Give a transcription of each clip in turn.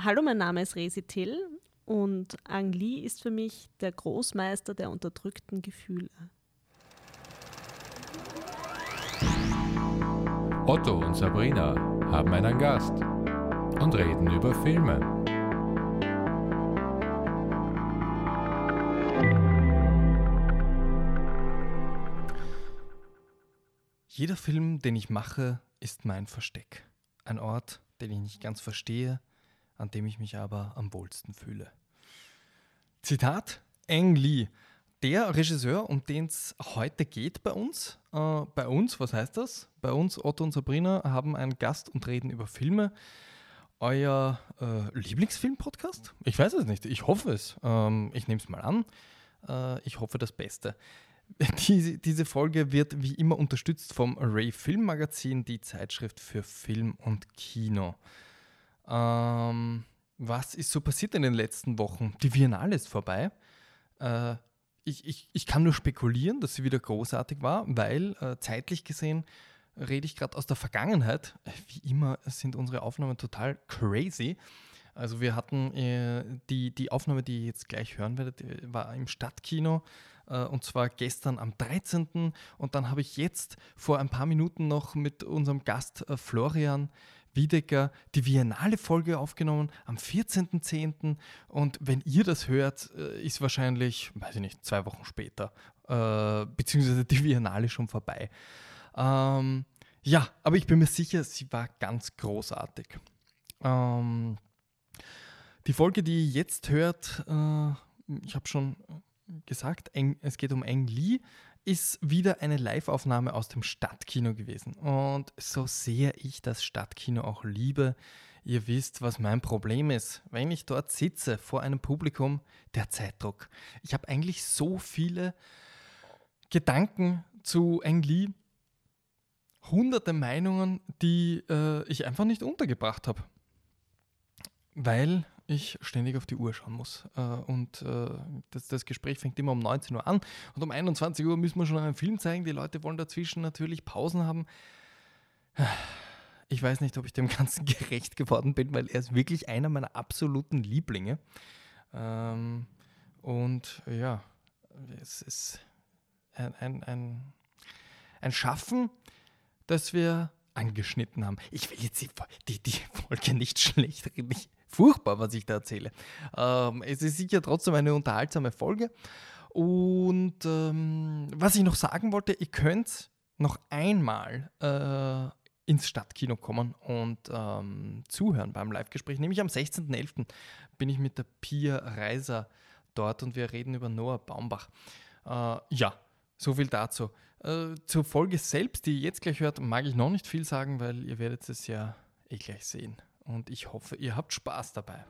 Hallo, mein Name ist Resi Till und Ang Lee ist für mich der Großmeister der unterdrückten Gefühle. Otto und Sabrina haben einen Gast und reden über Filme. Jeder Film, den ich mache, ist mein Versteck. Ein Ort, den ich nicht ganz verstehe, an dem ich mich aber am wohlsten fühle. Zitat Ang Lee, der Regisseur, um den es heute geht bei uns. Äh, bei uns, was heißt das? Bei uns, Otto und Sabrina, haben einen Gast und reden über Filme. Euer äh, Lieblingsfilm-Podcast? Ich weiß es nicht. Ich hoffe es. Ähm, ich nehme es mal an. Äh, ich hoffe das Beste. Diese, diese Folge wird wie immer unterstützt vom Array Film Magazin, die Zeitschrift für Film und Kino. Ähm, was ist so passiert in den letzten Wochen? Die Biennale ist vorbei. Äh, ich, ich, ich kann nur spekulieren, dass sie wieder großartig war, weil äh, zeitlich gesehen rede ich gerade aus der Vergangenheit. Wie immer sind unsere Aufnahmen total crazy. Also wir hatten äh, die, die Aufnahme, die ihr jetzt gleich hören werdet, war im Stadtkino äh, und zwar gestern am 13. Und dann habe ich jetzt vor ein paar Minuten noch mit unserem Gast äh, Florian Wiedecker die Biennale-Folge aufgenommen am 14.10. Und wenn ihr das hört, äh, ist wahrscheinlich, weiß ich nicht, zwei Wochen später, äh, beziehungsweise die Biennale schon vorbei. Ähm, ja, aber ich bin mir sicher, sie war ganz großartig. Ähm, die Folge, die ihr jetzt hört, äh, ich habe schon gesagt, es geht um Eng Lee, ist wieder eine Live-Aufnahme aus dem Stadtkino gewesen. Und so sehr ich das Stadtkino auch liebe, ihr wisst, was mein Problem ist. Wenn ich dort sitze vor einem Publikum, der Zeitdruck. Ich habe eigentlich so viele Gedanken zu Eng Lee, hunderte Meinungen, die äh, ich einfach nicht untergebracht habe. Weil ich ständig auf die Uhr schauen muss. Äh, und äh, das, das, Gespräch fängt immer um 19 Uhr an und um 21 Uhr müssen wir schon einen Film zeigen. Die Leute wollen dazwischen natürlich Pausen haben. Ich weiß nicht, ob ich dem Ganzen gerecht geworden bin, weil er ist wirklich einer meiner absoluten Lieblinge. Ähm, und ja, es ist ein, ein, ein, ein Schaffen, das wir angeschnitten haben. Ich will jetzt die, die, die Folge nicht schlecht reden. Ich, furchtbar, was ich da erzähle. Ähm, es ist sicher trotzdem eine unterhaltsame Folge. Und ähm, was ich noch sagen wollte, ihr könnt noch einmal äh, ins Stadtkino kommen und ähm, zuhören beim Live-Gespräch. Nämlich am 16.11. bin ich mit der Pia Reiser dort und wir reden über Noah Baumbach. Äh, ja, so viel dazu. Äh, zur Folge selbst, die ihr jetzt gleich hört, mag ich noch nicht viel sagen, weil ihr werdet es ja eh gleich sehen und ich hoffe, ihr habt Spaß dabei.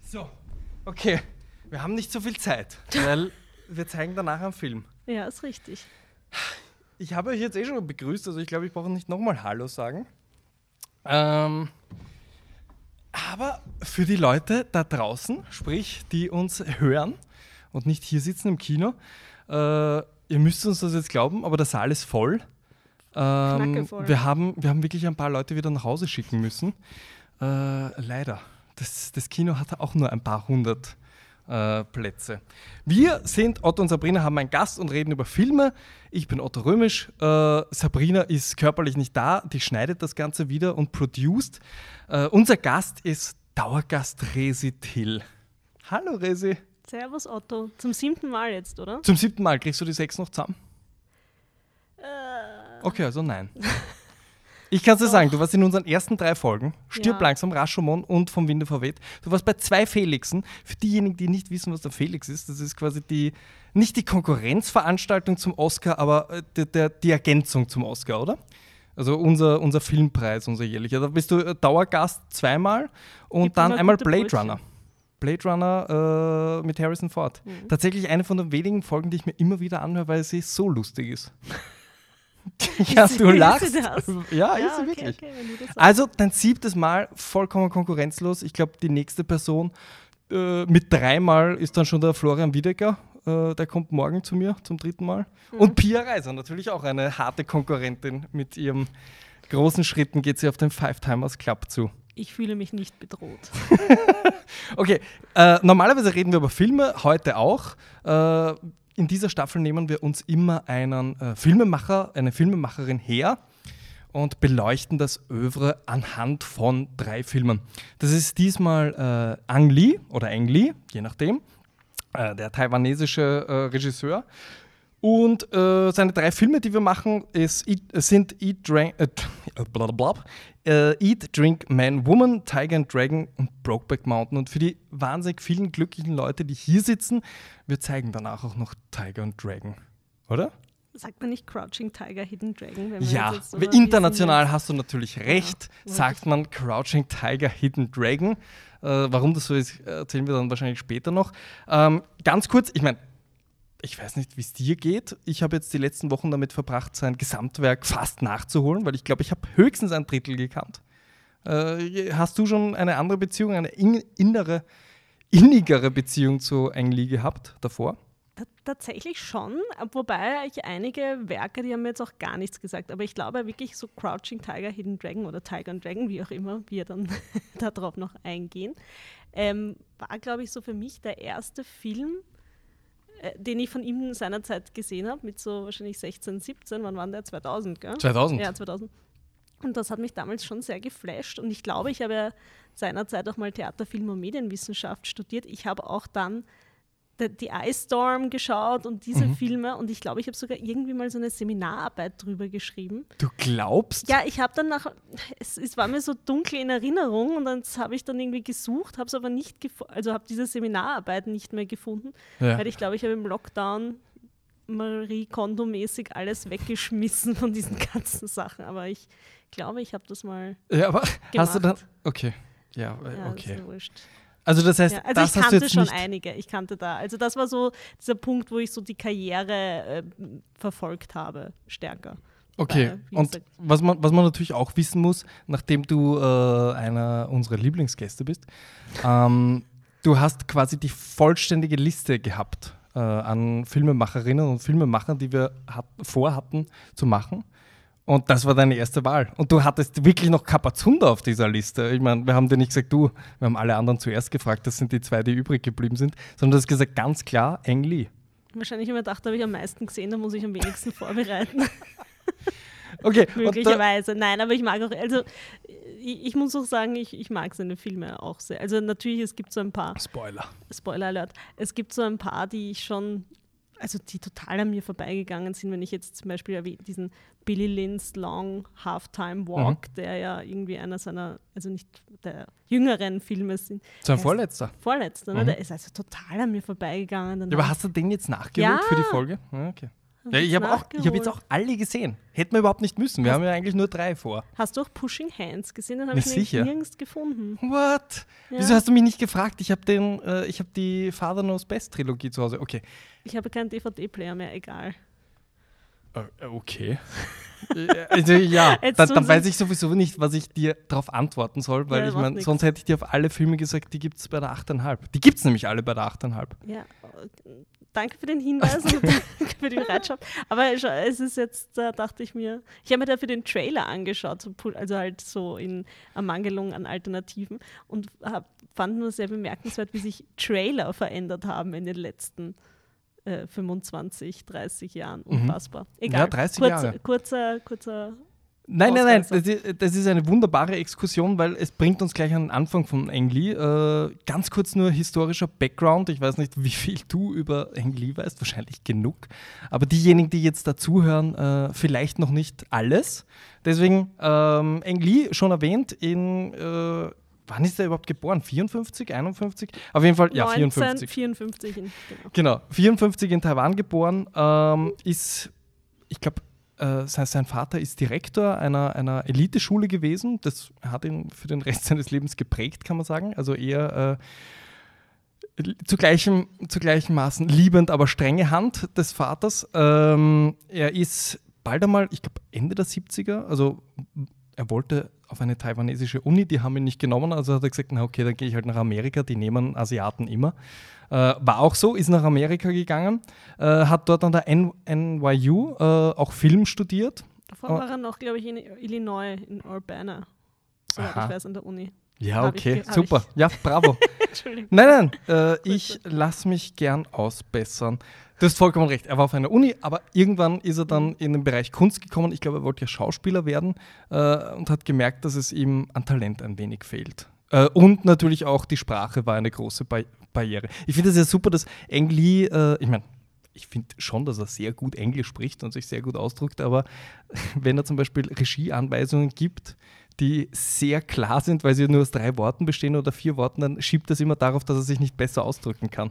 So, okay, wir haben nicht so viel Zeit, weil wir zeigen danach einen Film. Ja, ist richtig. Ich habe euch jetzt eh schon begrüßt, also ich glaube, ich brauche nicht nochmal Hallo sagen. Ähm, aber für die Leute da draußen, sprich, die uns hören und nicht hier sitzen im Kino, äh, ihr müsst uns das jetzt glauben, aber der Saal ist voll. Ähm, wir, haben, wir haben wirklich ein paar Leute wieder nach Hause schicken müssen. Äh, leider. Das, das Kino hatte auch nur ein paar hundert äh, Plätze. Wir sind Otto und Sabrina, haben einen Gast und reden über Filme. Ich bin Otto Römisch. Äh, Sabrina ist körperlich nicht da, die schneidet das Ganze wieder und produced. Äh, unser Gast ist Dauergast Resi Till. Hallo Resi. Servus Otto. Zum siebten Mal jetzt, oder? Zum siebten Mal. Kriegst du die sechs noch zusammen? Äh. Okay, also nein. Ich kann es dir sagen, du warst in unseren ersten drei Folgen, Stirb ja. langsam, Rashomon und vom Winde verweht. Du warst bei zwei Felixen. Für diejenigen, die nicht wissen, was der Felix ist, das ist quasi die, nicht die Konkurrenzveranstaltung zum Oscar, aber äh, der, der, die Ergänzung zum Oscar, oder? Also unser, unser Filmpreis, unser jährlicher. Da bist du äh, Dauergast zweimal und dann einmal Blade Brötchen. Runner. Blade Runner äh, mit Harrison Ford. Mhm. Tatsächlich eine von den wenigen Folgen, die ich mir immer wieder anhöre, weil sie so lustig ist. ja, du lachst. Ja, ja, ist sie okay, wirklich. Okay, also dein siebtes Mal vollkommen konkurrenzlos. Ich glaube, die nächste Person äh, mit dreimal ist dann schon der Florian Wiedecker. äh, der kommt morgen zu mir zum dritten Mal. Und Pia Reiser, natürlich auch eine harte Konkurrentin. Mit ihrem großen Schritten geht sie auf den Five Timers Club zu. Ich fühle mich nicht bedroht. Okay, äh, normalerweise reden wir über Filme, heute auch. Äh, in dieser Staffel nehmen wir uns immer einen äh, Filmemacher, eine Filmemacherin her und beleuchten das Övre anhand von drei Filmen. Das ist diesmal äh, Ang Lee oder Ang Lee, je nachdem, äh, der taiwanesische äh, Regisseur. Und äh, seine drei Filme, die wir machen, ist, Eat, sind Eat, Drink, äh, blablabla, äh, Eat, Drink, Man, Woman, Tiger and Dragon und Brokeback Mountain. Und für die wahnsinnig vielen glücklichen Leute, die hier sitzen, wir zeigen danach auch noch Tiger und Dragon. Oder? Sagt man nicht Crouching Tiger, Hidden Dragon? Ja, jetzt international hast du natürlich recht. wollte sagt man Crouching Tiger, Hidden Dragon. Äh, warum das so ist, erzählen wir dann wahrscheinlich später noch. Ähm, ganz kurz, ich meine, ich weiß nicht, wie es dir geht. Ich habe jetzt die letzten Wochen damit verbracht, sein Gesamtwerk fast nachzuholen, weil ich glaube, ich habe höchstens ein Drittel gekannt. Äh, hast du schon eine andere Beziehung, eine in innere, innigere Beziehung zu Ang Lee gehabt davor? Ta- Tatsächlich schon, wobei ich einige Werke, die haben mir jetzt auch gar nichts gesagt, aber ich glaube wirklich so Crouching Tiger, Hidden Dragon oder Tiger and Dragon, wie auch immer wir dann darauf noch eingehen, ähm, war, glaube ich, so für mich der erste Film, den ich von ihm seinerzeit gesehen habe, mit so wahrscheinlich 16, 17, wann war der? 2000, gell? 2000. Ja, 2000. Und das hat mich damals schon sehr geflasht. Und ich glaube, ich habe ja seinerzeit auch mal Theater, Film und Medienwissenschaft studiert. Ich habe auch dann die Ice Storm geschaut und diese Filme. Und ich glaube, ich habe sogar irgendwie mal so eine Seminararbeit drüber geschrieben. Du glaubst? Ja, ich habe dann nach, es, es war mir so dunkel in Erinnerung und dann habe ich dann irgendwie gesucht, habe es aber nicht gefunden, also habe diese Seminararbeit nicht mehr gefunden, Ja. weil ich glaube, ich habe im Lockdown Marie Kondo-mäßig alles weggeschmissen von diesen ganzen Sachen. Aber ich glaube, ich habe das mal. Ja, aber hast du dann. gemacht. Okay. Ja, äh, Ja, okay. Also das heißt, Ja, also das ich hast du kannte jetzt schon nicht. einige. Ich kannte da. Also das war so dieser Punkt, wo ich so die Karriere äh, verfolgt habe, stärker. Okay, wie und was man, was man natürlich auch wissen muss, nachdem du äh, einer unserer Lieblingsgäste bist, ähm, du hast quasi die vollständige Liste gehabt äh, an Filmemacherinnen und Filmemachern, die wir hat, vorhatten zu machen. Und das war deine erste Wahl. Und du hattest wirklich noch Kapazunda auf dieser Liste. Ich meine, wir haben dir nicht gesagt, du, wir haben alle anderen zuerst gefragt, das sind die zwei, die übrig geblieben sind, sondern du hast gesagt, ganz klar, Ang Lee. Wahrscheinlich immer gedacht, habe ich am meisten gesehen, da muss ich am wenigsten vorbereiten. Okay, da, Möglicherweise. Nein, aber ich mag auch, also ich, ich muss auch sagen, ich, ich mag seine Filme auch sehr. Also natürlich, es gibt so ein paar, Spoiler. Spoiler Alert, es gibt so ein paar, die ich schon, also die total an mir vorbeigegangen sind, wenn ich jetzt zum Beispiel diesen Billy Lynn's Long Halftime Walk, Mhm. der ja irgendwie einer seiner, also nicht der jüngeren Filme sind. So ein Der ist Vorletzter. Vorletzter, ne? Mhm. der ist also total an mir vorbeigegangen. Danach. aber hast du den jetzt nachgeholt Ja. für die Folge? Ja, okay. Ja, ich habe hab jetzt auch alle gesehen. Hätten wir überhaupt nicht müssen. Wir Hast- haben ja eigentlich nur drei vor. Hast du auch Pushing Hands gesehen? Den habe ich sicher. nirgends gefunden. What? Ja. Wieso hast du mich nicht gefragt? Ich habe äh, ich habe die Father Knows Best Trilogie zu Hause. Okay. Ich habe keinen DVD-Player mehr, egal. Äh, okay. Äh, also ja, dann, dann weiß ich sowieso nicht, was ich dir darauf antworten soll, weil Ja, ich meine, sonst hätte ich dir auf alle Filme gesagt, die gibt es bei der 8,5. Die gibt es nämlich alle bei der 8,5. Ja, äh, danke für den Hinweis und danke für die Bereitschaft. Aber es ist jetzt, da dachte ich mir, ich habe mir dafür den Trailer angeschaut, also halt so in Ermangelung an Alternativen und hab, fand nur sehr bemerkenswert, wie sich Trailer verändert haben in den letzten äh, 25, 30 Jahren. Unfassbar. Egal. Mhm. Ja, 30 Kurz, Jahre. Kurzer, kurzer Nein, nein, nein, das ist, das ist eine wunderbare Exkursion, weil es bringt uns gleich an den Anfang von Ang Lee. Äh, ganz kurz nur historischer Background. Ich weiß nicht, wie viel du über Ang Lee weißt, wahrscheinlich genug. Aber diejenigen, die jetzt dazuhören, äh, vielleicht noch nicht alles. Deswegen, ähm, Ang Lee, schon erwähnt, in, äh, wann ist er überhaupt geboren? 54, 51? Auf jeden Fall, ja, 54. 1954. in- Genau. Genau, 54 in Taiwan geboren, ähm, ist, ich glaube, äh, sein, sein Vater ist Direktor einer, einer Eliteschule gewesen. Das hat ihn für den Rest seines Lebens geprägt, kann man sagen. Also eher äh, zu, gleichem, zu gleichem Maßen liebend, aber strenge Hand des Vaters. Ähm, er ist bald einmal, ich glaube Ende der 70er, also er wollte auf eine taiwanesische Uni, die haben ihn nicht genommen, also hat er gesagt, na okay, dann gehe ich halt nach Amerika, die nehmen Asiaten immer. Äh, war auch so, ist nach Amerika gegangen, äh, hat dort an der N NYU äh, auch Film studiert. Davor war er noch, glaube ich, in Illinois, in Urbana, soweit ich weiß, an der Uni. Ja, okay, super. Ja, bravo. Entschuldigung. Nein, nein, äh, ich lasse mich gern ausbessern. Du hast vollkommen recht. Er war auf einer Uni, aber irgendwann ist er dann mhm. in den Bereich Kunst gekommen. Ich glaube, er wollte ja Schauspieler werden äh, und hat gemerkt, dass es ihm an Talent ein wenig fehlt. Äh, und natürlich auch die Sprache war eine große ba Barriere. Ich finde es ja super, dass Engli, äh, ich meine, ich finde schon, dass er sehr gut Englisch spricht und sich sehr gut ausdrückt, aber wenn er zum Beispiel Regieanweisungen gibt, die sehr klar sind, weil sie nur aus drei Worten bestehen oder vier Worten, dann schiebt das immer darauf, dass er sich nicht besser ausdrücken kann.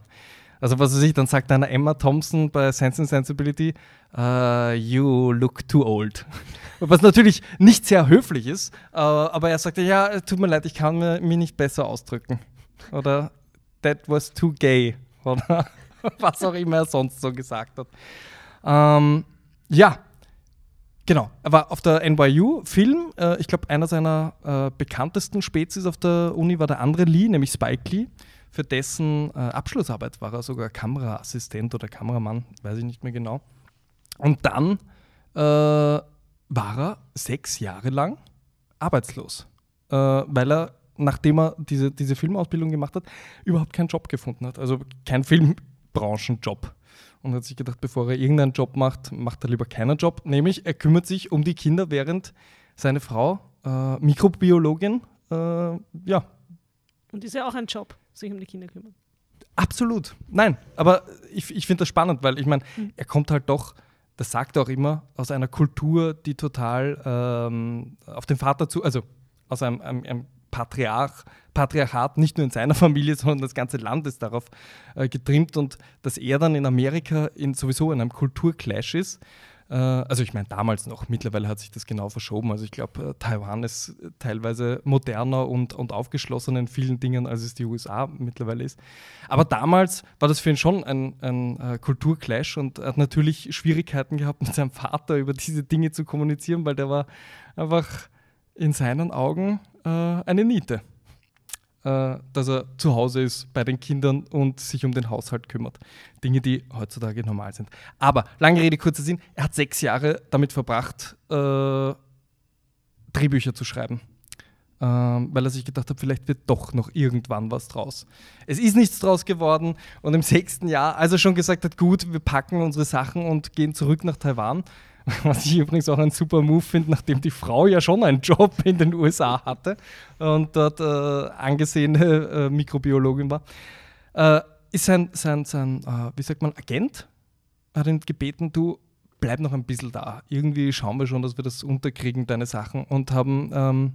Also was weiß ich, dann sagt einer Emma Thompson bei Sense and Sensibility, uh, you look too old. Was natürlich nicht sehr höflich ist, uh, aber er sagt, ja, tut mir leid, ich kann mich nicht besser ausdrücken. Oder that was too gay. Oder was auch immer er sonst so gesagt hat. Ähm, ja, genau. Er war auf der NYU-Film. Äh, ich glaube, einer seiner äh, bekanntesten Spezies auf der Uni war der andere Lee, nämlich Spike Lee. Für dessen äh, Abschlussarbeit war er sogar Kameraassistent oder Kameramann, weiß ich nicht mehr genau. Und dann äh, war er sechs Jahre lang arbeitslos, äh, weil er, nachdem er diese, diese Filmausbildung gemacht hat, überhaupt keinen Job gefunden hat. Also kein Filmbranchenjob. Und hat sich gedacht, bevor er irgendeinen Job macht, macht er lieber keinen Job. Nämlich, er kümmert sich um die Kinder, während seine Frau, äh, Mikrobiologin, äh, ja. Und ist ja auch ein Job sich um die Kinder kümmern. Absolut. Nein, aber ich, ich finde das spannend, weil ich meine, mhm. er kommt halt doch, das sagt er auch immer, aus einer Kultur, die total ähm, auf den Vater zu, also aus einem, einem, einem Patriarch, Patriarchat, nicht nur in seiner Familie, sondern das ganze Land ist darauf äh, getrimmt und dass er dann in Amerika in, sowieso in einem Kulturclash ist äh, also ich meine damals noch, mittlerweile hat sich das genau verschoben. Also ich glaube, äh, Taiwan ist teilweise moderner und, und aufgeschlossener in vielen Dingen, als es die USA mittlerweile ist. Aber damals war das für ihn schon ein, ein äh, Kulturclash und er hat natürlich Schwierigkeiten gehabt, mit seinem Vater über diese Dinge zu kommunizieren, weil der war einfach in seinen Augen äh, eine Niete äh, dass er zu Hause ist bei den Kindern und sich um den Haushalt kümmert. Dinge, die heutzutage normal sind. Aber, lange Rede, kurzer Sinn, er hat sechs Jahre damit verbracht, äh, Drehbücher zu schreiben. Ähm, weil er sich gedacht hat, vielleicht wird doch noch irgendwann was draus. Es ist nichts draus geworden und im sechsten Jahr, als er schon gesagt hat, gut, wir packen unsere Sachen und gehen zurück nach Taiwan, Was ich übrigens auch einen super Move finde, nachdem die Frau ja schon einen Job in den USA hatte und dort äh, angesehene äh, Mikrobiologin war. Äh, ist sein, sein, sein äh, wie sagt man, Agent, hat ihn gebeten, du bleib noch ein bisschen da. Irgendwie schauen wir schon, dass wir das unterkriegen, deine Sachen. Und haben ähm,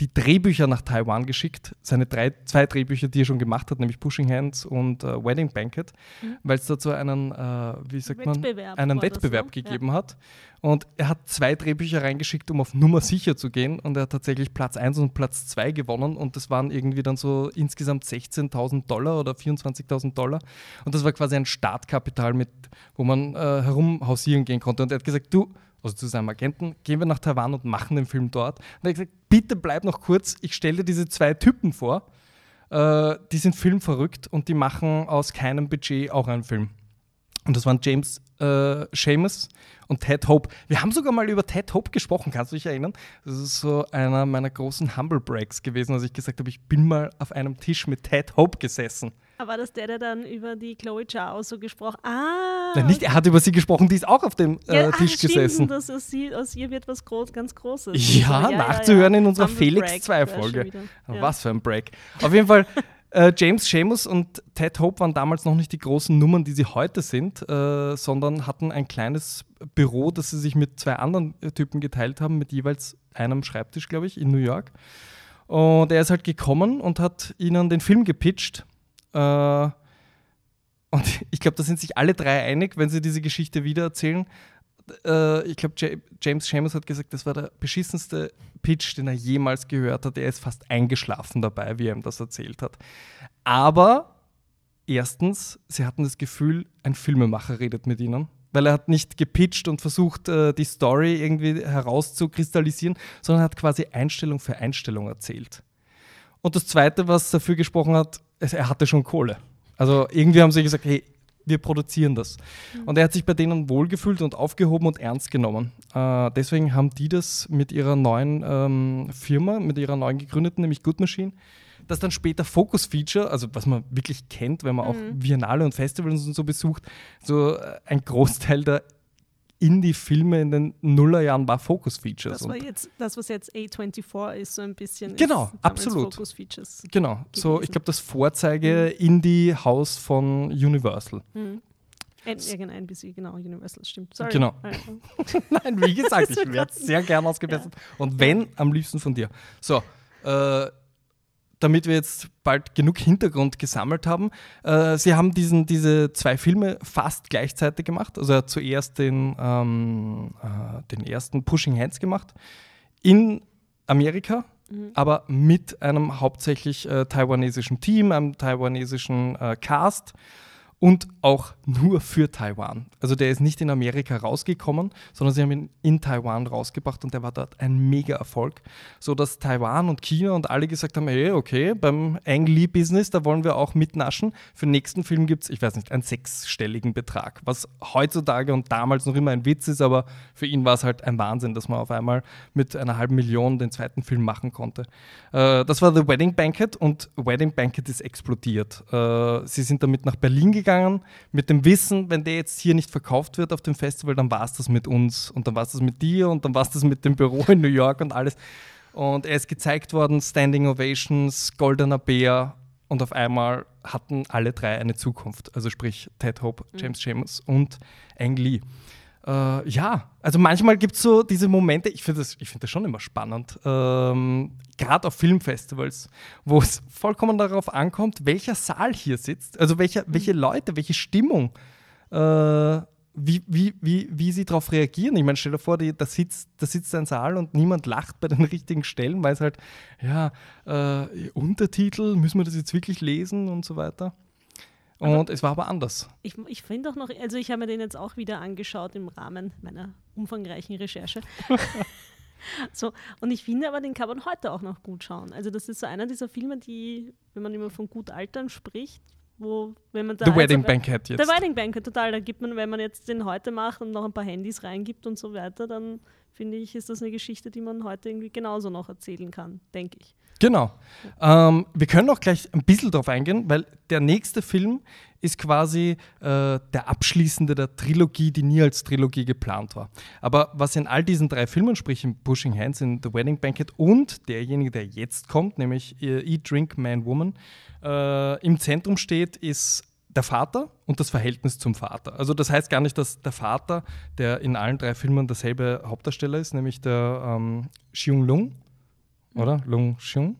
die Drehbücher nach Taiwan geschickt, seine drei, zwei Drehbücher, die er schon gemacht hat, nämlich Pushing Hands und äh, Wedding Banquet, mhm. weil es dazu einen, äh, wie sagt Wettbewerb man, einen Wettbewerb so? gegeben ja. hat. Und er hat zwei Drehbücher reingeschickt, um auf Nummer sicher zu gehen. Und er hat tatsächlich Platz 1 und Platz 2 gewonnen. Und das waren irgendwie dann so insgesamt 16.000 Dollar oder 24.000 Dollar. Und das war quasi ein Startkapital, mit, wo man äh, herumhausieren gehen konnte. Und er hat gesagt, du, also zu seinem Agenten, gehen wir nach Taiwan und machen den Film dort. Und er hat gesagt, bitte bleib noch kurz, ich stelle dir diese zwei Typen vor, äh, die sind filmverrückt und die machen aus keinem Budget auch einen Film. Und das waren James äh, Seamus und Ted Hope. Wir haben sogar mal über Ted Hope gesprochen, kannst du dich erinnern? Das ist so einer meiner großen Humble Breaks gewesen, als ich gesagt habe, ich bin mal auf einem Tisch mit Ted Hope gesessen. Aber das der, der dann über die Chloe Zhao so gesprochen Ah! Nein, nicht, er hat über sie gesprochen, die ist auch auf dem äh, ja, Tisch ach, gesessen. Dass aus, sie, aus ihr wird was groß, ganz Großes. Ja, ja nachzuhören ja, in unserer Felix 2-Folge. Was für ein Break. Auf jeden Fall, äh, James Seamus und Ted Hope waren damals noch nicht die großen Nummern, die sie heute sind, äh, sondern hatten ein kleines Büro, das sie sich mit zwei anderen äh, Typen geteilt haben, mit jeweils einem Schreibtisch, glaube ich, in New York. Und er ist halt gekommen und hat ihnen den Film gepitcht äh, und ich glaube, da sind sich alle drei einig, wenn sie diese Geschichte wiedererzählen. Äh, ich glaube, James Seamus hat gesagt, das war der beschissenste Pitch, den er jemals gehört hat. Er ist fast eingeschlafen dabei, wie er ihm das erzählt hat. Aber erstens, sie hatten das Gefühl, ein Filmemacher redet mit ihnen, weil er hat nicht gepitcht und versucht, äh, die Story irgendwie herauszukristallisieren, sondern hat quasi Einstellung für Einstellung erzählt. Und das Zweite, was dafür gesprochen hat, er hatte schon Kohle. Also irgendwie haben sie gesagt, hey, wir produzieren das. Mhm. Und er hat sich bei denen wohlgefühlt und aufgehoben und ernst genommen. Äh, deswegen haben die das mit ihrer neuen ähm, Firma, mit ihrer neuen gegründeten, nämlich Good Machine, das dann später Focus Feature, also was man wirklich kennt, wenn man mhm. auch Biennale und Festivals und so besucht, so äh, ein Großteil der Indie-Filme in den Nullerjahren war Focus Features. Das war jetzt das, was jetzt A24 ist, so ein bisschen. Genau, absolut. Focus Features. Genau, gewesen. so ich glaube das Vorzeige mhm. Von Universal. Mhm. Irgendein NBC, genau, Universal, stimmt. Sorry. Genau. Nein, wie gesagt, ich werde sehr gern ausgebessert. Ja. Und wenn, am liebsten von dir. So, äh, damit wir jetzt bald genug Hintergrund gesammelt haben. Äh, sie haben diesen, diese zwei Filme fast gleichzeitig gemacht. Also er hat zuerst den, ähm, äh, den ersten Pushing Hands gemacht in Amerika, mhm. aber mit einem hauptsächlich äh, taiwanesischen Team, einem taiwanesischen äh, Cast und auch nur für Taiwan. Also der ist nicht in Amerika rausgekommen, sondern sie haben ihn in Taiwan rausgebracht und der war dort ein Mega-Erfolg, sodass Taiwan und China und alle gesagt haben, hey, okay, beim Ang Lee-Business, da wollen wir auch mitnaschen. Für den nächsten Film gibt es, ich weiß nicht, einen sechsstelligen Betrag, was heutzutage und damals noch immer ein Witz ist, aber für ihn war es halt ein Wahnsinn, dass man auf einmal mit einer halben Million den zweiten Film machen konnte. Äh, das war The Wedding Banquet und Wedding Banquet ist explodiert. Äh, sie sind damit nach Berlin gegangen gegangen mit dem Wissen, wenn der jetzt hier nicht verkauft wird auf dem Festival, dann war es das mit uns und dann war es das mit dir und dann war es das mit dem Büro in New York und alles. Und er ist gezeigt worden, Standing Ovations, Goldener Bär und auf einmal hatten alle drei eine Zukunft. Also sprich Ted Hope, mhm. James und Ang Lee. Äh, ja, also manchmal gibt es so diese Momente, ich finde das, find das schon immer spannend, ähm, gerade auf Filmfestivals, wo es vollkommen darauf ankommt, welcher Saal hier sitzt, also welche, welche Leute, welche Stimmung, äh, wie, wie, wie, wie sie darauf reagieren. Ich meine, stell dir vor, die, da, sitzt, da sitzt ein Saal und niemand lacht bei den richtigen Stellen, weil es halt, ja, äh, Untertitel, müssen wir das jetzt wirklich lesen und so weiter. Und aber es war aber anders. Ich, ich finde auch noch, also ich habe mir den jetzt auch wieder angeschaut im Rahmen meiner umfangreichen Recherche. so, und ich finde aber, den kann man heute auch noch gut schauen. Also das ist so einer dieser Filme, die, wenn man immer von gut altern spricht, wo, wenn man da. The Wedding Banquet jetzt. The Wedding Banquet, total. Da gibt man, wenn man jetzt den heute macht und noch ein paar Handys reingibt und so weiter, dann finde ich, ist das eine Geschichte, die man heute irgendwie genauso noch erzählen kann, denke ich. Genau. Ähm, wir können auch gleich ein bisschen darauf eingehen, weil der nächste Film ist quasi äh, der abschließende der Trilogie, die nie als Trilogie geplant war. Aber was in all diesen drei Filmen, sprich in Pushing Hands, in The Wedding Banquet und derjenige, der jetzt kommt, nämlich Eat, Drink, Man, Woman, äh, im Zentrum steht, ist der Vater und das Verhältnis zum Vater. Also das heißt gar nicht, dass der Vater, der in allen drei Filmen derselbe Hauptdarsteller ist, nämlich der ähm, Xiong Lung, oder? Lung Xiong?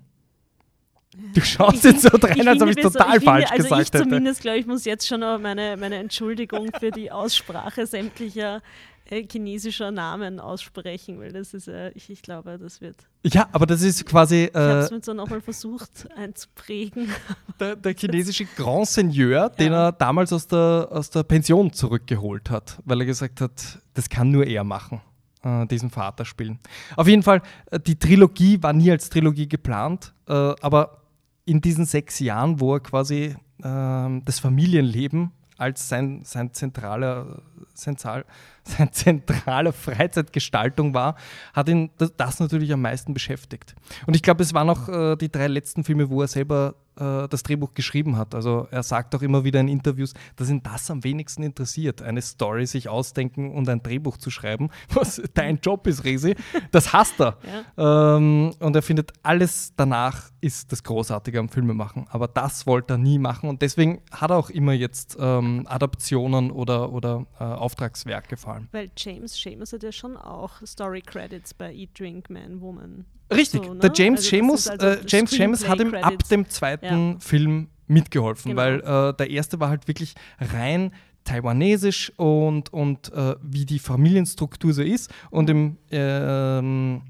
Du schaust jetzt so rein, als ob ich total ich falsch finde, gesagt also ich hätte. Zumindest, glaube ich, muss jetzt schon meine, meine Entschuldigung für die Aussprache sämtlicher äh, chinesischer Namen aussprechen, weil das ist, äh, ich, ich glaube, das wird. Ja, aber das ist quasi. Äh, ich habe es mir so nochmal versucht einzuprägen. Der, der chinesische Grand Seigneur, den ja. er damals aus der, aus der Pension zurückgeholt hat, weil er gesagt hat, das kann nur er machen äh, diesen Vater spielen. Auf jeden Fall, äh, die Trilogie war nie als Trilogie geplant, äh, aber in diesen sechs Jahren, wo er quasi äh, das Familienleben als sein, sein zentraler, zentral, sein zentrale Freizeitgestaltung war, hat ihn das, das, natürlich am meisten beschäftigt. Und ich glaube, es waren auch äh, die drei letzten Filme, wo er selber äh, das Drehbuch geschrieben hat. Also er sagt auch immer wieder in Interviews, dass ihn das am wenigsten interessiert, eine Story sich ausdenken und ein Drehbuch zu schreiben, was dein Job ist, Resi. Das hasst er. Ja. Ähm, und er findet, alles danach ist das Großartige am Filmemachen. Aber das wollte er nie machen und deswegen hat er auch immer jetzt ähm, Adaptionen oder, oder äh, Auftragswerke vor allem. Weil James Seamus hat ja schon auch Story Credits bei Eat, Drink, Man, Woman. Richtig, so, ne? der James also Seamus, also äh, James Seamus hat ihm ab dem zweiten ja. Film mitgeholfen, genau. weil äh, der erste war halt wirklich rein taiwanesisch und, und äh, wie die Familienstruktur so ist. Und im ähm,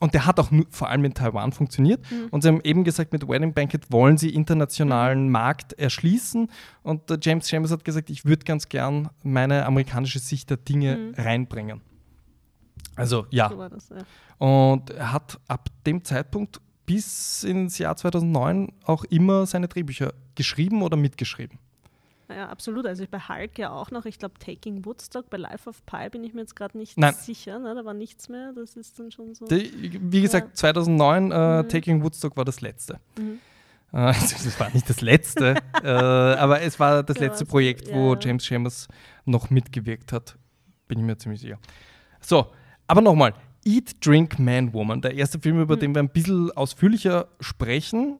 Und der hat auch nur, vor allem in Taiwan funktioniert. Mhm. Und sie haben eben gesagt, mit Wedding Banquet wollen sie internationalen Markt erschließen. Und der James Chambers hat gesagt, ich würde ganz gern meine amerikanische Sicht der Dinge Mhm. reinbringen. Also ja. So war das, ja. Und er hat ab dem Zeitpunkt bis ins Jahr 2009 auch immer seine Drehbücher geschrieben oder mitgeschrieben. Ja, absolut. Also bei Hulk ja auch noch. Ich glaube, Taking Woodstock, bei Life of Pi bin ich mir jetzt gerade nicht Nein. sicher. Ne? Da war nichts mehr. Das ist dann schon so. Die, wie gesagt, 2009, äh, Mhm. Taking Woodstock war das letzte. Mhm. Äh, also das war nicht das letzte, äh, aber es war das Ja, letzte was- Projekt, ja, wo ja. James Chambers noch mitgewirkt hat. Bin ich mir ziemlich sicher. So, aber nochmal. Eat, Drink, Man, Woman. Der erste Film, über Mhm. den wir ein bisschen ausführlicher sprechen,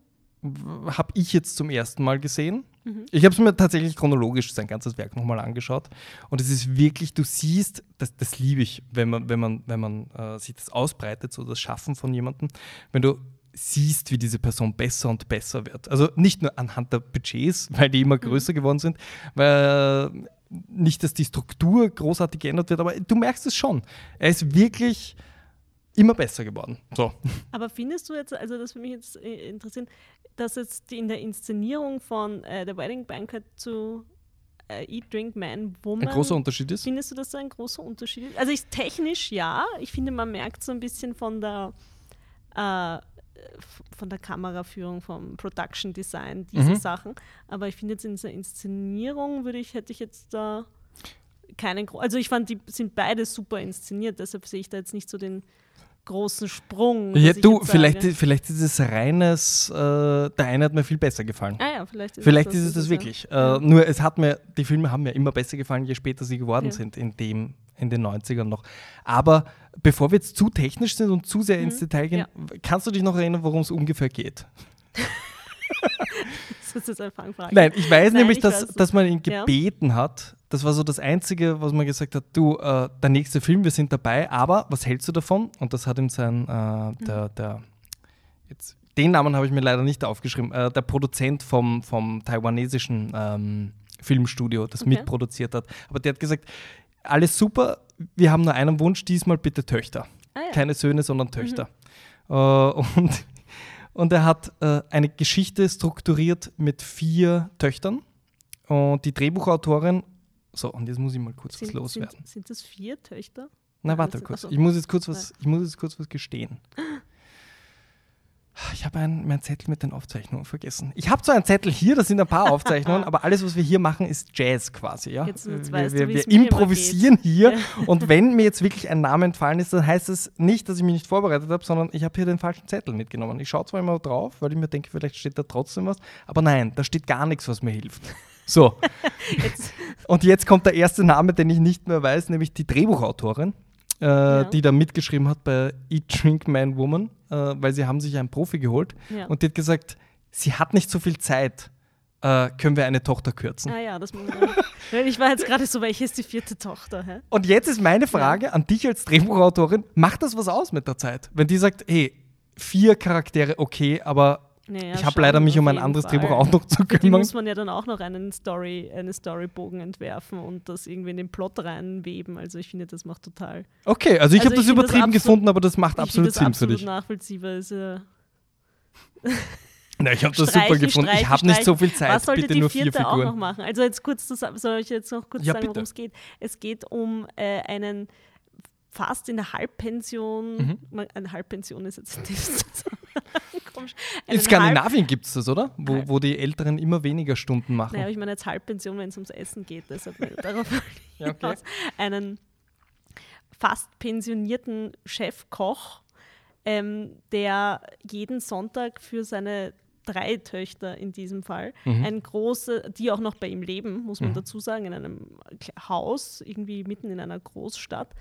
habe ich jetzt zum ersten Mal gesehen. Mhm. Ich habe es mir tatsächlich chronologisch sein ganzes Werk nochmal angeschaut. Und es ist wirklich, du siehst, das, das liebe ich, wenn man, wenn man, wenn man äh, sich das ausbreitet, so das Schaffen von jemandem, wenn du siehst, wie diese Person besser und besser wird. Also nicht nur anhand der Budgets, weil die immer größer geworden sind, weil äh, nicht, dass die Struktur großartig geändert wird, aber du merkst es schon. Er ist wirklich immer besser geworden. So. Aber findest du jetzt, also das würde mich jetzt äh, interessieren, dass jetzt die in der Inszenierung von äh, The Wedding Banquet zu äh, Eat, Drink, Man, Woman. Ein großer Unterschied ist. Findest du, dass da ein großer Unterschied ist? Also ich, technisch ja. Ich finde, man merkt so ein bisschen von der äh, von der Kameraführung, vom Production Design, diese Mhm. Sachen. Aber ich finde jetzt in dieser Inszenierung würde ich, hätte ich jetzt da keinen Also ich fand, die sind beide super inszeniert, deshalb sehe ich da jetzt nicht so den großen Sprung. Ja, du, vielleicht, sage- vielleicht ist es reines, äh, der eine hat mir viel besser gefallen. Ah ja, vielleicht ist Vielleicht es ist es das ja. wirklich. Äh, Ja. Nur es hat mir, die Filme haben mir immer besser gefallen, je später sie geworden Ja. sind, in, dem, in den 90ern noch. Aber bevor wir jetzt zu technisch sind und zu sehr ins Detail gehen, kannst du dich noch erinnern, worum es ungefähr geht? Das ist jetzt eine Fangfrage. Nein, ich weiß Nein, nämlich, ich dass, weiß dass man ihn Ja. gebeten hat. Das war so das Einzige, was man gesagt hat, du, äh, der nächste Film, wir sind dabei, aber was hältst du davon? Und das hat ihm sein, äh, der, der, jetzt, den Namen habe ich mir leider nicht aufgeschrieben, äh, der Produzent vom, vom taiwanesischen ähm, Filmstudio, das Okay. mitproduziert hat. Aber der hat gesagt, alles super, wir haben nur einen Wunsch, diesmal bitte Töchter. Ah, ja. Keine Söhne, sondern Töchter. Äh, und, und er hat äh, eine Geschichte strukturiert mit vier Töchtern. Und die Drehbuchautorin, so, und jetzt muss ich mal kurz was sind, loswerden. sind, sind das vier Töchter? Na, Nein, warte das sind- kurz. ach so. Ich muss jetzt kurz was, ich muss jetzt kurz was gestehen. Ich habe ein, meinen Zettel mit den Aufzeichnungen vergessen. Ich habe zwar einen Zettel hier, da sind ein paar Aufzeichnungen, aber alles, was wir hier machen, ist Jazz quasi. Ja? Jetzt- jetzt wir du, wir, wir immer improvisieren hier Ja. und wenn mir jetzt wirklich ein Name entfallen ist, dann heißt es nicht, dass ich mich nicht vorbereitet habe, sondern ich habe hier den falschen Zettel mitgenommen. Ich schaue zwar immer drauf, weil ich mir denke, vielleicht steht da trotzdem was, aber nein, da steht gar nichts, was mir hilft. So, Jetzt, und jetzt kommt der erste Name, den ich nicht mehr weiß, nämlich die Drehbuchautorin, äh, die da mitgeschrieben hat bei Eat, Drink, Man, Woman, äh, weil sie haben sich einen Profi geholt ja. und die hat gesagt, sie hat nicht so viel Zeit, äh, können wir eine Tochter kürzen. ah ja, das muss man. Ich war jetzt gerade so, welche ist die vierte Tochter? Hä? Und jetzt ist meine Frage an dich als Drehbuchautorin, macht das was aus mit der Zeit? Wenn die sagt, hey, vier Charaktere, okay, aber Naja, ich habe leider mich um ein anderes Fall. Drehbuch auch noch zu Für die kümmern. muss man ja dann auch noch einen Story, eine Storybogen entwerfen und das irgendwie in den Plot reinweben. Also ich finde, das macht total. Okay, also ich Also habe ich das das übertrieben absolut- gefunden, aber das macht ich absolut das Sinn für dich. nachvollziehbar. Ist, äh, Na, ich habe das super gefunden. ich streichen, habe nicht so viel Was Zeit, sollte bitte die nur vier vierte auch noch Figuren. machen? Also jetzt kurz, das, soll ich jetzt noch kurz Ja, sagen, worum es geht? Es geht um äh, einen fast in der Halbpension, Mhm. eine Halbpension ist jetzt nicht In Einen Skandinavien gibt es das, oder? Wo, wo die Älteren immer weniger Stunden machen. Naja, aber ich meine jetzt Halbpension, wenn es ums Essen geht, deshalb darauf Ja, okay. einen fast pensionierten Chefkoch, ähm, der jeden Sonntag für seine drei Töchter in diesem Fall, Mhm. ein große, die auch noch bei ihm leben, muss man Mhm. dazu sagen, in einem Haus, irgendwie mitten in einer Großstadt.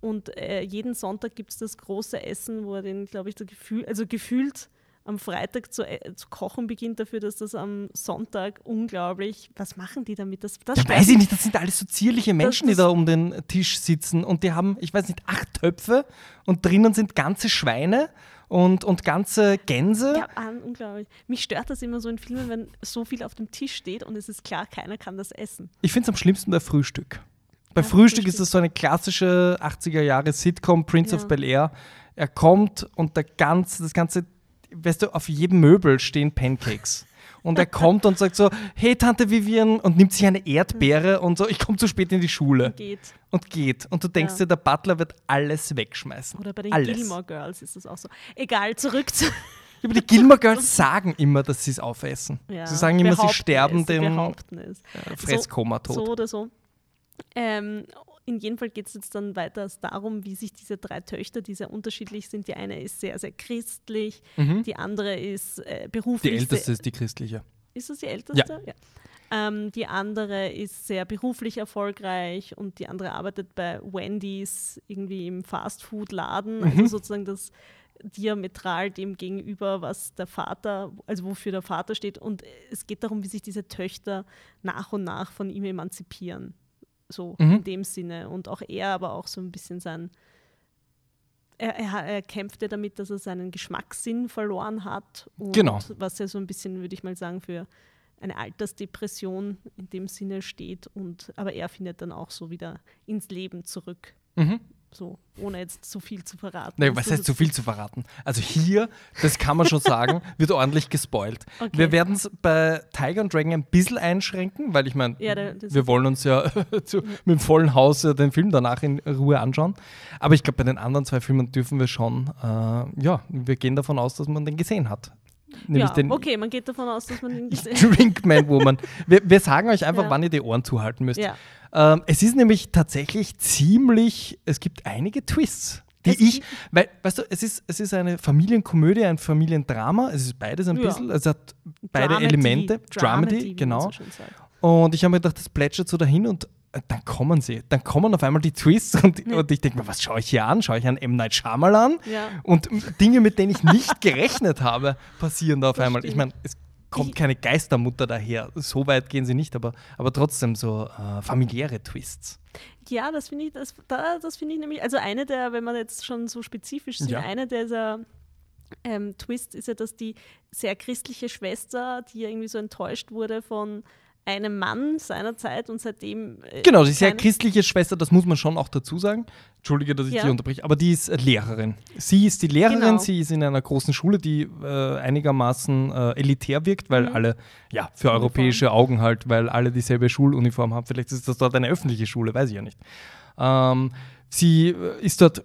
Und äh, jeden Sonntag gibt es das große Essen, wo er den, glaube ich, so gefühl, also gefühlt am Freitag zu, äh, zu kochen beginnt, dafür, dass das am Sonntag unglaublich, was machen die damit? Das, das Ja, weiß ich nicht, das sind alles so zierliche Menschen, die das- da um den Tisch sitzen und die haben, ich weiß nicht, acht Töpfe und drinnen sind ganze Schweine und, und ganze Gänse. Ja, ah, unglaublich. Mich stört das immer so in Filmen, wenn so viel auf dem Tisch steht und es ist klar, keiner kann das essen. Ich finde es am schlimmsten bei Frühstück. Bei Ja, Frühstück Frühstück. ist das so eine klassische 80er Jahre Sitcom, Prince Ja. of Bel Air. Er kommt und der ganze, das ganze, weißt du, auf jedem Möbel stehen Pancakes. Und er kommt und sagt so, hey Tante Vivian und nimmt sich eine Erdbeere und so, ich komme zu spät in die Schule. Geht. Und geht. Und du denkst Ja. dir, der Butler wird alles wegschmeißen. Oder bei den alles. Gilmore Girls ist das auch so. Egal, zurück zu. Aber die Gilmore Girls sagen immer, dass sie es aufessen. Ja, sie sagen immer, sie sterben es, dem äh, Fresskoma tot. So oder so. Ähm, in jedem Fall geht es jetzt dann weiter darum, wie sich diese drei Töchter, die sehr unterschiedlich sind, die eine ist sehr, sehr christlich, die andere ist äh, beruflich. Mhm. Die älteste sehr, ist die christliche. ist das die älteste? Ja. Ähm, die andere ist sehr beruflich erfolgreich und die andere arbeitet bei Wendy's irgendwie im Fastfood-Laden. Mhm. Also sozusagen das diametral dem gegenüber, was der Vater, also wofür der Vater steht. Und es geht darum, wie sich diese Töchter nach und nach von ihm emanzipieren. So Mhm. in dem Sinne. Und auch er, aber auch so ein bisschen sein. Er, er, er kämpfte damit, dass er seinen Geschmackssinn verloren hat. Und Genau. Was ja so ein bisschen, würde ich mal sagen, für eine Altersdepression in dem Sinne steht. Und, aber er findet dann auch so wieder ins Leben zurück. Mhm. So, ohne jetzt zu viel zu verraten. Nee, Ist was heißt zu viel zu verraten? Also hier, das kann man schon sagen, wird ordentlich gespoilt. Okay. Wir werden es bei Tiger and Dragon ein bisschen einschränken, weil ich meine, Ja, wir wollen uns ja zu, mit dem vollen Haus den Film danach in Ruhe anschauen. Aber ich glaube, bei den anderen zwei Filmen dürfen wir schon, äh, ja, wir gehen davon aus, dass man den gesehen hat. Nämlich Ja, den okay, man geht davon aus, dass man ihn gesehen Drinkman Woman. Wir, wir sagen euch einfach, Ja. wann ihr die Ohren zuhalten müsst. Ja. Ähm, es ist nämlich tatsächlich ziemlich, es gibt einige Twists, die Es ich, weil, weißt du, es ist, es ist eine Familienkomödie, ein Familiendrama, es ist beides ein Ja. bisschen, es hat beide Dramedy, Elemente, Dramedy, man genau. so. Und ich habe mir gedacht, das plätschert so dahin und äh, dann kommen sie, dann kommen auf einmal die Twists und, und ich denke mir, was schaue ich hier an? Schaue ich an M. Night Shyamalan? Ja. Und Dinge, mit denen ich nicht gerechnet habe, passieren da auf einmal. Ich stimmt. meine, es kommt keine Geistermutter daher. So weit gehen sie nicht, aber, aber trotzdem so äh, familiäre Twists. Ja, das finde ich, das, da, das finde ich nämlich, also eine der, wenn man jetzt schon so spezifisch sind, Ja. eine dieser ähm, Twists ist ja, dass die sehr christliche Schwester, die ja irgendwie so enttäuscht wurde von einem Mann seinerzeit und seitdem. äh, Genau, die sehr keine- christliche Schwester, das muss man schon auch dazu sagen. Entschuldige, dass ich Ja. dich unterbreche, aber die ist äh, Lehrerin. Sie ist die Lehrerin, Genau. sie ist in einer großen Schule, die äh, einigermaßen äh, elitär wirkt, weil Mhm. alle, ja, für europäische Augen halt, weil alle dieselbe Schuluniform haben. Vielleicht ist das dort eine öffentliche Schule, weiß ich ja nicht. Ähm, sie äh, ist dort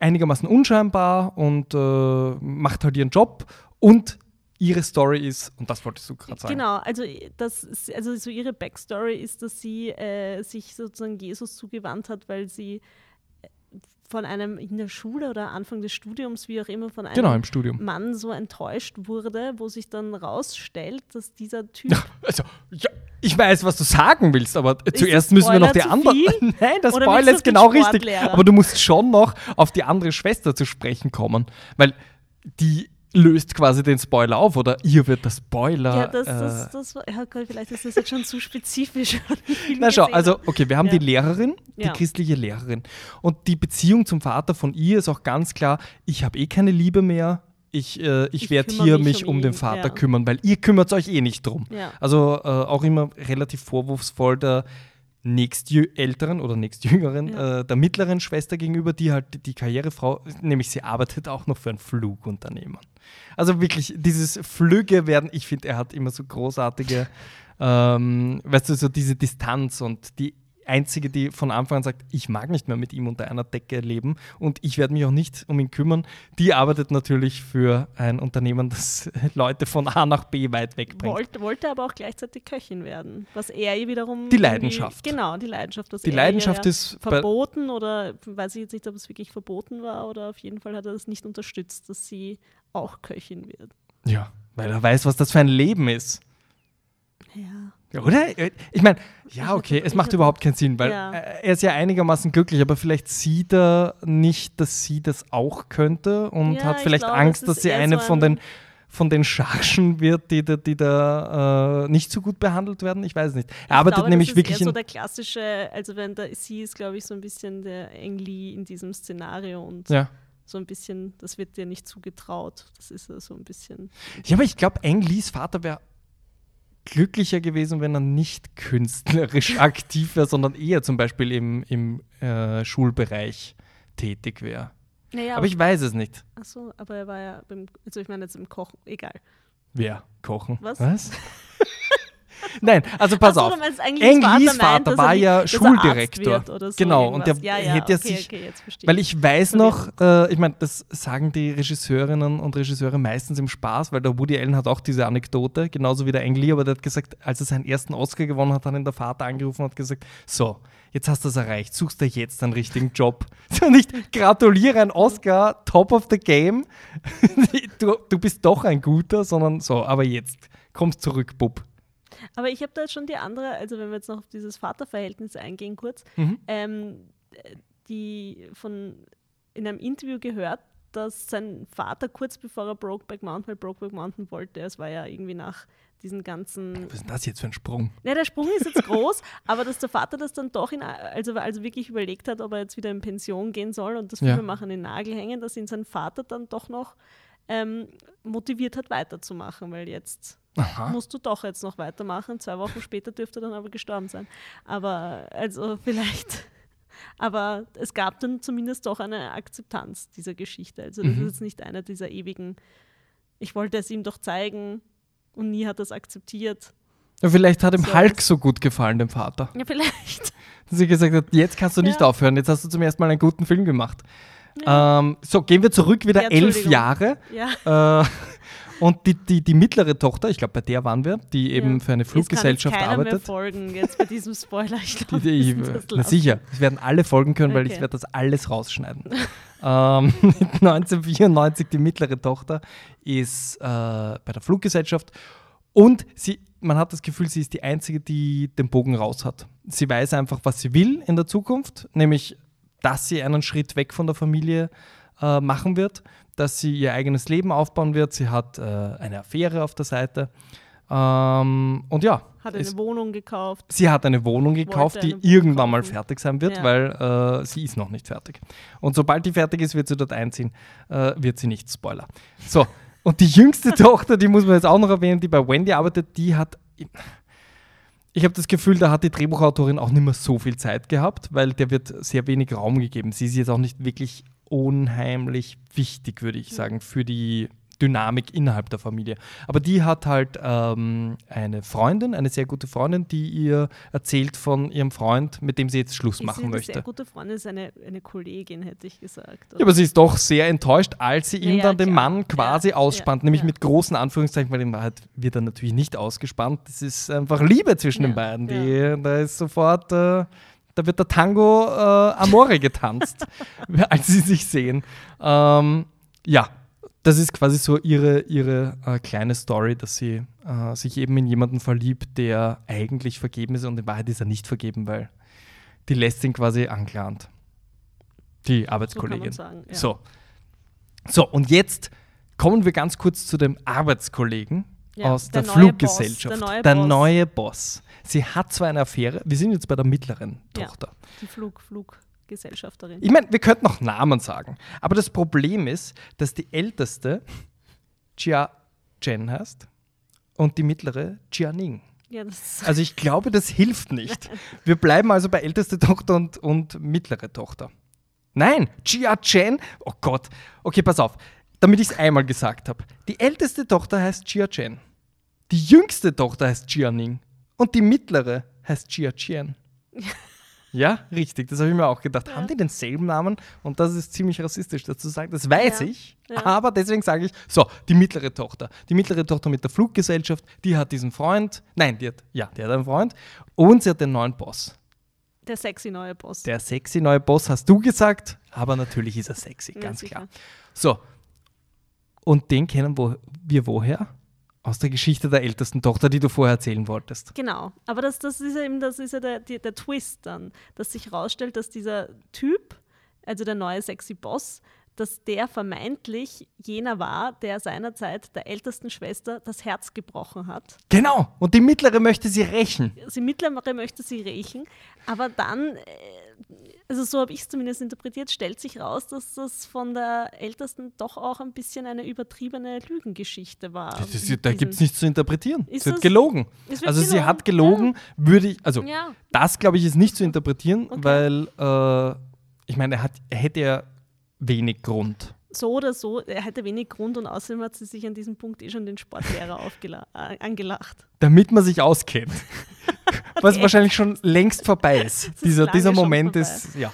einigermaßen unscheinbar und äh, macht halt ihren Job und ihre Story ist, und das wolltest du gerade sagen. Genau, also, das, ist- also so ihre Backstory ist, dass sie äh, sich sozusagen Jesus zugewandt hat, weil sie äh, von einem in der Schule oder Anfang des Studiums, wie auch immer, von einem Genau, im Studium. Mann so enttäuscht wurde, wo sich dann rausstellt, dass dieser Typ. Also, ja, ich weiß, was du sagen willst, aber das zuerst müssen wir noch die andere. Nein, das Oder Spoiler ist genau richtig. Aber du musst schon noch auf die andere Schwester zu sprechen kommen, weil die löst quasi den Spoiler auf oder ihr wird der Spoiler. Ja, das, äh, das, das, war- ja Gott, vielleicht ist das jetzt schon zu spezifisch. na schau, also okay, wir haben Ja. die Lehrerin, die Ja. christliche Lehrerin. Und die Beziehung zum Vater von ihr ist auch ganz klar, ich habe eh keine Liebe mehr. Ich, äh, ich, Ich werde hier mich um um den Vater ja. kümmern, weil ihr kümmert euch eh nicht drum. Ja. Also äh, auch immer relativ vorwurfsvoll der nächstälteren oder nächstjüngeren, Ja. äh, der mittleren Schwester gegenüber, die halt die, Karrierefrau, nämlich sie arbeitet auch noch für ein Flugunternehmen. Also wirklich, dieses Flüge werden, ich finde, er hat immer so großartige, ähm, weißt du, so diese Distanz und die einzige, die von Anfang an sagt, ich mag nicht mehr mit ihm unter einer Decke leben und ich werde mich auch nicht um ihn kümmern, die arbeitet natürlich für ein Unternehmen, das Leute von A nach B weit wegbringt. Wollte, wollte aber auch gleichzeitig Köchin werden, was er ihr wiederum. Die Leidenschaft. Genau, die Leidenschaft. dass Die Leidenschaft ist verboten oder weiß ich jetzt nicht, ob es wirklich verboten war oder auf jeden Fall hat er es nicht unterstützt, dass sie auch Köchin wird. Ja, weil er weiß, was das für ein Leben ist. Ja. Oder? Ich meine, ja, okay, es macht überhaupt keinen Sinn, weil Ja. äh, er ist ja einigermaßen glücklich, aber vielleicht sieht er nicht, dass sie das auch könnte und Ja, hat ich vielleicht glaube, Angst, dass sie eine so von ein- den von den Chargen wird, die da, die da äh, nicht so gut behandelt werden. Ich weiß es nicht. Er Ich arbeitet glaube, nämlich das ist wirklich eher so der klassische, also wenn da sie ist, glaube ich, so ein bisschen der Engli in diesem Szenario und Ja. so ein bisschen, das wird dir nicht zugetraut. Das ist so ein bisschen. ja, aber ich glaube, Ang Lees Vater wäre glücklicher gewesen, wenn er nicht künstlerisch aktiv wäre, sondern eher zum Beispiel im, im äh, Schulbereich tätig wäre. Naja, Aber ich weiß es nicht. Achso, aber er war ja beim, also ich meine jetzt im Kochen, egal. Wer? Kochen? Was? Nein, also pass Ach auf. du meinst eigentlich, Eng Vater meint, er war ja Schuldirektor. so genau, und der irgendwas. ja, ja, hätte ja okay, sich. okay, Weil ich weiß noch, äh, ich meine, das sagen die Regisseurinnen und Regisseure meistens im Spaß, weil der Woody Allen hat auch diese Anekdote, genauso wie der Ang Lee, aber der hat gesagt, als er seinen ersten Oscar gewonnen hat, hat ihn der Vater angerufen und hat gesagt, so, jetzt hast du es erreicht, suchst dir jetzt einen richtigen Job. Nicht, gratuliere, ein Oscar, top of the game, du, du bist doch ein guter, sondern so, aber jetzt, kommst zurück, Bub. Aber ich habe da jetzt schon die andere, also wenn wir jetzt noch auf dieses Vaterverhältnis eingehen kurz, Mhm. ähm, die von in einem Interview gehört, dass sein Vater kurz bevor er Brokeback Mountain, weil Brokeback Mountain wollte, es war ja irgendwie nach diesen ganzen Was ist denn das jetzt für ein Sprung? Ne, der Sprung ist jetzt groß, aber dass der Vater das dann doch in, also, also wirklich überlegt hat, ob er jetzt wieder in Pension gehen soll und das Ja. Filmemachen in den Nagel hängen, dass ihn sein Vater dann doch noch ähm, motiviert hat, weiterzumachen, weil jetzt Aha. musst du doch jetzt noch weitermachen. Zwei Wochen später dürfte er dann aber gestorben sein. Aber also vielleicht. Aber es gab dann zumindest doch eine Akzeptanz dieser Geschichte. Also das Mhm. ist jetzt nicht einer dieser ewigen, ich wollte es ihm doch zeigen und nie hat er es akzeptiert. Ja, vielleicht hat ihm So. Hulk so gut gefallen, dem Vater. Ja, vielleicht. dass sie gesagt hat, jetzt kannst du nicht Ja. aufhören, jetzt hast du zum ersten Mal einen guten Film gemacht. Ähm, so, gehen wir zurück wieder Ja, elf. Jahre. Ja. Äh, und die, die, die mittlere Tochter, ich glaube, bei der waren wir, die eben Ja. für eine Es kann jetzt Fluggesellschaft keiner Mehr arbeitet. folgen jetzt bei diesem Spoiler. Ich Die, glaube, die, na sicher, es werden alle folgen können, weil ich Okay. werde das alles rausschneiden. ähm, 1994 die mittlere Tochter ist äh, bei der Fluggesellschaft und sie, man hat das Gefühl, sie ist die Einzige, die den Bogen raus hat. Sie weiß einfach, was sie will in der Zukunft, nämlich, dass sie einen Schritt weg von der Familie äh, machen wird, dass sie ihr eigenes Leben aufbauen wird. Sie hat äh, eine Affäre auf der Seite. Ähm, und ja, Hat es- eine Wohnung gekauft. Sie hat eine Wohnung gekauft, Wollte die eine Wohnung irgendwann mal kaufen. fertig sein wird, Ja. weil äh, sie ist noch nicht fertig. Und sobald die fertig ist, wird sie dort einziehen, äh, wird sie nicht Spoiler. So, und die jüngste Tochter, die muss man jetzt auch noch erwähnen, die bei Wendy arbeitet, die hat. Ich habe das Gefühl, da hat die Drehbuchautorin auch nicht mehr so viel Zeit gehabt, weil der wird sehr wenig Raum gegeben. Sie ist jetzt auch nicht wirklich unheimlich wichtig, würde ich sagen, für die Dynamik innerhalb der Familie. Aber die hat halt ähm, eine Freundin, eine sehr gute Freundin, die ihr erzählt von ihrem Freund, mit dem sie jetzt Schluss Ist machen sie eine möchte. sehr gute Freundin, ist eine, eine Kollegin, hätte ich gesagt. Ja, aber sie ist doch sehr enttäuscht, als sie ihm Ja, dann den klar. Mann quasi Ja, ausspannt, ja, nämlich mit großen Anführungszeichen, weil in Wahrheit wird er natürlich nicht ausgespannt. Das ist einfach Liebe zwischen den beiden. Die, Da ist sofort, äh, da wird der Tango äh, Amore getanzt, als sie sich sehen. Ähm, ja, das ist quasi so ihre, ihre äh, kleine Story, dass sie äh, sich eben in jemanden verliebt, der eigentlich vergeben ist und in Wahrheit ist er nicht vergeben, weil die lässt ihn quasi angelernt. Die so Arbeitskollegin. man sagen. Ja. So. So, und jetzt kommen wir ganz kurz zu dem Arbeitskollegen Ja, aus der, der Fluggesellschaft. Boss, der der neue Boss. neue Boss. Sie hat zwar eine Affäre, wir sind jetzt bei der mittleren Ja. Tochter. Die Flug, Fluggesellschafterin. Ich meine, wir könnten auch Namen sagen, aber das Problem ist, dass die älteste Jia Chen heißt und die mittlere Jia Ning. Ja, Also ich glaube, das hilft nicht. Wir bleiben also bei älteste Tochter und, und mittlere Tochter. Nein, Jia Chen. Oh Gott. Okay, pass auf. Damit ich es einmal gesagt habe. Die älteste Tochter heißt Jia Chen. Die jüngste Tochter heißt Jia Ning. Und die mittlere heißt Jia Chen. Ja, richtig. Das habe ich mir auch gedacht. Haben die denselben Namen? Und das ist ziemlich rassistisch dazu zu sagen. Das weiß Ja. ich. Ja. Aber deswegen sage ich, so, die mittlere Tochter. Die mittlere Tochter mit der Fluggesellschaft, die hat diesen Freund. Nein, die hat, ja, die hat einen Freund. Und sie hat den neuen Boss. der sexy neue Boss. Der sexy neue Boss hast du gesagt, aber natürlich ist er sexy, Ja, ganz klar. So. Und den kennen wir woher? Aus der Geschichte der ältesten Tochter, die du vorher erzählen wolltest. Genau, aber das, das ist ja eben das ist ja der, die, der Twist dann, dass sich herausstellt, dass dieser Typ, also der neue sexy Boss, dass der vermeintlich jener war, der seinerzeit der ältesten Schwester das Herz gebrochen hat. Genau. Und die mittlere möchte sie rächen. Sie mittlere möchte sie rächen, aber dann, äh, also so habe ich es zumindest interpretiert, stellt sich raus, dass das von der Ältesten doch auch ein bisschen eine übertriebene Lügengeschichte war. Das ist, da gibt es nichts zu interpretieren. Ist sie hat gelogen. Also sie gelogen, hat gelogen, würde ich, also Ja, das glaube ich ist nicht zu interpretieren, Okay. weil äh, ich meine, er, hat, er hätte ja, wenig Grund. So oder so, er hätte wenig Grund und außerdem hat sie sich an diesem Punkt eh schon den Sportlehrer äh, angelacht. Damit man sich auskennt. Was wahrscheinlich schon längst vorbei ist. ist dieser, dieser Moment ist, ja.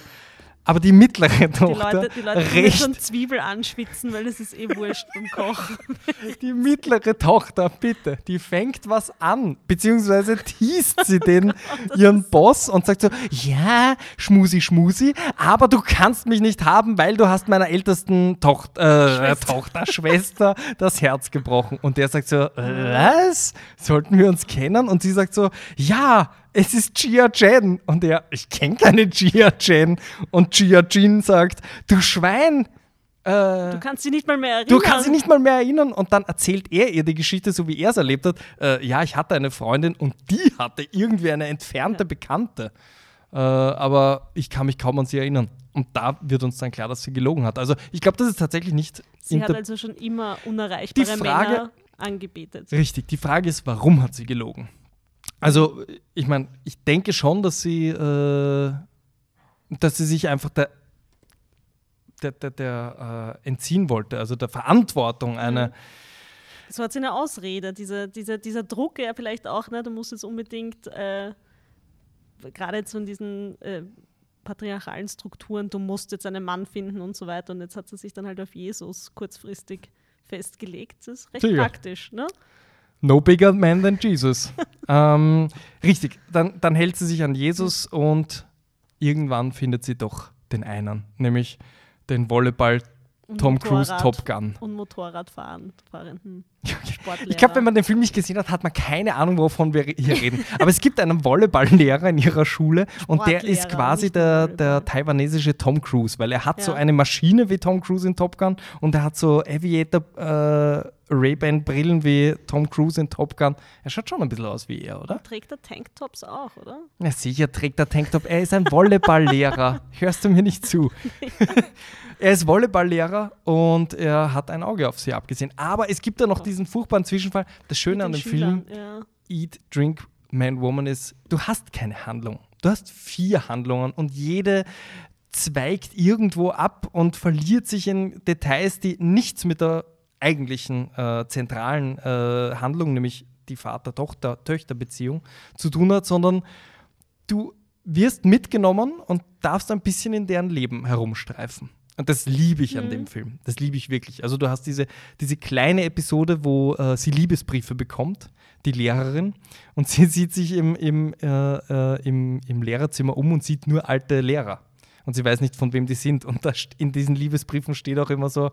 Aber die mittlere Tochter. Die Leute, die Leute recht, schon Zwiebel anschwitzen, weil es ist eh wurscht beim Kochen. Die mittlere Tochter, bitte, die fängt was an, beziehungsweise teast sie den ihren Boss und sagt so: Ja, Schmusi, Schmusi, aber du kannst mich nicht haben, weil du hast meiner ältesten Tochter, äh, Schwester. Tochter, Schwester das Herz gebrochen. Und der sagt so: Was? Sollten wir uns kennen? Und sie sagt so: Ja, es ist Gia Jen. Und er, ich kenne keine Gia Jen. Und Gia Jin sagt, du Schwein. Äh, du kannst sie nicht mal mehr erinnern. Du kannst sie nicht mal mehr erinnern. Und dann erzählt er ihr die Geschichte, so wie er es erlebt hat. Äh, ja, ich hatte eine Freundin und die hatte irgendwie eine entfernte ja. Bekannte. Äh, aber ich kann mich kaum an sie erinnern. Und da wird uns dann klar, dass sie gelogen hat. Also ich glaube, das ist tatsächlich nicht. Sie hat also schon immer unerreichbare die Frage, Männer angebetet. Richtig. Die Frage ist, warum hat sie gelogen? Also, ich meine, ich denke schon, dass sie, äh, dass sie sich einfach der, der, der, der äh, entziehen wollte, also der Verantwortung einer. So hat sie eine Ausrede, dieser, dieser, dieser Druck ja vielleicht auch, ne, du musst jetzt unbedingt, äh, gerade jetzt so in diesen äh, patriarchalen Strukturen, du musst jetzt einen Mann finden und so weiter. Und jetzt hat sie sich dann halt auf Jesus kurzfristig festgelegt. Das ist recht Sicher. praktisch, ne? No bigger man than Jesus. ähm, richtig, dann, dann hält sie sich an Jesus und irgendwann findet sie doch den einen, nämlich den Volleyball Tom Motorrad Cruise Top Gun. Und Motorradfahren. Fahrenden ich glaube, wenn man den Film nicht gesehen hat, hat man keine Ahnung, wovon wir hier reden. Aber es gibt einen Volleyballlehrer in ihrer Schule und der ist quasi der, der taiwanesische Tom Cruise, weil er hat ja. so eine Maschine wie Tom Cruise in Top Gun und er hat so Aviator äh, Ray-Ban-Brillen wie Tom Cruise in Top Gun. Er schaut schon ein bisschen aus wie er, oder? Und trägt er Tanktops auch, oder? Ja, sicher trägt er Tanktop. Er ist ein Volleyballlehrer. Hörst du mir nicht zu? er ist Volleyballlehrer und er hat ein Auge auf sie abgesehen. Aber es gibt da noch diesen furchtbaren Zwischenfall. Das Schöne an dem Schülern, Film ja. Eat, Drink, Man, Woman ist, du hast keine Handlung. Du hast vier Handlungen und jede zweigt irgendwo ab und verliert sich in Details, die nichts mit der eigentlichen äh, zentralen äh, Handlung, nämlich die Vater-Tochter-Töchter-Beziehung, zu tun hat, sondern du wirst mitgenommen und darfst ein bisschen in deren Leben herumstreifen. Und das liebe ich an mhm. dem Film. Das liebe ich wirklich. Also du hast diese, diese kleine Episode, wo äh, sie Liebesbriefe bekommt, die Lehrerin, und sie sieht sich im, im, äh, äh, im, im Lehrerzimmer um und sieht nur alte Lehrer. Und sie weiß nicht, von wem die sind. Und da in diesen Liebesbriefen steht auch immer so,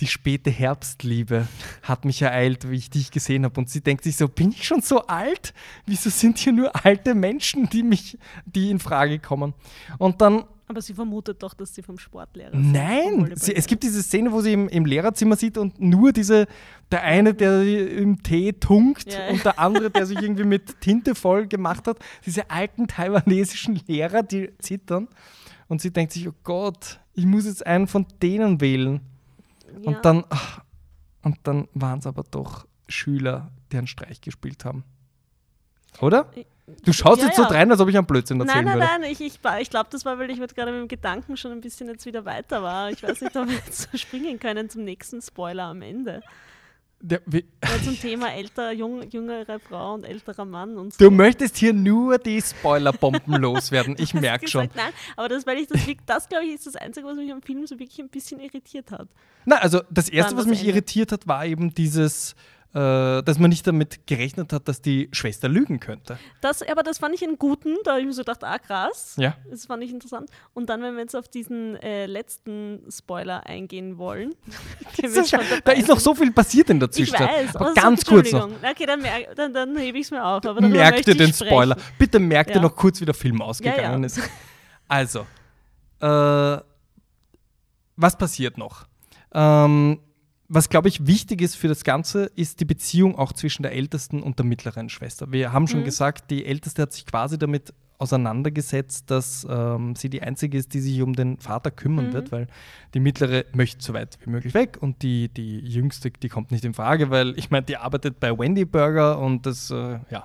die späte Herbstliebe hat mich ereilt, wie ich dich gesehen habe. Und sie denkt sich so, bin ich schon so alt? Wieso sind hier nur alte Menschen, die mich, die in Frage kommen? Und dann aber sie vermutet doch, dass sie vom Sportlehrer sind. Nein, sie, es gibt diese Szene, wo sie im, im, Lehrerzimmer sieht und nur diese, der eine, der im Tee tunkt ja. und der andere, der sich irgendwie mit Tinte voll gemacht hat. Diese alten taiwanesischen Lehrer, die zittern. Und sie denkt sich, oh Gott, ich muss jetzt einen von denen wählen. Ja. Und dann, ach, und dann waren es aber doch Schüler, die einen Streich gespielt haben. Oder? Du schaust ja, jetzt ja. so rein, als ob ich einen Blödsinn erzählen Nein, nein, würde. nein, ich, ich, ich glaube, das war, weil ich gerade mit dem Gedanken schon ein bisschen jetzt wieder weiter war. Ich weiß nicht, ob wir jetzt so springen können zum nächsten Spoiler am Ende. Der, ja, zum Thema älter, jung, jüngere Frau und älterer Mann und so. Du möchtest hier nur die Spoilerbomben loswerden, ich merke schon. Nein, aber das, weil ich das, das glaube ich, ist das Einzige, was mich am Film so wirklich ein bisschen irritiert hat. Na, also das Erste, was mich Ende. irritiert hat, war eben dieses dass man nicht damit gerechnet hat, dass die Schwester lügen könnte. Das, aber das fand ich einen guten, da habe ich mir so gedacht, ah krass, ja. das fand ich interessant. Und dann, wenn wir jetzt auf diesen äh, letzten Spoiler eingehen wollen. ist da ist noch so viel passiert in der Zwischenzeit. Ich weiß, aber ganz so, kurz noch. Okay, dann, dann, dann hebe ich es mir auf. Aber merkt ihr den Spoiler. Bitte merkt ihr noch kurz, wie der Film ausgegangen ja, ja. ist. Also, äh, was passiert noch? Ähm, was, glaube ich, wichtig ist für das Ganze, ist die Beziehung auch zwischen der ältesten und der mittleren Schwester. Wir haben schon mhm. gesagt, die älteste hat sich quasi damit auseinandergesetzt, dass ähm, sie die einzige ist, die sich um den Vater kümmern mhm. wird, weil die mittlere möchte so weit wie möglich weg und die, die jüngste, die kommt nicht in Frage, weil ich meine, die arbeitet bei Wendy Burger und das, äh, ja,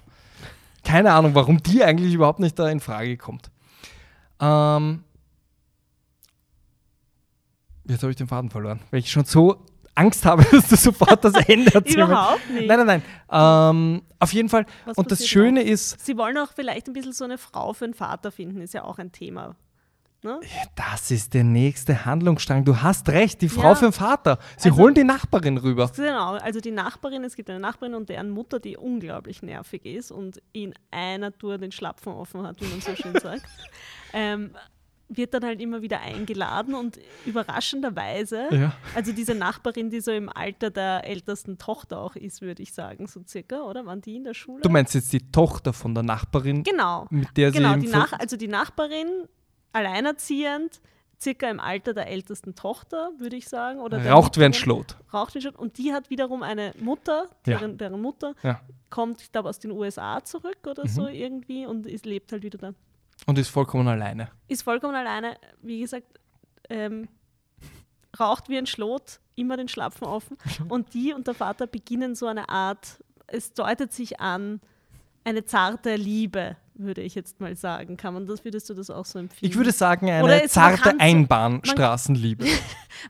keine Ahnung, warum die eigentlich überhaupt nicht da in Frage kommt. Ähm, Jetzt habe ich den Faden verloren, weil ich schon so Angst habe, dass du sofort das Ende erzählst. Überhaupt nicht. Nein, nein, nein. Ähm, auf jeden Fall. Was und das Schöne ist, Sie wollen auch vielleicht ein bisschen so eine Frau für einen Vater finden, ist ja auch ein Thema. Ne? das ist der nächste Handlungsstrang. Du hast recht, die Frau Ja. für den Vater. Sie Also- holen die Nachbarin rüber. Genau, also die Nachbarin, es gibt eine Nachbarin und deren Mutter, die unglaublich nervig ist und in einer Tour den Schlapfen offen hat, wie man so schön sagt, ähm, wird dann halt immer wieder eingeladen und überraschenderweise, Ja. also diese Nachbarin, die so im Alter der ältesten Tochter auch ist, würde ich sagen, so circa, oder? Waren die in der Schule? Du meinst jetzt die Tochter von der Nachbarin, genau. mit der sie Genau, die Nach also die Nachbarin, alleinerziehend, circa im Alter der ältesten Tochter, würde ich sagen. Oder der raucht wie ein Schlot. Raucht wie ein Schlot. Und die hat wiederum eine Mutter, Ja. deren, deren Mutter Ja. kommt, ich glaube, aus den USA zurück oder so irgendwie und ist, lebt halt wieder da. Und ist vollkommen alleine. Ist vollkommen alleine, wie gesagt, ähm, raucht wie ein Schlot, immer den Schlapfen offen. Und die und der Vater beginnen so eine Art, es deutet sich an, eine zarte Liebe, würde ich jetzt mal sagen. Kann man das, würdest du das auch so empfinden? Ich würde sagen, eine es- zarte Einbahnstraßenliebe.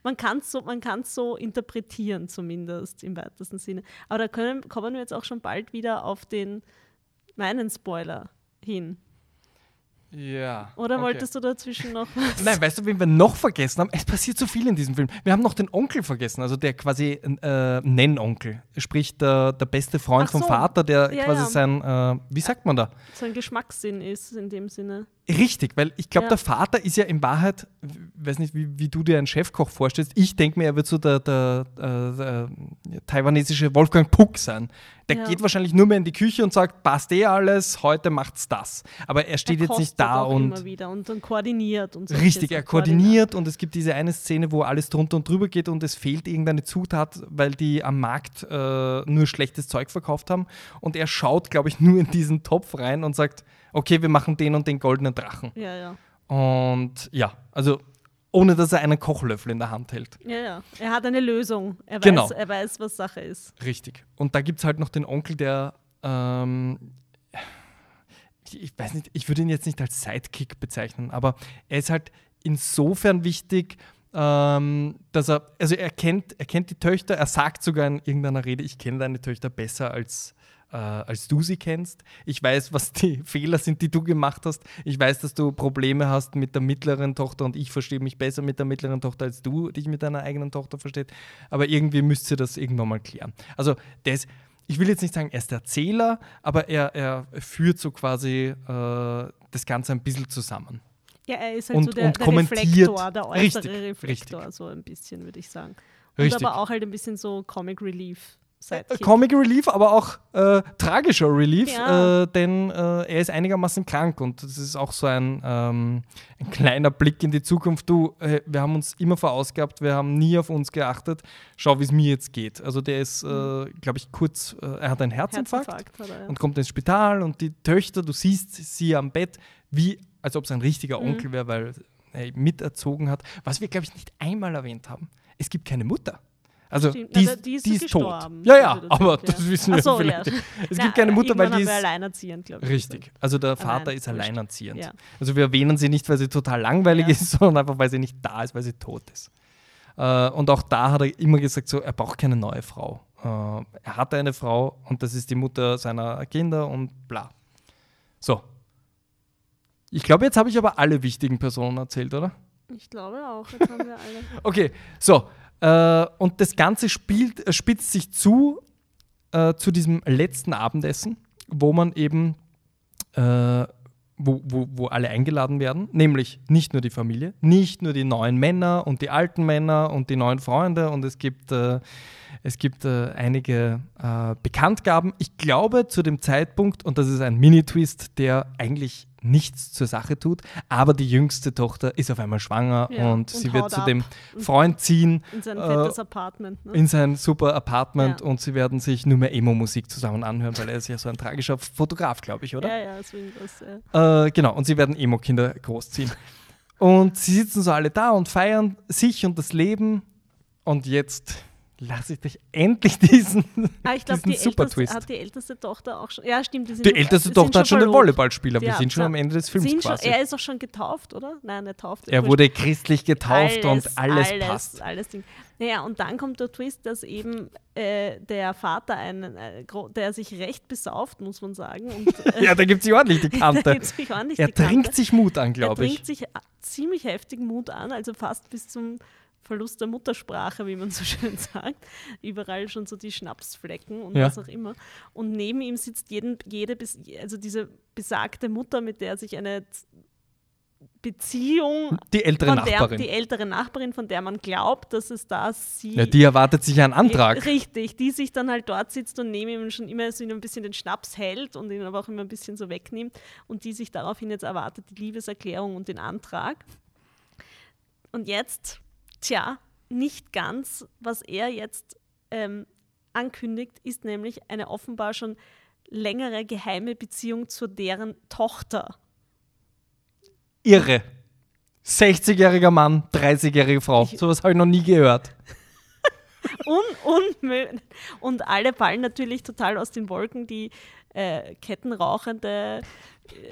man kann es so, man so interpretieren, zumindest im weitesten Sinne. Aber da können, kommen wir jetzt auch schon bald wieder auf den meinen Spoiler hin. Ja. Oder okay. wolltest du dazwischen noch was? Nein, weißt du, wen wir noch vergessen haben? Es passiert so viel in diesem Film. Wir haben noch den Onkel vergessen, also der quasi äh, Nennonkel. Sprich, der, der beste Freund Ach vom so. Vater, der Ja, quasi ja. sein, äh, wie sagt man da? so ein Geschmackssinn ist in dem Sinne. Richtig, weil ich glaube, Ja. der Vater ist ja in Wahrheit, weiß nicht, wie, wie du dir einen Chefkoch vorstellst. Ich denke mir, er wird so der, der, äh, der taiwanesische Wolfgang Puck sein. Der Ja. geht wahrscheinlich nur mehr in die Küche und sagt, passt eh alles, heute macht's das. Aber er steht er jetzt nicht da und immer wieder und dann koordiniert und Richtig, er koordiniert und es gibt diese eine Szene, wo alles drunter und drüber geht und es fehlt irgendeine Zutat, weil die am Markt äh, nur schlechtes Zeug verkauft haben. Und er schaut, glaube ich, nur in diesen Topf rein und sagt, okay, wir machen den und den goldenen Drachen. Ja, ja. Und ja, also ohne dass er einen Kochlöffel in der Hand hält. Ja, ja. Er hat eine Lösung. Er weiß, Genau. er weiß was Sache ist. Richtig. Und da gibt es halt noch den Onkel, der, ähm, ich- ich weiß nicht, ich würde ihn jetzt nicht als Sidekick bezeichnen, aber er ist halt insofern wichtig, ähm, dass er, also er kennt, er kennt die Töchter, er sagt sogar in irgendeiner Rede, ich kenne deine Töchter besser als, äh, als du sie kennst. Ich weiß, was die Fehler sind, die du gemacht hast. Ich weiß, dass du Probleme hast mit der mittleren Tochter und ich verstehe mich besser mit der mittleren Tochter, als du dich mit deiner eigenen Tochter versteht. Aber irgendwie müsst ihr das irgendwann mal klären. Also der ist, ich will jetzt nicht sagen, er ist der Erzähler, aber er, er führt so quasi äh, das Ganze ein bisschen zusammen. Ja, er ist halt Und- so der, der. Reflektor, der äußere Richtig, Reflektor, richtig. so ein bisschen, würde ich sagen. Und Richtig. aber auch halt ein bisschen so Comic Relief. Äh, Sidekick. Comic Relief, aber auch äh, tragischer Relief, Ja. äh, denn äh, er ist einigermaßen krank und das ist auch so ein, ähm, ein kleiner Blick in die Zukunft. Du, äh, wir haben uns immer verausgabt, wir haben nie auf uns geachtet. Schau, wie es mir jetzt geht. Also der ist, äh, glaube ich, kurz, äh, er hat einen Herzinfarkt, Herzinfarkt er, ja. und kommt ins Spital und die Töchter, du siehst sie am Bett, wie als ob es ein richtiger Mhm. Onkel wäre, weil er miterzogen hat. Was wir, glaube ich, nicht einmal erwähnt haben, es gibt keine Mutter. Also Stimmt. die, Na, ist, die ist die ist tot. Ja, ja, aber erzählt, das ja. wissen wir so, vielleicht. ja. Es Na, gibt keine Mutter, weil die ist alleinerziehend, glaube ich. richtig. Also der Vater Allein, ist alleinerziehend. Ja. Also wir erwähnen sie nicht, weil sie total langweilig Ja. ist, sondern einfach, weil sie nicht da ist, weil sie tot ist. Äh, und auch da hat er immer gesagt, so, er braucht keine neue Frau. Äh, er hatte eine Frau und das ist die Mutter seiner Kinder und bla. So. Ich glaube, jetzt habe ich aber alle wichtigen Personen erzählt, oder? Ich glaube auch, jetzt haben wir alle. Okay, so. Äh, und das Ganze spielt, äh, spitzt sich zu äh, zu diesem letzten Abendessen, wo man eben, äh, wo, wo, wo alle eingeladen werden, nämlich nicht nur die Familie, nicht nur die neuen Männer und die alten Männer und die neuen Freunde und es gibt, äh, es gibt äh, einige Bekanntgaben. Ich glaube zu dem Zeitpunkt, und das ist ein Mini-Twist, der eigentlich nichts zur Sache tut, aber die jüngste Tochter ist auf einmal schwanger Ja, und, und sie wird zu dem Freund ziehen In sein Äh, fettes Apartment. Ne? in sein super Apartment Ja. und sie werden sich nur mehr Emo-Musik zusammen anhören, weil er ist ja so ein tragischer Fotograf, glaube ich, oder? Ja, ja, deswegen das. Ja. Äh, genau, und sie werden Emo-Kinder großziehen. Und sie sitzen so alle da und feiern sich und das Leben. Und jetzt, lasse ich dich endlich diesen, Ah, ich glaube, diesen die super älteste, Twist. hat die älteste Tochter auch schon. Ja, stimmt. Die, sind Die schon- älteste sind Tochter hat schon den. Volleyballspieler. Wir Ja, sind schon ja. am Ende des Films Sind schon, quasi. er ist auch schon getauft, oder? Nein, er tauft. Er wurde christlich getauft alles, und alles, alles passt. Alles Ding. Naja, und dann kommt der Twist, dass eben äh, der Vater, einen, äh, der sich recht besauft, muss man sagen. Und, äh, Ja, da gibt es ordentlich die Kante. sich ordentlich Er die Kante. trinkt sich Mut an, Er glaube ich. trinkt sich ziemlich heftigen Mut an, also fast bis zum Verlust der Muttersprache, wie man so schön sagt. Überall schon so die Schnapsflecken und Ja. was auch immer. Und neben ihm sitzt jeden, jede, also diese besagte Mutter, mit der er sich eine Beziehung Die ältere von der, Nachbarin. die ältere Nachbarin, von der man glaubt, dass es da sie ja, die erwartet sich einen Antrag. Richtig, die sich dann halt dort sitzt und neben ihm schon immer so ein bisschen den Schnaps hält und ihn aber auch immer ein bisschen so wegnimmt und die sich daraufhin jetzt erwartet, die Liebeserklärung und den Antrag. Und jetzt, tja, nicht ganz, was er jetzt ähm, ankündigt, ist nämlich eine offenbar schon längere geheime Beziehung zu deren Tochter. Irre. 60-jähriger Mann, 30-jährige Frau. Ich- Sowas habe ich noch nie gehört. Un. Und alle fallen natürlich total aus den Wolken. Die äh, kettenrauchende,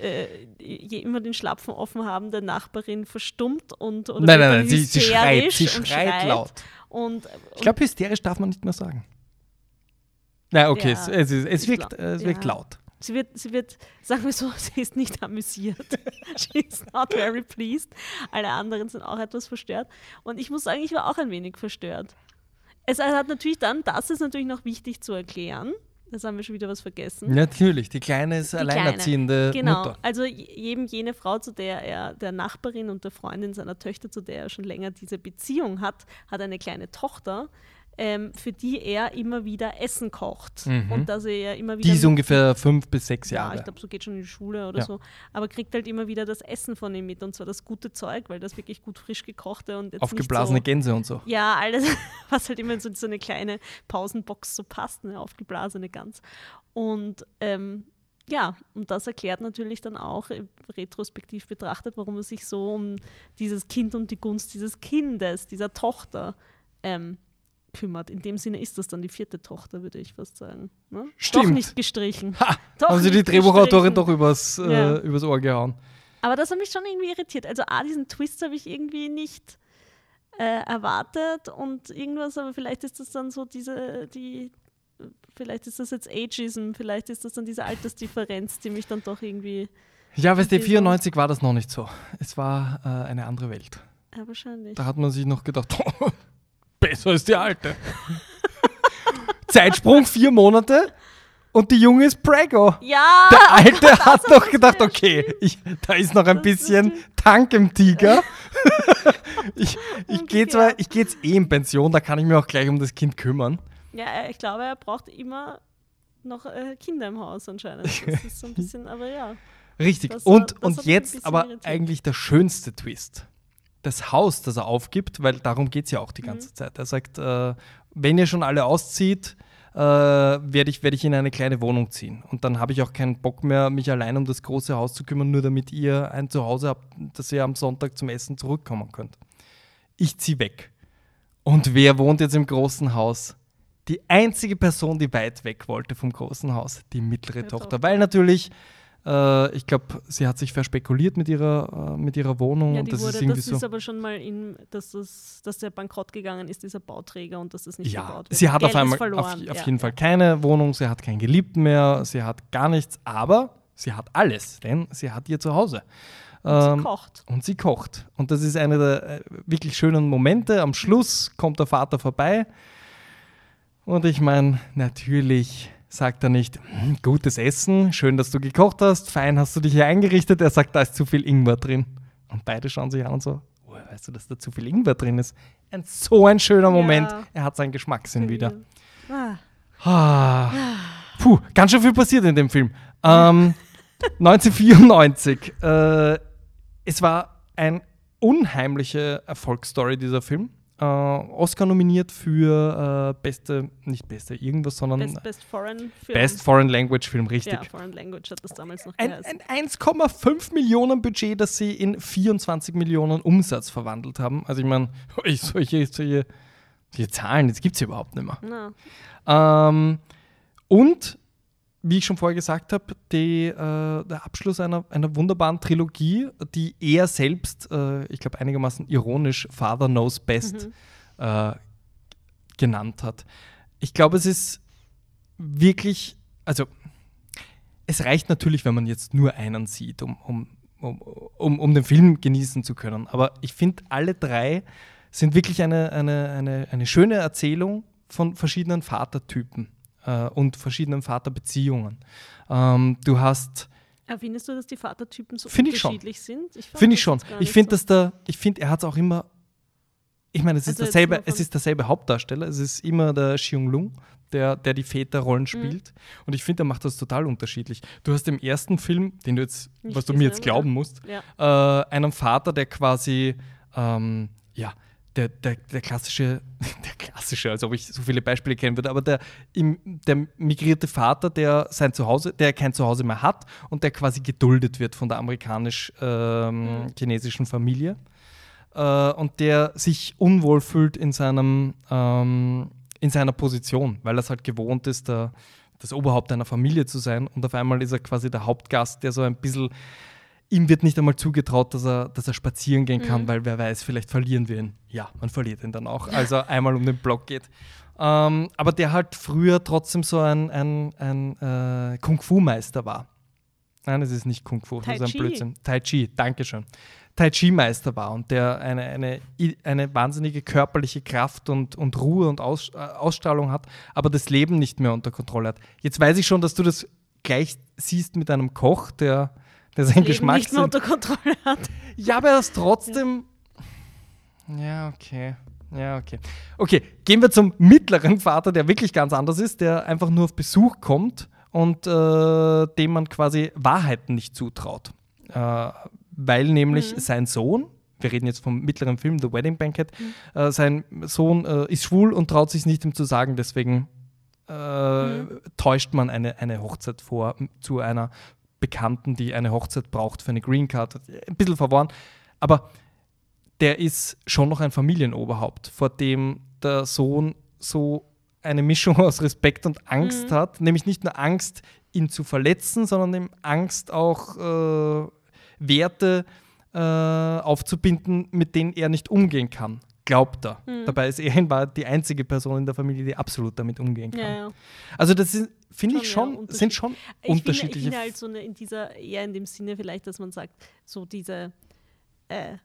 äh, immer den Schlapfen offen habende Nachbarin verstummt und oder Nein, nein, nein, sie, sie schreit, sie und schreit laut. Und, Ich glaube, hysterisch darf man nicht mehr sagen. Na, okay, Ja, es, es, es wirkt, es wirkt ja. laut. sie wird, sie wird, sagen wir so, sie ist nicht amüsiert. She is not very pleased. Alle anderen sind auch etwas verstört. Und ich muss sagen, ich war auch ein wenig verstört. Es hat natürlich dann, das ist natürlich noch wichtig zu erklären. Das haben wir schon wieder was vergessen. Natürlich, die kleine ist Die Kleine. alleinerziehende Genau, Mutter. also eben jene Frau, zu der er, der Nachbarin und der Freundin seiner Töchter, zu der er schon länger diese Beziehung hat, hat eine kleine Tochter, ähm, für die er immer wieder Essen kocht. Mhm. Und dass er ja immer wieder. Die ist ungefähr fünf bis sechs ja, Jahre. ich glaube, so geht schon in die Schule oder Ja. so. Aber kriegt halt immer wieder das Essen von ihm mit und zwar das gute Zeug, weil das wirklich gut frisch gekochte und jetzt Aufgeblasene so, Gänse und so. ja, alles, was halt immer in so, so eine kleine Pausenbox so passt, eine aufgeblasene Gans. Und ähm, ja, und das erklärt natürlich dann auch äh, retrospektiv betrachtet, warum er sich so um dieses Kind und die Gunst dieses Kindes, dieser Tochter ähm, kümmert. In dem Sinne ist das dann die vierte Tochter, würde ich fast sagen. Ne? Doch Stimmt. nicht gestrichen. Ha, Doch haben sie die Drehbuchautorin gestrichen. doch übers, äh, Ja. übers Ohr gehauen. Aber das hat mich schon irgendwie irritiert. Also, A, diesen Twist habe ich irgendwie nicht äh, erwartet und irgendwas, aber vielleicht ist das dann so diese, die, vielleicht ist das jetzt Ageism, vielleicht ist das dann diese Altersdifferenz, die mich dann doch irgendwie, Ja, weißt du, Okay, so. 94 war das noch nicht so. Es war äh, eine andere Welt. ja, wahrscheinlich. Da hat man sich noch gedacht, besser ist die alte. Zeitsprung vier Monate und die Junge ist Prego. Ja! Der Alte hat noch gedacht, okay, ich, da ist noch ein bisschen Tank im Tiger. ich ich gehe zwar, ich gehe jetzt eh in Pension, da kann ich mich auch gleich um das Kind kümmern. Ja, ich glaube, er braucht immer noch äh, Kinder im Haus anscheinend. Das ist so ein bisschen, aber ja. Richtig. Das war- und das und jetzt aber eigentlich der schönste Twist. Das Haus, das er aufgibt, weil darum geht es ja auch Mhm. die ganze Zeit. Er sagt, äh, wenn ihr schon alle auszieht, äh, werde ich, werd ich in eine kleine Wohnung ziehen. Und dann habe ich auch keinen Bock mehr, mich allein um das große Haus zu kümmern, nur damit ihr ein Zuhause habt, dass ihr am Sonntag zum Essen zurückkommen könnt. Ich ziehe weg. Und wer wohnt jetzt im großen Haus? Die einzige Person, die weit weg wollte vom großen Haus, die mittlere Tochter. Weil natürlich, äh, ich glaube, sie hat sich verspekuliert mit ihrer, äh, mit ihrer Wohnung. Ja, und das wurde, ist irgendwie das so. ist aber schon mal in, dass, das, dass der bankrott gegangen ist, dieser Bauträger, und dass das nicht ja, gebaut wird. sie hat Geld auf einmal auf, auf ja. jeden Fall keine Wohnung, sie hat keinen Geliebten mehr, sie hat gar nichts, aber sie hat alles, denn sie hat ihr Zuhause. Und Ähm, sie kocht. und sie kocht. Und das ist einer der äh, wirklich schönen Momente. Am Schluss kommt der Vater vorbei. Und ich meine, natürlich sagt er nicht, "Hm, gutes Essen, schön, dass du gekocht hast, fein hast du dich hier eingerichtet. Er sagt, da ist zu viel Ingwer drin. Und beide schauen sich an und so, woher weißt du, dass da zu viel Ingwer drin ist? Ein, so ein schöner Moment. Ja. Er hat seinen Geschmackssinn wieder. Ah, Ah. Puh, ganz schön viel passiert in dem Film. Ähm, 1994. Äh, es war eine unheimliche Erfolgsstory, dieser Film. Äh, Oscar nominiert für äh, beste, nicht beste irgendwas, sondern Best, Best Foreign Film. Best Foreign Language Film, richtig. Ja, Foreign Language hat das damals noch Ein, geheißen. ein 1,5 Millionen Budget, das sie in 24 Millionen Umsatz verwandelt haben. Also ich meine, solche, solche Die Zahlen, das gibt es überhaupt nicht mehr. Na, Ähm, und, wie ich schon vorher gesagt habe, die, äh, der Abschluss einer, einer wunderbaren Trilogie, die er selbst, äh, ich glaube einigermaßen ironisch, Father Knows Best äh, genannt hat. Ich glaube, es ist wirklich, also es reicht natürlich, wenn man jetzt nur einen sieht, um, um, um, um, um den Film genießen zu können. Aber ich finde, alle drei sind wirklich eine, eine, eine, eine schöne Erzählung von verschiedenen Vatertypen äh, und verschiedenen Vaterbeziehungen. Ähm, du hast, Aber findest du, dass die Vatertypen so Find ich unterschiedlich sind? Ich finde ich schon, ich finde, so. dass der, ich finde, er hat es auch immer, ich meine, es ist Also dasselbe, es ist derselbe Hauptdarsteller, es ist immer der Xiong Lung, der, der die Mhm. Väterrollen spielt. Und ich finde, er macht das total unterschiedlich. Du hast im ersten Film, den du jetzt, Nicht was du mir jetzt glauben musst, Ja. äh, einen Vater, der quasi, ähm, ja, der, der, der klassische, der klassische, als ob ich so viele Beispiele kennen würde, aber der, im, der migrierte Vater, der sein Zuhause, der kein Zuhause mehr hat und der quasi geduldet wird von der amerikanisch-chinesischen Familie äh, und der sich unwohl fühlt in seinem ähm, in seiner Position, weil er es halt gewohnt ist, der, das Oberhaupt einer Familie zu sein und auf einmal ist er quasi der Hauptgast, der so ein bisschen ihm wird nicht einmal zugetraut, dass er, dass er spazieren gehen kann, weil wer weiß, vielleicht verlieren wir ihn. Ja, man verliert ihn dann auch, als er einmal um den Block geht. Ähm, aber der halt früher trotzdem so ein, ein, ein äh, Kung-Fu-Meister war. Nein, es ist nicht Kung Fu, Tai das ist ein. Blödsinn. Tai Chi, Dankeschön. Tai Chi-Meister war und der eine, eine, eine wahnsinnige körperliche Kraft und, und Ruhe und Aus, äh, Ausstrahlung hat, aber das Leben nicht mehr unter Kontrolle hat. Jetzt weiß ich schon, dass du das gleich siehst mit einem Koch, der, der sein Geschmack nicht mehr unter Kontrolle hat. ja, aber er ist trotzdem. Ja, okay. Ja, okay. Okay, gehen wir zum mittleren Vater, der wirklich ganz anders ist, der einfach nur auf Besuch kommt und äh, dem man quasi Wahrheiten nicht zutraut. Äh, weil nämlich sein Sohn, wir reden jetzt vom mittleren Film, The Wedding Banquet, äh, sein Sohn äh, ist schwul und traut sich nicht, ihm zu sagen, deswegen äh, täuscht man eine, eine Hochzeit vor zu einer Bekannten, die eine Hochzeit braucht für eine Green Card. Ein bisschen verworren. Aber der ist schon noch ein Familienoberhaupt, vor dem der Sohn so eine Mischung aus Respekt und Angst hat. Nämlich nicht nur Angst, ihn zu verletzen, sondern eben Angst auch äh, Werte äh, aufzubinden, mit denen er nicht umgehen kann. Glaubt er. Dabei ist er Wahrheit die einzige Person in der Familie, die absolut damit umgehen kann. Ja, ja. Also das sind, finde ich Schon, ja, sind schon Ich unterschiedliche. Finde, ich finde halt so eine, in dieser, eher in dem Sinne vielleicht, dass man sagt, so diese äh,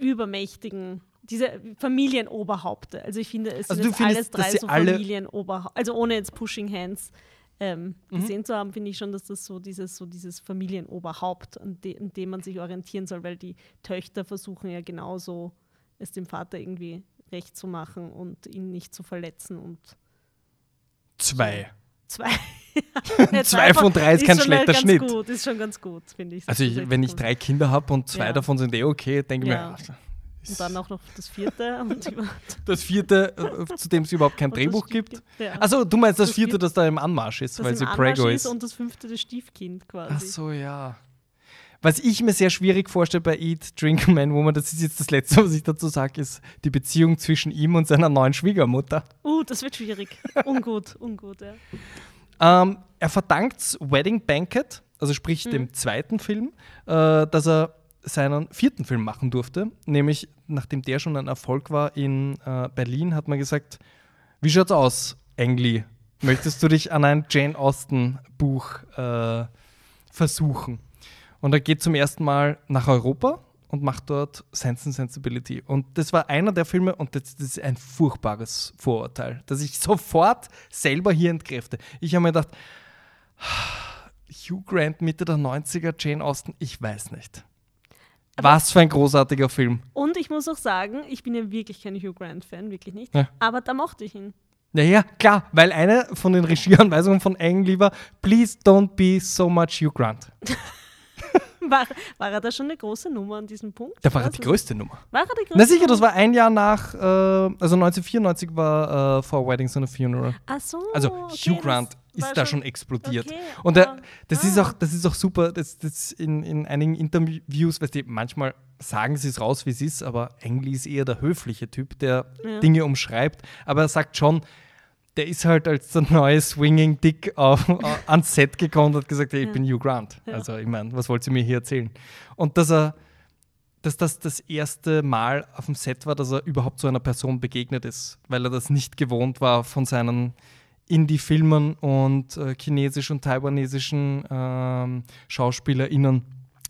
übermächtigen, diese Familienoberhaupte. Also ich finde, es Also sind alles drei so alle- Familienoberhaupte. Also ohne jetzt Pushing Hands ähm, Mhm. gesehen zu haben, finde ich schon, dass das so dieses, so dieses Familienoberhaupt, an, de, an dem man sich orientieren soll, weil die Töchter versuchen ja genauso, es dem Vater irgendwie recht zu machen und ihn nicht zu verletzen und Zwei. Zwei. Zwei von drei ist kein schon schlechter Schnitt. Gut, ist schon ganz gut, finde ich. Also ich, ist wenn ich gut. drei Kinder habe und zwei Ja. davon sind eh okay, denke ich Ja. mir, Und dann auch noch das vierte. das vierte, äh, zu dem es überhaupt kein Drehbuch gibt. Ja. Also du meinst das Das vierte, das da im Anmarsch ist, das weil sie Prego ist ist. und das fünfte das Stiefkind quasi. Ach so, ja. Was ich mir sehr schwierig vorstelle bei Eat, Drink Man Woman, das ist jetzt das Letzte, was ich dazu sage, ist die Beziehung zwischen ihm und seiner neuen Schwiegermutter. Uh, das wird schwierig. ungut, ungut, ja. Ähm, er verdankt Wedding Banquet, also Mhm. sprich dem zweiten Film, äh, dass er seinen vierten Film machen durfte. Nämlich, nachdem der schon ein Erfolg war in äh, Berlin, hat man gesagt, wie schaut's aus, Engli? Möchtest du dich an ein Jane Austen Buch äh, versuchen? Und er geht zum ersten Mal nach Europa und macht dort Sense and Sensibility. Und das war einer der Filme, und das, das ist ein furchtbares Vorurteil, das ich sofort selber hier entkräfte. Ich habe mir gedacht, Hugh Grant Mitte der 90er, Jane Austen, ich weiß nicht. Was für ein großartiger Film. Und ich muss auch sagen, ich bin ja wirklich kein Hugh Grant-Fan, wirklich nicht. Ja. Aber da mochte ich ihn. Naja, klar, weil eine von den Regieanweisungen von Ang Lee war, please don't be so much Hugh Grant. War, war er da schon eine große Nummer an diesem Punkt? Da war er die ist- größte Nummer. War er die größte Na sicher, das war ein Jahr nach, äh, also 1994 war äh, For Weddings and a Funeral. Ach so. Also okay, Hugh Grant ist da schon explodiert. Okay, Und der, das, ist auch, das ist auch super, das, das in, in einigen Interviews, weißt du, manchmal sagen sie es raus, wie es ist, aber Ang Lee ist eher der höfliche Typ, der Ja. Dinge umschreibt. Aber er sagt schon, der ist halt als der neue Swinging Dick auf, ans Set gekommen und hat gesagt, hey, ich bin Hugh Grant. Also ich meine, was wollt ihr mir hier erzählen? Und dass er, dass das das erste Mal auf dem Set war, dass er überhaupt so einer Person begegnet ist, weil er das nicht gewohnt war von seinen Indie-Filmen und äh, chinesisch und taiwanesischen ähm, SchauspielerInnen,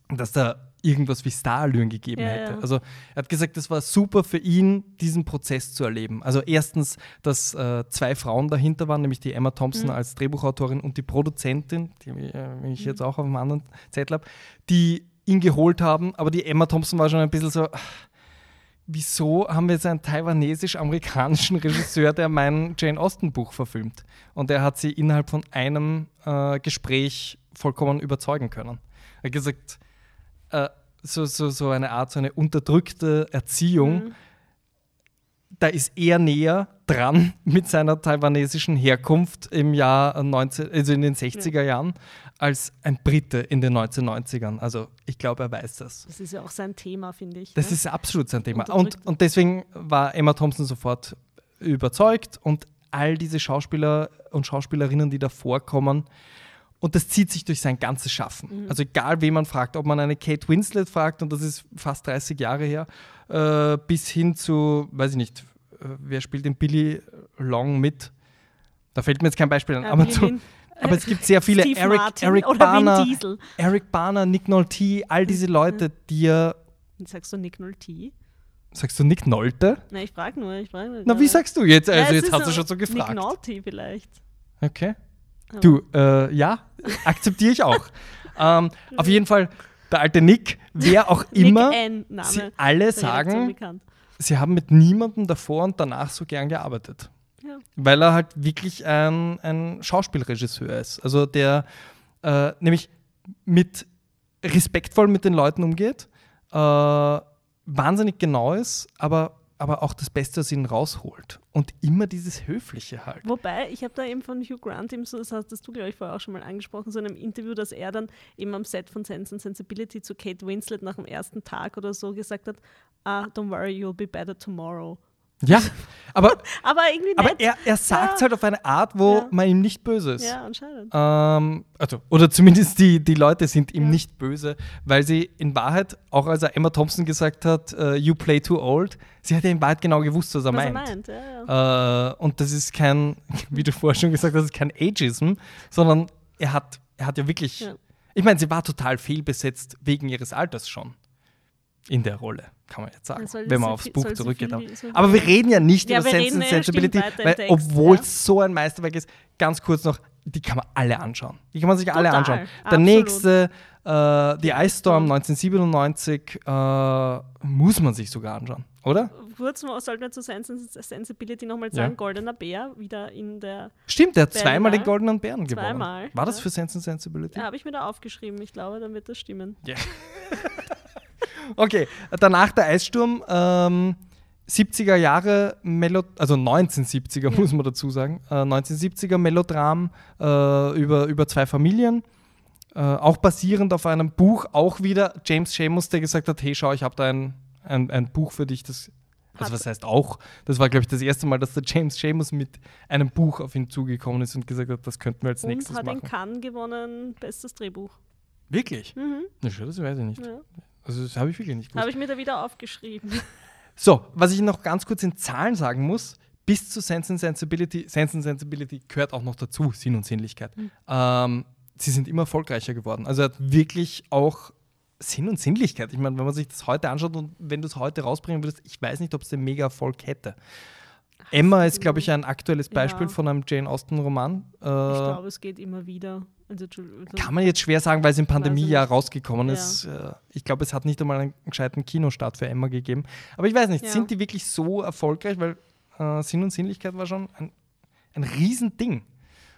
dass da irgendwas wie Starallüren gegeben Ja, hätte. ja. Also er hat gesagt, das war super für ihn, diesen Prozess zu erleben. Also erstens, dass äh, zwei Frauen dahinter waren, nämlich die Emma Thompson Mhm. als Drehbuchautorin und die Produzentin, die äh, ich Mhm. jetzt auch auf einem anderen Zettel habe, die ihn geholt haben. Aber die Emma Thompson war schon ein bisschen so, ach, wieso haben wir jetzt einen taiwanesisch-amerikanischen Regisseur, der mein Jane Austen-Buch verfilmt? Und er hat sie innerhalb von einem äh, Gespräch vollkommen überzeugen können. Er hat gesagt, äh, so, so, so eine Art, so eine unterdrückte Erziehung, Mhm. da ist er näher dran mit seiner taiwanesischen Herkunft im Jahr 19, also in den 60er Jahren, als ein Brite in den 1990ern. Also ich glaube, er weiß das. Das ist ja auch sein Thema, finde ich. Das ne? ist absolut sein Thema. Und, und deswegen war Emma Thompson sofort überzeugt und all diese Schauspieler und Schauspielerinnen, die da vorkommen, und das zieht sich durch sein ganzes Schaffen. Mhm. Also egal, wen man fragt, ob man eine Kate Winslet fragt, und das ist fast 30 Jahre her, äh, bis hin zu, weiß ich nicht, äh, wer spielt den Billy Long mit? Da fällt mir jetzt kein Beispiel an. Äh, aber, zu, aber es gibt sehr viele. Steve Eric, Martin Eric Barner. Eric Barner, Nick Nolte, all diese Leute, die ja Sagst du Nick Nolte? Sagst du Nick Nolte? Nein, ich frage nur. Ich frag nur Na, wie sagst du jetzt? Ja, Also es jetzt hast du schon so gefragt. Nick Nolte vielleicht. Okay. Du, äh, ja, akzeptiere ich auch. ähm, auf jeden Fall, der alte Nick, wer auch immer, N, Name. sie alle sagen, sie haben mit niemandem davor und danach so gern gearbeitet. Ja. Weil er halt wirklich ein, ein Schauspielregisseur ist. Also der äh, nämlich mit respektvoll mit den Leuten umgeht, äh, wahnsinnig genau ist, aber, aber auch das Beste aus ihnen rausholt. Und immer dieses Höfliche halt. Wobei, ich habe da eben von Hugh Grant, eben so, das hast du, glaube ich, vorher auch schon mal angesprochen, so in einem Interview, dass er dann eben am Set von Sense and Sensibility zu Kate Winslet nach dem ersten Tag oder so gesagt hat, ah, don't worry, you'll be better tomorrow. Ja, aber, Aber irgendwie aber nett. er, er sagt es Ja. halt auf eine Art, wo Ja. man ihm nicht böse ist. ja, anscheinend. Ähm, also, oder zumindest die, die Leute sind ihm Ja. nicht böse, weil sie in Wahrheit, auch als er Emma Thompson gesagt hat, äh, you play too old, sie hat ja in Wahrheit genau gewusst, was er Was er meint. meint, ja, ja. Äh, und das ist kein, wie du vorher schon gesagt hast, das ist kein Ageism, sondern er hat, er hat ja wirklich, ich meine, sie war total fehlbesetzt wegen ihres Alters schon in der Rolle, kann man jetzt sagen, Ja, wenn man sie aufs viel- Buch zurückgeht. viel- Aber- soll- Aber wir reden ja nicht Ja, über Sense and ja, Sensibility, weil Text, obwohl ja. es so ein Meisterwerk ist, ganz kurz noch, die kann man alle anschauen. Die kann man sich alle Total, anschauen. Der absolut. nächste, äh, The Ice Storm Storm. 1997, äh, muss man sich sogar anschauen, oder? Kurz mal, sollten wir zu Sense and Sensibility nochmal Ja. sagen, Goldener Bär, wieder in der, Stimmt, der hat zweimal den Goldenen Bären gewonnen. Zweimal, War das ja. für Sense and Sensibility? ja, habe ich mir da aufgeschrieben, ich glaube, dann wird das stimmen. Okay, danach der Eissturm, ähm, 70er Jahre, Melo also 1970er muss man dazu sagen, äh, 1970er Melodram äh, über, über zwei Familien, äh, auch basierend auf einem Buch, auch wieder James Seamus, der gesagt hat, hey schau, ich habe da ein, ein, ein Buch für dich, das also was heißt auch, das war glaube ich das erste Mal, dass der James Seamus mit einem Buch auf ihn zugekommen ist und gesagt hat, das könnten wir als Und nächstes hat in machen. Cannes gewonnen, bestes Drehbuch. Wirklich? Mhm. Na schön, das weiß ich nicht. Ja. Also das habe ich wirklich nicht gewusst. Habe ich mir da wieder aufgeschrieben. So, was ich noch ganz kurz in Zahlen sagen muss, bis zu Sense and Sensibility, Sense and Sensibility gehört auch noch dazu, Sinn und Sinnlichkeit. Mhm. Ähm, sie sind immer erfolgreicher geworden. Also er hat wirklich auch Sinn und Sinnlichkeit. Ich meine, wenn man sich das heute anschaut und wenn du es heute rausbringen würdest, ich weiß nicht, ob es den Mega-Erfolg hätte. Emma ist, glaube ich, ein aktuelles Beispiel Ja. von einem Jane Austen-Roman. Äh, Ich glaube, es geht immer wieder. Also, also- kann man jetzt schwer sagen, weil es im Pandemiejahr rausgekommen Ja. ist. Äh, Ich glaube, es hat nicht einmal einen gescheiten Kinostart für Emma gegeben. Aber ich weiß nicht, Ja. sind die wirklich so erfolgreich? Weil äh, Sinn und Sinnlichkeit war schon ein, ein Riesending.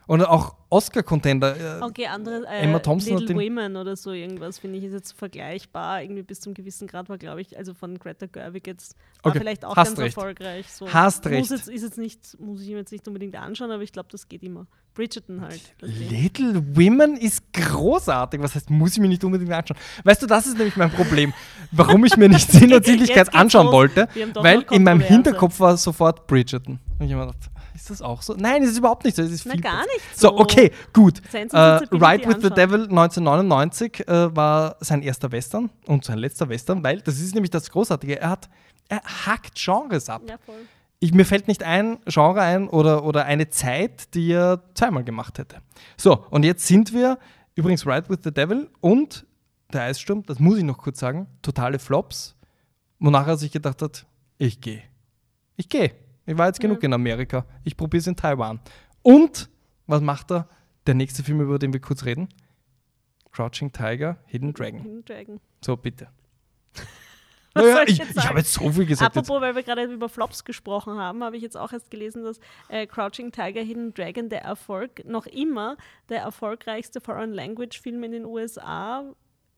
Und auch Oscar-Contender. Äh, Okay, andere, äh, Emma Thompson Little Women oder so irgendwas, finde ich, ist jetzt vergleichbar. Irgendwie bis zum gewissen Grad war, glaube ich, also von Greta Gerwig jetzt, war Okay, vielleicht auch hast ganz recht. erfolgreich. So. Hast muss recht. Jetzt, ist jetzt nicht, muss ich mir jetzt nicht unbedingt anschauen, aber ich glaube, das geht immer. Bridgerton halt. Little Women ist großartig. Was heißt, muss ich mir nicht unbedingt anschauen? Weißt du, das ist nämlich mein Problem, warum ich mir nicht Sinn und Sinnlichkeit anschauen los. wollte, weil in meinem. Hinterkopf war sofort Bridgerton. Und ich habe mir gedacht, ist das auch so? Nein, es ist überhaupt nicht so. Es ist Na, viel gar nicht So, so. okay, gut. Sensibility Ride with the anschauen. Devil 1999 äh, war sein erster Western und sein letzter Western, weil das ist nämlich das Großartige. Er hat, er hackt Genres ab. Ja, voll. Ich, mir fällt nicht ein Genre ein oder, oder eine Zeit, die er zweimal gemacht hätte. So, und jetzt sind wir übrigens Ride with the Devil und der Eissturm, das muss ich noch kurz sagen, totale Flops, wonach er sich gedacht hat, ich gehe. Ich gehe. Ich war jetzt genug in Amerika. Ich probiere es in Taiwan. Und was macht er? Der nächste Film, über den wir kurz reden? Crouching Tiger, Hidden Dragon. Hidden Dragon. So, bitte. Naja, ich ich jetzt ich habe jetzt so viel gesagt. Jetzt. Apropos, weil wir gerade über Flops gesprochen haben, habe ich jetzt auch erst gelesen, dass äh, Crouching Tiger, Hidden Dragon der Erfolg noch immer der erfolgreichste Foreign Language Film in den USA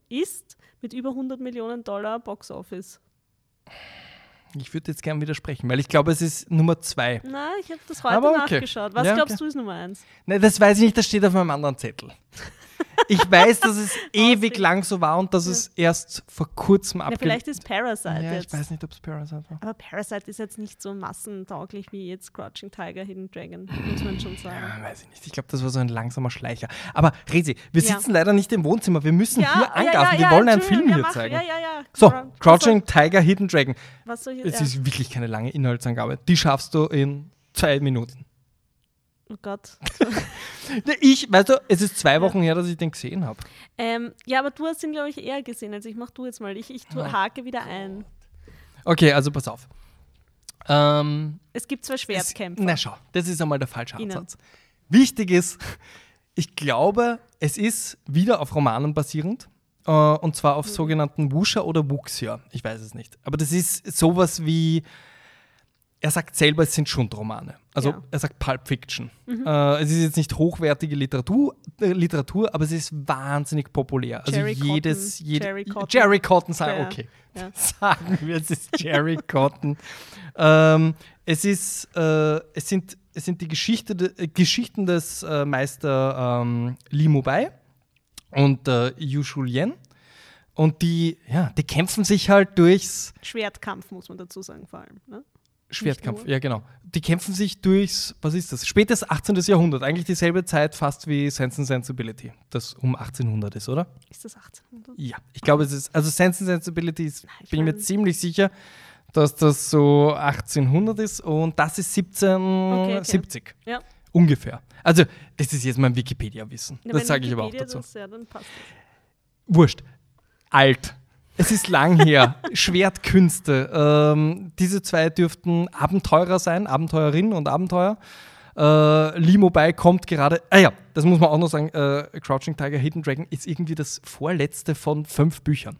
ist, mit über 100 Millionen Dollar Box Office. Ich würde jetzt gern widersprechen, weil ich glaube, es ist Nummer zwei. Na, ich habe das heute okay. nachgeschaut. Was Ja, glaubst okay. du ist Nummer eins? Ne, das weiß ich nicht, das steht auf meinem anderen Zettel. Ich weiß, dass es ewig lang so war und dass es erst vor kurzem Ja, abge... vielleicht ist Parasite ja, ich jetzt. weiß nicht, ob es Parasite war. Aber Parasite ist jetzt nicht so massentauglich wie jetzt Crouching Tiger, Hidden Dragon, muss man schon sagen. Ja, weiß ich nicht. Ich glaube, das war so ein langsamer Schleicher. Aber Resi, wir Ja. sitzen leider nicht im Wohnzimmer. Wir müssen hier angasen. wir ja, wollen einen Film ja, hier mach, zeigen. Ja, ja, ja. So, Crouch- Crouching Tiger, Hidden Dragon. Was soll ich Es ja. ist wirklich keine lange Inhaltsangabe. Die schaffst du in zwei Minuten. Oh Gott. Ich, weißt du, es ist zwei Wochen her, dass ich den gesehen habe. ähm, ja, aber du hast ihn, glaube ich, eher gesehen. Also ich mach du jetzt mal. Ich, ich tu, hake wieder ein. Okay, also pass auf. Ähm, Es gibt zwei Es- Schwertkämpfer. Na schau, das ist einmal der falsche Ihnen. Ansatz. Wichtig ist, ich glaube, es ist wieder auf Romanen basierend. Äh, und zwar Mhm. auf sogenannten Wuxia oder Wuxia. Ich weiß es nicht. Aber das ist sowas wie, er sagt selber, es sind Schundromane. Also Ja. Mhm. er sagt Pulp Fiction. Äh, es ist jetzt nicht hochwertige Literatur, äh, Literatur, aber es ist wahnsinnig populär. Also Jerry jedes, Cotton, jede, Jerry Cotton. Jerry Cotton sagen, Ja, okay. ja. Sagen wir, es ist Jerry Cotton. ähm, es ist, äh, es sind, es sind die Geschichte de, äh, Geschichten des äh, Meister ähm, Li Mubai und äh, Yu Shulien. Und die, ja, die kämpfen sich halt durchs Schwertkampf, muss man dazu sagen, vor allem. Ne? Schwertkampf. Ja, genau. Die kämpfen sich durchs, was ist das? Spätes 18. Jahrhundert. Eigentlich dieselbe Zeit fast wie Sense and Sensibility, das um 1800 ist, oder? Ist das 1800? Ja, ich glaube, es ist, also Sense and Sensibility ist, ich bin mir ziemlich sicher, dass das so 1800 ist und das ist 1770. Ja. Ungefähr. Also, das ist jetzt mein Wikipedia-Wissen. Ja, das sage ich aber auch dazu. Ja, Wurscht. Alt. Es ist lang her. Schwertkünste. Ähm, diese zwei dürften Abenteurer sein, Abenteurerin und Abenteuer. Äh, Limo bei kommt gerade. Ah ja, das muss man auch noch sagen. Äh, Crouching Tiger, Hidden Dragon ist irgendwie das vorletzte von fünf Büchern.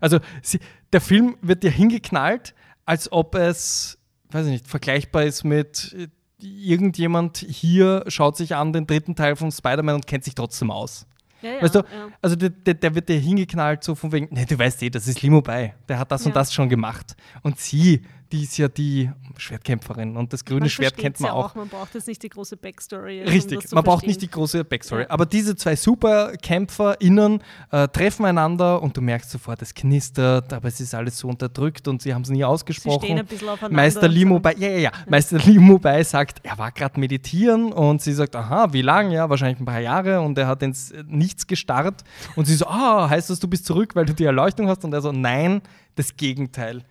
Also sie, der Film wird dir hingeknallt, als ob es, weiß ich nicht, vergleichbar ist mit äh, irgendjemand hier schaut sich an den dritten Teil von Spider-Man und kennt sich trotzdem aus. Ja, ja, Weißt du, also der, der, der wird dir hingeknallt, so von wegen, ne, du weißt eh, das ist Limo bei. Der hat das und das schon gemacht. Und sie, die ist ja die Schwertkämpferin und das grüne Man Schwert kennt man ja auch. Man braucht jetzt nicht die große Backstory. um Richtig, zu man braucht nicht die verstehen. große Backstory. Ja. Aber diese zwei SuperkämpferInnen äh, treffen einander und du merkst sofort, es knistert, aber es ist alles so unterdrückt und sie haben es nie Sie ausgesprochen. stehen ein bisschen aufeinander. Meister Limo bei, ja, ja, ja. Meister Limo bei sagt, er war gerade meditieren und sie sagt, aha, wie lang? Ja, wahrscheinlich ein paar Jahre und er hat ins äh, Nichts gestarrt und sie so, ah, heißt das, du bist zurück, weil du die Erleuchtung hast? Und er so, nein, das Gegenteil.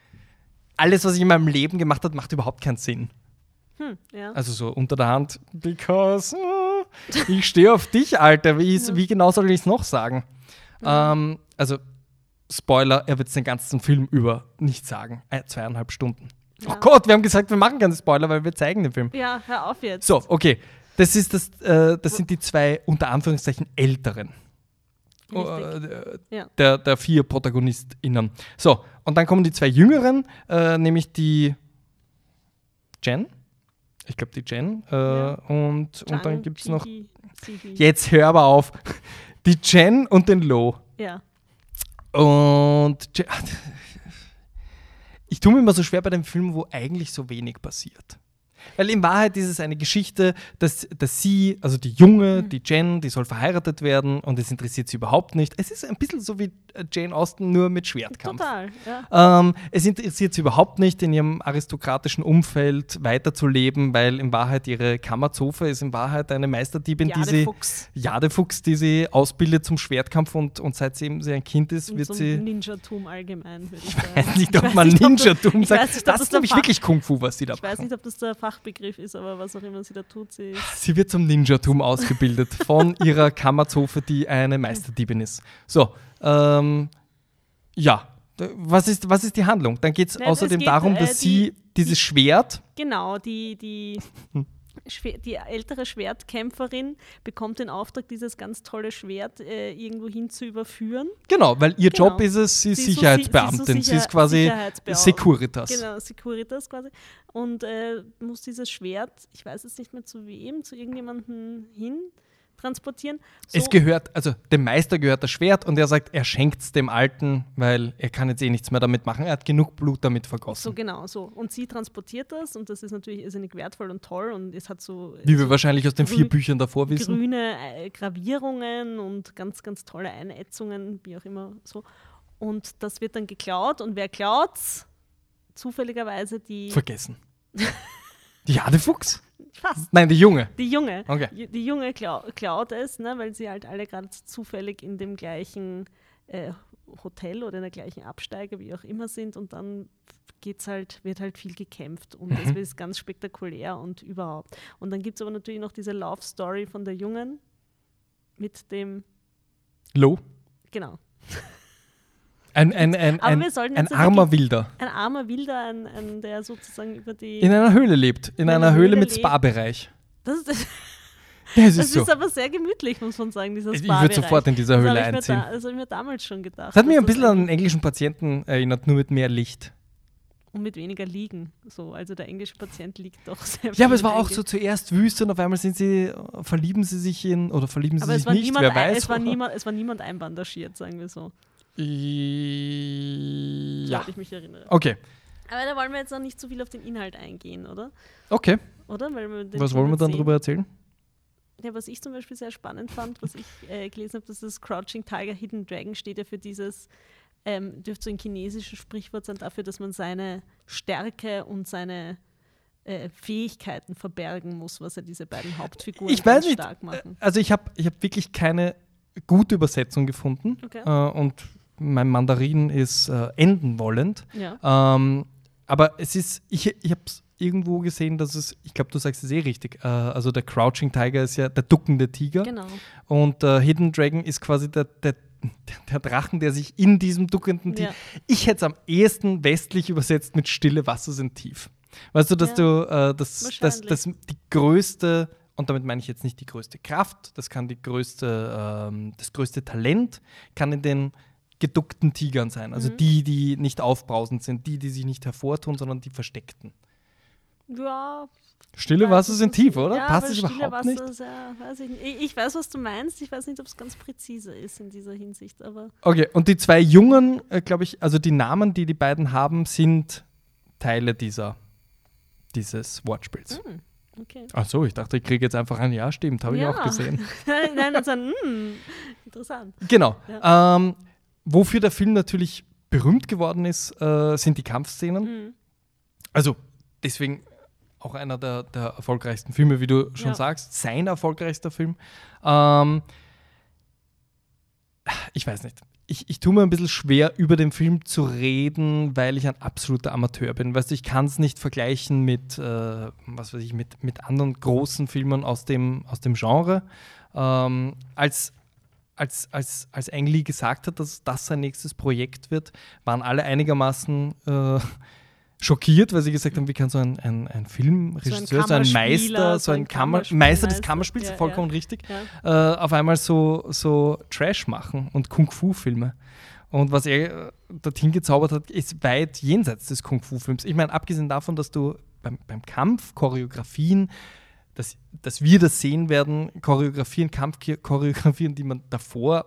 Alles, was ich in meinem Leben gemacht habe, macht überhaupt keinen Sinn. Hm, ja. Also so unter der Hand, because äh, ich stehe auf dich, Alter. Wie, ist, wie genau soll ich es noch sagen? Ähm, also, Spoiler, er wird es den ganzen Film über nicht sagen. Äh, zweieinhalb Stunden. Oh Ja. Gott, wir haben gesagt, wir machen keine Spoiler, weil wir zeigen den Film. ja, hör auf jetzt. So, okay. Das, ist das, äh, das sind die zwei unter Anführungszeichen älteren. Äh, Ja. der, der vier ProtagonistInnen. So, und dann kommen die zwei jüngeren, äh, nämlich die Jen. Ich glaube, die Jen. Äh, Ja. und, und dann gibt es noch. Zivi. Jetzt hör aber auf. Die Jen und den Lo. Ja. Und ich tue mir immer so schwer bei dem Film, wo eigentlich so wenig passiert. Weil in Wahrheit ist es eine Geschichte, dass, dass sie, also die Junge, Mhm. die Jen, die soll verheiratet werden und es interessiert sie überhaupt nicht. Es ist ein bisschen so wie äh, Jane Austen, nur mit Schwertkampf. Total, ja. Ähm, es interessiert sie überhaupt nicht, in ihrem aristokratischen Umfeld weiterzuleben, weil in Wahrheit ihre Kammerzofe ist in Wahrheit eine Meisterdiebin, die sie, Fuchs. Jadefuchs, die sie ausbildet zum Schwertkampf und, und seit sie ein Kind ist, Und wird zum sie. Ninjatum allgemein, würde ich Ich sagen. weiß nicht, Ich ob weiß man nicht, ob Ninja-Tum ich sagt. weiß nicht, das ist nämlich Fach- wirklich Kung Fu, was sie da Ich weiß machen. nicht, ob das der Fachbegriff ist, aber was auch immer sie da tut, sie ist Sie wird zum Ninjatum ausgebildet von ihrer Kammerzofe, die eine Meisterdiebin ist. So, ähm, ja. Was ist, was ist die Handlung? Dann geht es Nein, es außerdem geht, darum, äh, dass die- sie dieses Schwert, Genau, die, die, Schwer, die ältere Schwertkämpferin bekommt den Auftrag, dieses ganz tolle Schwert äh, irgendwo hin zu überführen. genau, weil ihr Genau. Job ist es, sie ist Sie ist so si- Sicherheitsbeamtin. sie ist so ist quasi Securitas. Genau, Securitas quasi. Und äh, muss dieses Schwert, ich weiß jetzt nicht mehr zu wem, zu irgendjemandem hin transportieren. So, Es gehört, also dem Meister gehört das Schwert und er sagt, er schenkt es dem Alten, weil er kann jetzt eh nichts mehr damit machen. Er hat genug Blut damit so vergossen. genau, so. Und sie transportiert das und das ist natürlich irrsinnig wertvoll und toll und es hat so, Wie wir so wahrscheinlich aus den vier Büchern davor wissen. grüne äh, Gravierungen und ganz, ganz tolle Einätzungen, wie auch immer so. Und das wird dann geklaut und wer klaut's? Zufälligerweise die, Vergessen. Die Jadefuchs? Fast, Nein, die Junge. die Junge. Okay. Die Junge klau klaut es, ne, weil sie halt alle gerade zufällig in dem gleichen äh, Hotel oder in der gleichen Absteige, wie auch immer sind und dann geht's halt, wird halt viel gekämpft und Mhm. es ist ganz spektakulär und überhaupt. Und dann gibt es aber natürlich noch diese Love Story von der Jungen mit dem, Lo. genau, Ein, ein, ein, Aber ein, wir sollten ein armer Wilder. ein armer Wilder, ein, ein, der sozusagen über die. In einer Höhle lebt. In, In einer einer Höhle Höhle mit. Spa-Bereich. das ist, das Ja, es ist so. ist aber sehr gemütlich, muss man sagen, dieser Ich Spa würde sofort in dieser das Höhle ich mir einziehen. Da, das habe ich mir damals schon gedacht. Das hat mich ein bisschen an einen englischen Patienten erinnert, nur mit mehr Licht. Und mit weniger liegen. So, also der englische Patient liegt doch sehr Ja, aber es viel war auch so zuerst Wüste und auf einmal sind sie, verlieben sie sich in, oder verlieben sie Aber sich nicht, niemand, wer weiß. es, war niemand, es war niemand einbandagiert, sagen wir so. Ja. Soweit ich mich erinnere. Okay, Aber da wollen wir jetzt noch nicht zu viel auf den Inhalt eingehen, oder? okay. Oder? Weil wir den Was wollen wir dann sehen. drüber erzählen? Ja, was ich zum Beispiel sehr spannend fand, was ich äh, gelesen habe, dass das Crouching Tiger, Hidden Dragon steht ja für dieses, ähm, dürfte so ein chinesisches Sprichwort sein, dafür, dass man seine Stärke und seine äh, Fähigkeiten verbergen muss, was ja diese beiden Hauptfiguren Ich weiß nicht. stark machen. Also ich habe ich hab wirklich keine gute Übersetzung gefunden. Okay. Äh, und mein Mandarin ist äh, enden wollend. Ja. Ähm, aber es ist, ich, ich habe es irgendwo gesehen, dass es, ich glaube, du sagst es eh richtig. Äh, also der Crouching Tiger ist ja der duckende Tiger. Genau. Und äh, Hidden Dragon ist quasi der, der, der Drachen, der sich in diesem duckenden Tiger. Ja. Ich hätte es am ehesten westlich übersetzt mit Stille Wasser sind tief. Weißt du, dass Ja, du äh, das, das, wahrscheinlich. das die größte, und damit meine ich jetzt nicht die größte Kraft, das kann die größte, ähm, das größte Talent, kann in den geduckten Tigern sein. Also Mhm. die, die nicht aufbrausend sind, die, die sich nicht hervortun, sondern die versteckten. Ja, Stille Wasser sind tief, oder? Ja, Passt aber es stille überhaupt Wasser nicht? Ist, ja, weiß ich, nicht. Ich, ich weiß, was du meinst. Ich weiß nicht, ob es ganz präzise ist in dieser Hinsicht, aber Okay, und die zwei Jungen, äh, glaube ich, also die Namen, die die beiden haben, sind Teile dieser, dieses Wortspiels. hm, okay. Ach so, ich dachte, ich kriege jetzt einfach ein Ja, stimmt, habe ich Ja. auch gesehen. Nein, also, hm, interessant. Genau. Ähm, wofür der Film natürlich berühmt geworden ist, äh, sind die Kampfszenen. Hm. Also deswegen auch einer der, der erfolgreichsten Filme, wie du schon Ja. sagst. Sein erfolgreichster Film. Ähm, ich weiß nicht. Ich, ich tue mir ein bisschen schwer, über den Film zu reden, weil ich ein absoluter Amateur bin. Weißt du, ich kann es nicht vergleichen mit, äh, was weiß ich, mit, mit anderen großen Filmen aus dem, aus dem Genre. Ähm, als, als, als, als Ang Lee gesagt hat, dass das sein nächstes Projekt wird, waren alle einigermaßen äh, schockiert, weil sie gesagt haben, wie kann so ein, ein, ein Filmregisseur, so ein, Kammerspieler, Meister, so ein Kammer Meister des Kammerspiels, ja, vollkommen ja. richtig, Ja. äh, auf einmal so, so Trash machen und Kung-Fu-Filme. Und was er äh, dorthin gezaubert hat, ist weit jenseits des Kung-Fu-Films. Ich meine, abgesehen davon, dass du beim, beim Kampf, Choreografien, dass, dass wir das sehen werden, Choreografien, Kampfchoreografien, die man davor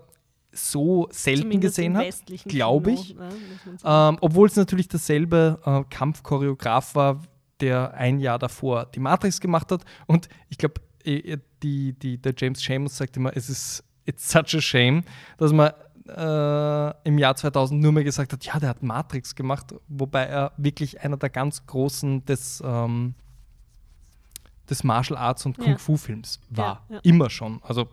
so selten Zumindest gesehen hat, glaube ich. ne, man sagen. ähm, obwohl es natürlich dasselbe äh, Kampfchoreograf war, der ein Jahr davor die Matrix gemacht hat. Und ich glaube, die, die, der James Seamus sagt immer, es ist it's such a shame, dass man äh, im Jahr 2000 nur mehr gesagt hat, ja, der hat Matrix gemacht, wobei er wirklich einer der ganz großen des, ähm, des Martial Arts und Kung Fu Films war. Ja, ja. Immer schon. Also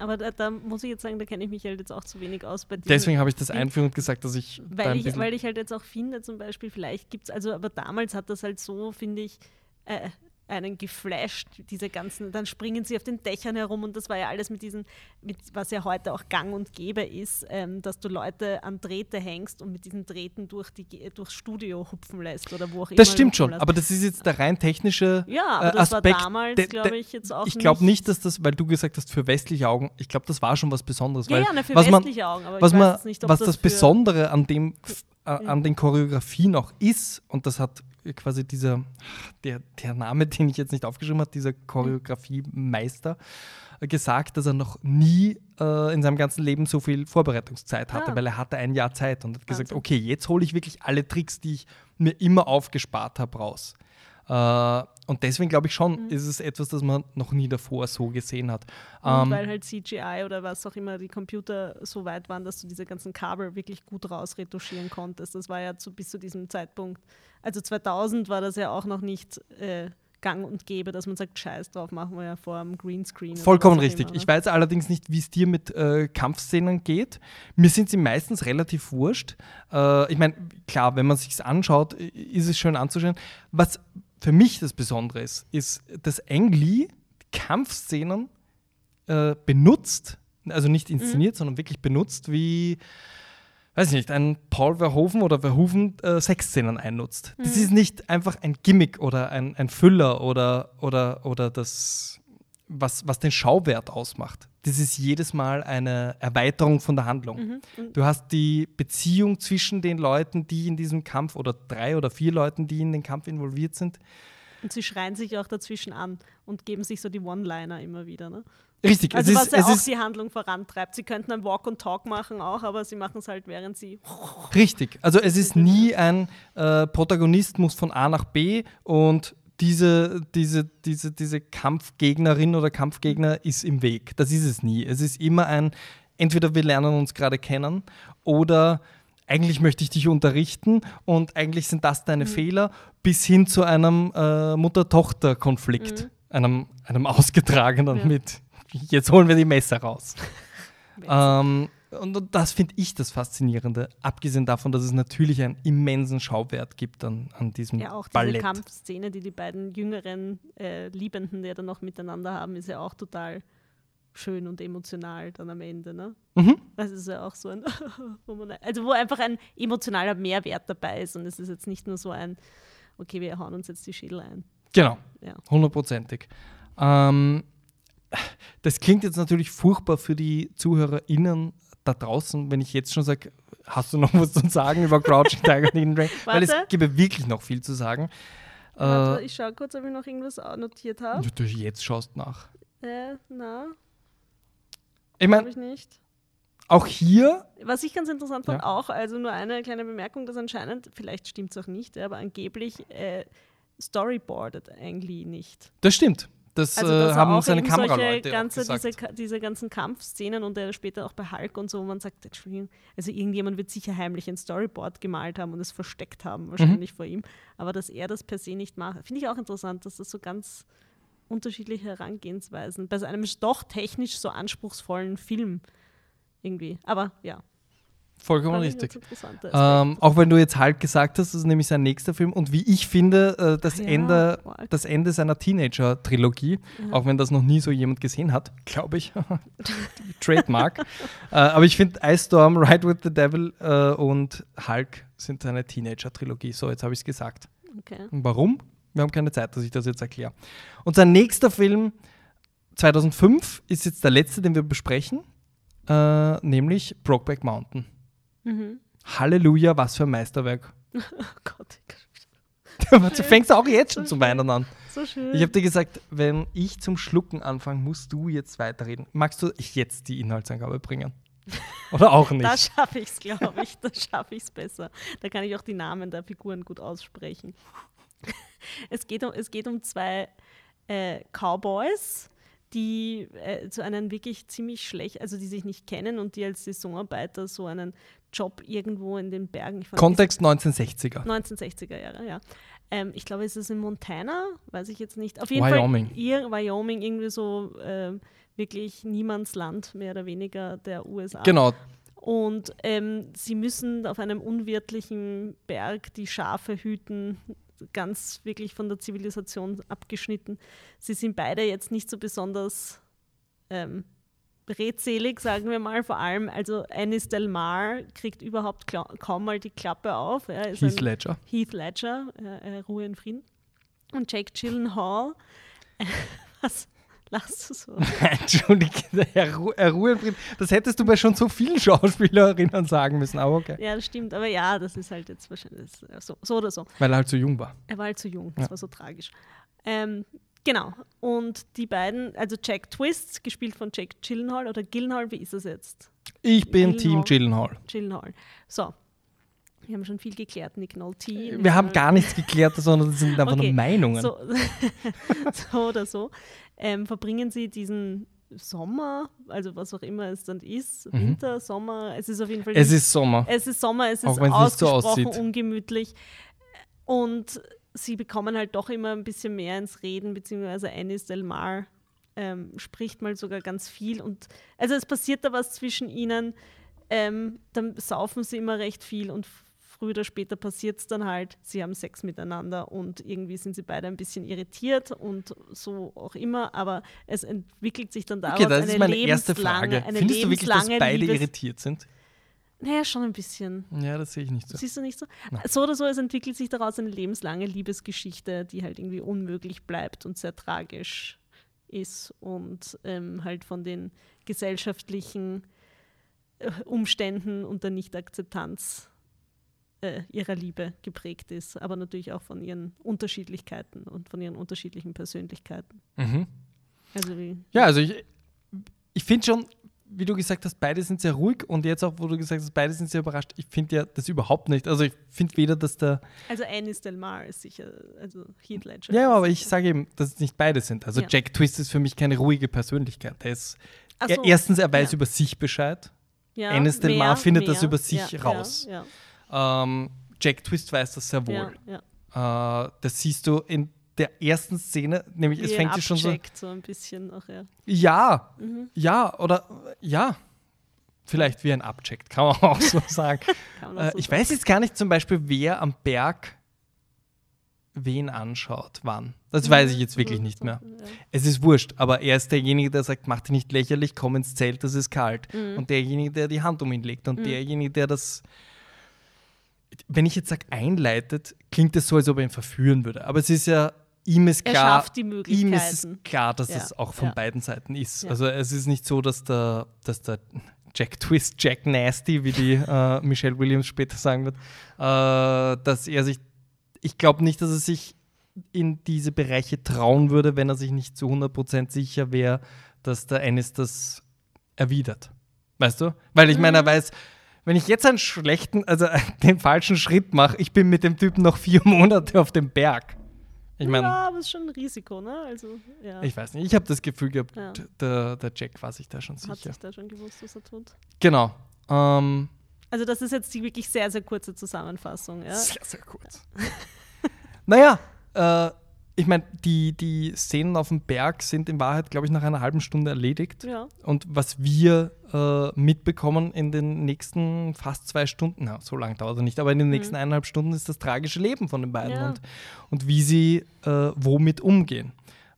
aber da, da, muss ich jetzt sagen, da kenne ich mich halt jetzt auch zu wenig aus bei Deswegen habe ich das einführend gesagt, dass ich. Weil, ich, weil ich halt jetzt auch finde, zum Beispiel, vielleicht gibt es, also aber damals hat das halt so, finde ich, äh, einen geflasht, diese ganzen, dann springen sie auf den Dächern herum und das war ja alles mit diesen, mit, was ja heute auch gang und gäbe ist, ähm, dass du Leute an Drähte hängst und mit diesen Drähten durch die, durchs Studio hupfen lässt oder wo auch immer. Das stimmt schon, lässt. aber das ist jetzt der rein technische ja, aber das Aspekt. War damals, glaube ich, jetzt auch Ich glaube nicht, dass das, weil du gesagt hast, für westliche Augen, ich glaube, das war schon was Besonderes. Ja, weil, ja, ne, für was westliche man, Augen, aber was ich man, weiß nicht, ob was das, das Besondere an dem an den Choreografien auch ist, und das hat quasi dieser, der, der Name, den ich jetzt nicht aufgeschrieben habe, dieser Choreografiemeister, gesagt, dass er noch nie äh, in seinem ganzen Leben so viel Vorbereitungszeit hatte, ah. weil er hatte ein Jahr Zeit und hat gesagt, okay, jetzt hole ich wirklich alle Tricks, die ich mir immer aufgespart habe, raus. Äh, und deswegen glaube ich schon, mhm. ist es etwas, das man noch nie davor so gesehen hat. Und ähm, weil halt CGI oder was auch immer die Computer so weit waren, dass du diese ganzen Kabel wirklich gut rausretuschieren konntest. Das war ja zu, bis zu diesem Zeitpunkt. Also 2000 war das ja auch noch nicht äh, gang und gäbe, dass man sagt, scheiß drauf, machen wir ja vor dem Greenscreen. Vollkommen richtig. Immer? Ich weiß allerdings nicht, wie es dir mit äh, Kampfszenen geht. Mir sind sie meistens relativ wurscht. Äh, ich meine, klar, wenn man sich anschaut, ist es schön anzuschauen. Was für mich das Besondere ist, ist, dass Ang Lee Kampfszenen äh, benutzt, also nicht inszeniert, mhm. sondern wirklich benutzt, wie, weiß ich nicht, ein Paul Verhoeven oder Verhoeven äh, Sexszenen einnutzt. Mhm. Das ist nicht einfach ein Gimmick oder ein, ein Füller oder, oder, oder das, was, was den Schauwert ausmacht. Das ist jedes Mal eine Erweiterung von der Handlung. Mhm. mhm. Du hast die Beziehung zwischen den Leuten, die in diesem Kampf oder drei oder vier Leuten, die in den Kampf involviert sind. Und sie schreien sich auch dazwischen an und geben sich so die One-Liner immer wieder. Ne? Richtig. Also was ist, ja auch die Handlung vorantreibt. Sie könnten ein Walk and Talk machen auch, aber sie machen es halt, während sie. Richtig. Also es ist nie ein äh, Protagonist muss von A nach B und diese, diese, diese, diese Kampfgegnerin oder Kampfgegner ist im Weg. Das ist es nie. Es ist immer ein, entweder wir lernen uns gerade kennen oder eigentlich möchte ich dich unterrichten und eigentlich sind das deine mhm. Fehler, bis hin zu einem äh, Mutter-Tochter-Konflikt, mhm. einem, einem ausgetragenen ja. mit, jetzt holen wir die Messer raus. ähm, und das finde ich das Faszinierende, abgesehen davon, dass es natürlich einen immensen Schauwert gibt an, an diesem Ja, auch Ballett. diese Kampfszene, die die beiden jüngeren äh, Liebenden ja dann noch miteinander haben, ist ja auch total schön und emotional dann am Ende. Ne? Mhm. Das ist ja auch so ein, also wo einfach ein emotionaler Mehrwert dabei ist und es ist jetzt nicht nur so ein, okay, wir hauen uns jetzt die Schädel ein. Genau, hundertprozentig. Ja. Ähm, das klingt jetzt natürlich furchtbar für die ZuhörerInnen da draußen, wenn ich jetzt schon sage, hast du noch was zu sagen über Crouching Tiger Hidden Dragon? Weil es gibt wirklich noch viel zu sagen. Warte, äh, ich schaue kurz, ob ich noch irgendwas notiert habe. Du jetzt schaust nach. Äh, na. Ich meine, auch hier. Was ich ganz interessant fand, ja. auch, also nur eine kleine Bemerkung, dass anscheinend, vielleicht stimmt es auch nicht, aber angeblich äh, storyboardet eigentlich nicht. Das stimmt. Das also, äh, haben seine Kameraleute ganze, diese, diese, ganzen Kampfszenen und äh, später auch bei Hulk und so, wo man sagt, Entschuldigung, also irgendjemand wird sicher heimlich ein Storyboard gemalt haben und es versteckt haben, wahrscheinlich mhm. vor ihm. Aber dass er das per se nicht macht, finde ich auch interessant, dass das so ganz unterschiedliche Herangehensweisen bei so einem doch technisch so anspruchsvollen Film irgendwie. Aber ja, Vollkommen richtig. Ähm, auch wenn du jetzt halt gesagt hast, das ist nämlich sein nächster Film und wie ich finde, äh, das, ja, Ende, das Ende seiner Teenager-Trilogie, ja. auch wenn das noch nie so jemand gesehen hat, glaube ich. Trademark. äh, aber ich finde Ice Storm, Ride with the Devil äh, und Hulk sind seine Teenager-Trilogie. So, jetzt habe ich es gesagt. Okay. warum? Wir haben keine Zeit, dass ich das jetzt erkläre. Und sein nächster Film 2005 ist jetzt der letzte, den wir besprechen, äh, nämlich Brokeback Mountain. Mhm. Halleluja, was für ein Meisterwerk. Oh Gott. du fängst auch jetzt schon so zum Weinen an. So schön. Ich habe dir gesagt, wenn ich zum Schlucken anfange, musst du jetzt weiterreden. Magst du jetzt die Inhaltsangabe bringen? Oder auch nicht? da schaffe ich es, glaube ich. Da schaffe ich es besser. Da kann ich auch die Namen der Figuren gut aussprechen. es, geht um, es geht um zwei äh, Cowboys, die äh, zu einem wirklich ziemlich schlecht, also die sich nicht kennen und die als Saisonarbeiter so einen Job irgendwo in den Bergen. Kontext 1960er. 1960er Jahre, ja. Ähm, ich glaube, es ist in Montana, weiß ich jetzt nicht. Auf jeden Wyoming. Fall ir Wyoming, irgendwie so ähm, wirklich Niemandsland, mehr oder weniger der USA. Genau. Und ähm, sie müssen auf einem unwirtlichen Berg die Schafe hüten, ganz wirklich von der Zivilisation abgeschnitten. Sie sind beide jetzt nicht so besonders ähm, redselig, sagen wir mal. Vor allem, also Anis Del Mar kriegt überhaupt kaum mal die Klappe auf. Er ist Heath Ledger. Heath Ledger, äh, äh, Ruhe in Frieden. Und Jake Gyllenhaal, was lachst du so? Entschuldige, Herr, Ru Herr Ruhe in Frieden. Das hättest du bei schon so vielen Schauspielerinnen sagen müssen, aber okay. Ja, das stimmt, aber ja, das ist halt jetzt wahrscheinlich äh, so, so oder so. Weil er halt so jung war. Er war halt zu jung, das Ja. war so tragisch. Ähm, genau, und die beiden, also Jack Twist, gespielt von Jake Gyllenhaal oder Gyllenhaal, wie ist das jetzt? Ich bin Team Gyllenhaal. Gyllenhaal. Gyllenhaal. So, wir haben schon viel geklärt, Nick Nolte. Wir haben gar nichts geklärt, sondern das sind einfach Okay, nur Meinungen. So, so oder so, ähm, verbringen sie diesen Sommer, also was auch immer es dann ist, Winter, Sommer, es ist auf jeden Fall Mhm. es ist Sommer. es ist Sommer, es ist Auch es so ausgesprochen aussieht. ungemütlich. Und sie bekommen halt doch immer ein bisschen mehr ins Reden, beziehungsweise Anis Del Mar ähm, spricht mal sogar ganz viel. Und also es passiert da was zwischen ihnen, ähm, dann saufen sie immer recht viel und früher oder später passiert es dann halt, sie haben Sex miteinander und irgendwie sind sie beide ein bisschen irritiert und so auch immer, aber es entwickelt sich dann daraus Okay, das eine ist meine erste lebenslange, Frage. eine Findest du wirklich, dass beide Liebes irritiert sind? Naja, schon ein bisschen. Ja, das sehe ich nicht so. Siehst du nicht so? So oder so, es entwickelt sich daraus eine lebenslange Liebesgeschichte, die halt irgendwie unmöglich bleibt und sehr tragisch ist und ähm, halt von den gesellschaftlichen äh, Umständen und der Nichtakzeptanz äh, ihrer Liebe geprägt ist, aber natürlich auch von ihren Unterschiedlichkeiten und von ihren unterschiedlichen Persönlichkeiten. Mhm. Also wie Ja, also ich, ich finde schon, wie du gesagt hast, beide sind sehr ruhig und jetzt auch, wo du gesagt hast, beide sind sehr überrascht. Ich finde ja das überhaupt nicht. Also ich finde weder, dass der. also Anis Del Mar ist sicher, also Heath Ledger. Ja, aber ich sage eben, dass es nicht beide sind. Also Ja. Jack Twist ist für mich keine ruhige Persönlichkeit. Er ist, Ach er, so, erstens, er weiß ja. über sich Bescheid. ja, Anis Del Mar mehr, findet das mehr, über sich ja, raus. Ähm, Jack Twist weiß das sehr wohl. Äh, das siehst du in der ersten Szene, nämlich es fängt ja schon so. abcheckt, so ein bisschen auch, ja. Ja, Mhm. ja, oder ja. Vielleicht wie ein Abcheck, kann man auch so sagen. Äh, so ich sagen. weiß jetzt gar nicht zum Beispiel, wer am Berg wen anschaut, wann. Das weiß ich jetzt wirklich nicht mehr. Ja. Es ist wurscht, aber er ist derjenige, der sagt, mach dich nicht lächerlich, komm ins Zelt, das ist kalt. Mhm. Und derjenige, der die Hand um ihn legt und derjenige, der das, wenn ich jetzt sage einleitet, klingt es so, als ob er ihn verführen würde. Aber es ist ja, ihm ist Er klar, ihm ist klar, dass Ja, es auch von ja. beiden Seiten ist. Ja. Also es ist nicht so, dass der, dass der Jack Twist, Jack Nasty, wie die äh, Michelle Williams später sagen wird, äh, dass er sich, ich glaube nicht, dass er sich in diese Bereiche trauen würde, wenn er sich nicht zu 100% sicher wäre, dass der Ennis das erwidert. Weißt du? Weil ich meine, er Mhm. weiß, wenn ich jetzt einen schlechten, also den falschen Schritt mache, ich bin mit dem Typen noch vier Monate auf dem Berg. Ich meine, ja, aber es ist schon ein Risiko, ne? Also, ja. ich weiß nicht, ich habe das Gefühl gehabt, Ja. der, der Jack war sich da schon Hat sicher. sich da schon gewusst, was er tut. Genau. Ähm, Also, das ist jetzt die wirklich sehr, sehr kurze Zusammenfassung, ja? Sehr, sehr kurz. naja, äh, ich meine, die, die Szenen auf dem Berg sind in Wahrheit, glaube ich, nach einer halben Stunde erledigt. Ja. Und was wir äh, mitbekommen in den nächsten fast zwei Stunden, na, so lange dauert es nicht, aber in den nächsten eineinhalb Stunden ist das tragische Leben von den beiden Mhm. Ja. und, und wie sie äh, womit umgehen.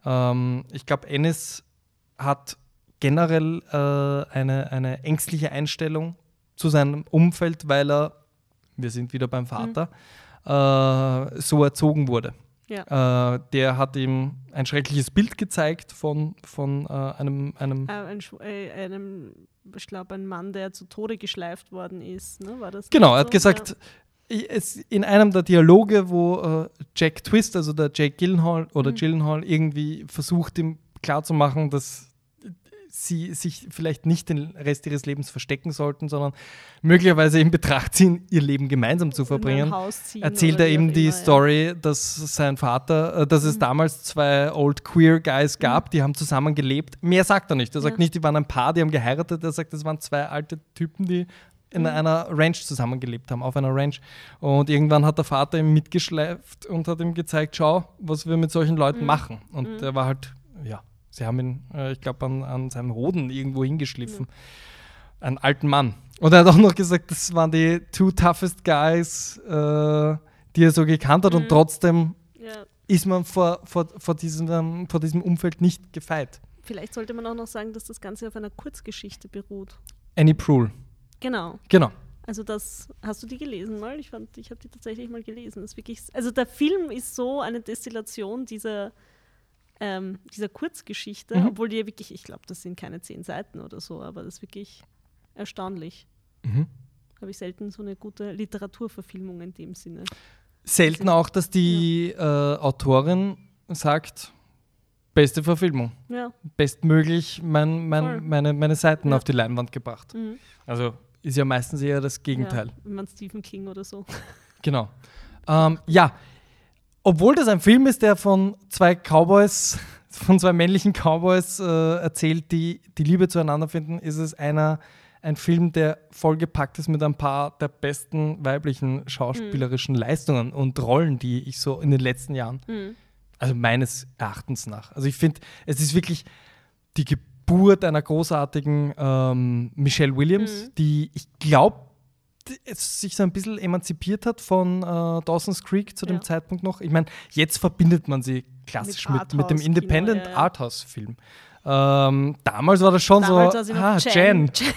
Ähm, ich glaube, Ennis hat generell äh, eine, eine ängstliche Einstellung zu seinem Umfeld, weil er, wir sind wieder beim Vater, äh, so erzogen wurde. Ja. Äh, der hat ihm ein schreckliches Bild gezeigt von, von äh, einem, einem Äh, ein, äh, einem, ich glaube, ein Mann, der zu Tode geschleift worden ist, ne? War das Genau, er hat so? gesagt, es, in einem der Dialoge, wo äh, Jack Twist, also der Jake Gyllenhaal oder Mhm. Gyllenhaal, irgendwie versucht, ihm klarzumachen, dass sie sich vielleicht nicht den Rest ihres Lebens verstecken sollten, sondern möglicherweise in Betracht ziehen, ihr Leben gemeinsam zu verbringen, erzählt er eben die immer, ja. Mhm. Story, dass sein Vater, äh, dass es damals zwei Old Queer Guys gab, die haben zusammen gelebt. Mehr sagt er nicht. Er sagt Ja. nicht, die waren ein Paar, die haben geheiratet. Er sagt, das waren zwei alte Typen, die in Mhm. einer Ranch zusammengelebt haben, auf einer Ranch. Und irgendwann hat der Vater ihn mitgeschleift und hat ihm gezeigt, schau, was wir mit solchen Mhm. Leuten machen. Und er war halt, ja, sie haben ihn, äh, ich glaube, an, an seinem Hoden irgendwo hingeschliffen. Einen alten Mann. Und er hat auch noch gesagt, das waren die two toughest guys, äh, die er so gekannt hat. Und trotzdem Ja. ist man vor, vor, vor, diesem, vor diesem Umfeld nicht gefeit. Vielleicht sollte man auch noch sagen, dass das Ganze auf einer Kurzgeschichte beruht. Annie Proul. Genau. Genau. Also das hast du die gelesen mal? Ich fand, ich habe die tatsächlich mal gelesen. Das ist wirklich, also der Film ist so eine Destillation dieser, ähm, dieser Kurzgeschichte, Mhm. obwohl die ja wirklich, ich glaube, das sind keine zehn Seiten oder so, aber das ist wirklich erstaunlich. Mhm. Habe ich selten so eine gute Literaturverfilmung in dem Sinne. Selten auch, dass die äh, Autorin sagt, beste Verfilmung. Ja. Bestmöglich mein, mein, meine, meine Seiten Ja. auf die Leinwand gebracht. Mhm. Also ist ja meistens eher das Gegenteil. Ja, wenn man Stephen King oder so. Genau. Ähm, ja, obwohl das ein Film ist, der von zwei Cowboys, von zwei männlichen Cowboys äh, erzählt, die die Liebe zueinander finden, ist es einer, ein Film, der vollgepackt ist mit ein paar der besten weiblichen schauspielerischen Leistungen und Rollen, die ich so in den letzten Jahren, Mhm. also meines Erachtens nach. Also ich finde, es ist wirklich die Geburt einer großartigen ähm, Michelle Williams, Mhm. die ich glaube, sich so ein bisschen emanzipiert hat von äh, Dawson's Creek zu dem Ja. Zeitpunkt noch. Ich meine, jetzt verbindet man sie klassisch mit, Mit mit, dem Independent ja, ja. Arthouse-Film. Ähm, damals war das schon Damals so, ah, Jen. Jen.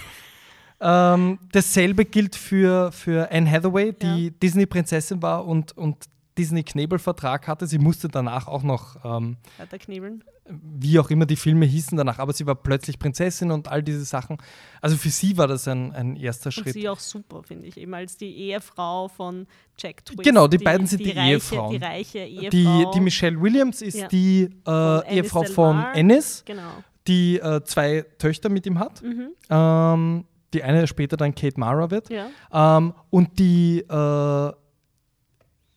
Ähm, dasselbe gilt für, für Anne Hathaway, die. Disney-Prinzessin war und, und Disney-Knebelvertrag hatte. Sie musste danach auch noch, ähm, Weiter knebeln. wie auch immer die Filme hießen danach, aber sie war plötzlich Prinzessin und all diese Sachen. Also für sie war das ein, ein erster Und Schritt. sie auch super, finde ich. Eben als die Ehefrau von Jack Twist. Genau, die beiden sind die reiche, Ehefrauen. Die reiche Ehefrau. Die, die Michelle Williams ist Ja. die äh, Ehefrau von. Ennis, Genau. die äh, zwei Töchter mit ihm hat. Mhm. Ähm, die eine später dann Kate Mara wird. Ja. Ähm, und die äh,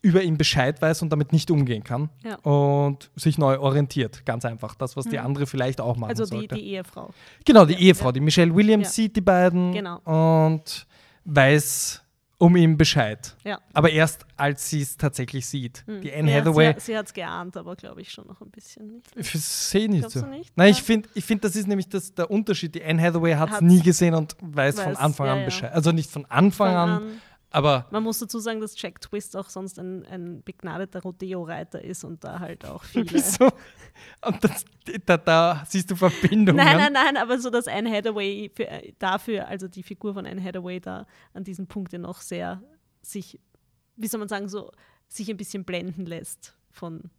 über ihn Bescheid weiß und damit nicht umgehen kann. Ja. Und sich neu orientiert. Ganz einfach. Das, was die andere vielleicht auch machen Also die, sollte. die Ehefrau. genau, die ja, Ehefrau. Die Michelle Williams sieht die beiden Genau. und weiß um ihn Bescheid. Ja. Aber erst als sie es tatsächlich sieht. Mhm. Die Anne ja, Hathaway. Sie, sie hat es geahnt, aber glaube ich schon noch ein bisschen. Ich sehe nicht Glaubst so. nicht? Nein, Ja. ich finde, ich find, das ist nämlich das, der Unterschied. Die Anne Hathaway hat es nie gesehen und weiß, von Weiß, Anfang ja, an. Bescheid. Also nicht von Anfang Fang an, an. Aber Man muss dazu sagen, dass Jack Twist auch sonst ein, ein begnadeter Rodeo-Reiter ist und da halt auch viele. so. Und das, da, da siehst du Verbindungen. Nein, nein, nein, aber so, dass Anne Hathaway für, äh, dafür, also die Figur von Anne Hathaway da an diesem Punkt ja noch sehr sich, wie soll man sagen, so sich ein bisschen blenden lässt von,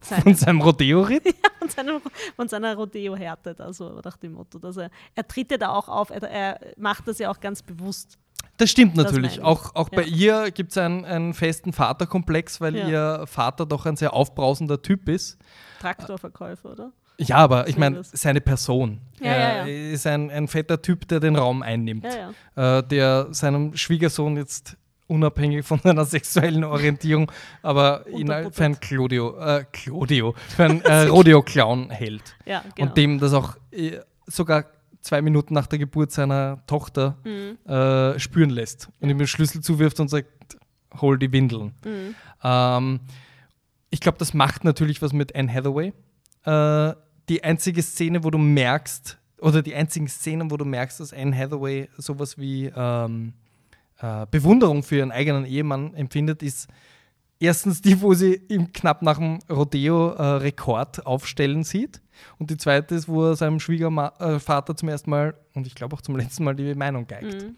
Von seinem, seinem Rodeo-Ritt? von, seinem, von seiner Rodeo-Härte, da so nach dem Motto. Dass er, er tritt ja da auch auf, er, er macht das ja auch ganz bewusst. Das stimmt Das natürlich. ich. auch auch bei Ja. ihr gibt es einen, einen festen Vaterkomplex, weil Ja. ihr Vater doch ein sehr aufbrausender Typ ist. Traktorverkäufer, oder? Ja, aber ich meine, seine Person. Ja, er ist ein, ein fetter Typ, der den Raum einnimmt. Äh, der seinem Schwiegersohn jetzt unabhängig von seiner sexuellen Orientierung, aber ihn für ein Claudio, äh, Claudio, für einen äh, Rodeo-Clown hält. Ja, genau. Und dem das auch äh, sogar zwei Minuten nach der Geburt seiner Tochter Mhm. äh, spüren lässt und ihm den Schlüssel zuwirft und sagt, hol die Windeln. Mhm. Ähm, ich glaube, das macht natürlich was mit Anne Hathaway. Äh, die einzige Szene, wo du merkst, oder die einzigen Szenen, wo du merkst, dass Anne Hathaway sowas wie ähm, äh, Bewunderung für ihren eigenen Ehemann empfindet, ist erstens die, wo sie ihm knapp nach dem Rodeo äh, Rekord aufstellen sieht. Und die zweite ist, wo er seinem Schwiegervater zum ersten Mal und ich glaube auch zum letzten Mal die Meinung geigt. Mhm.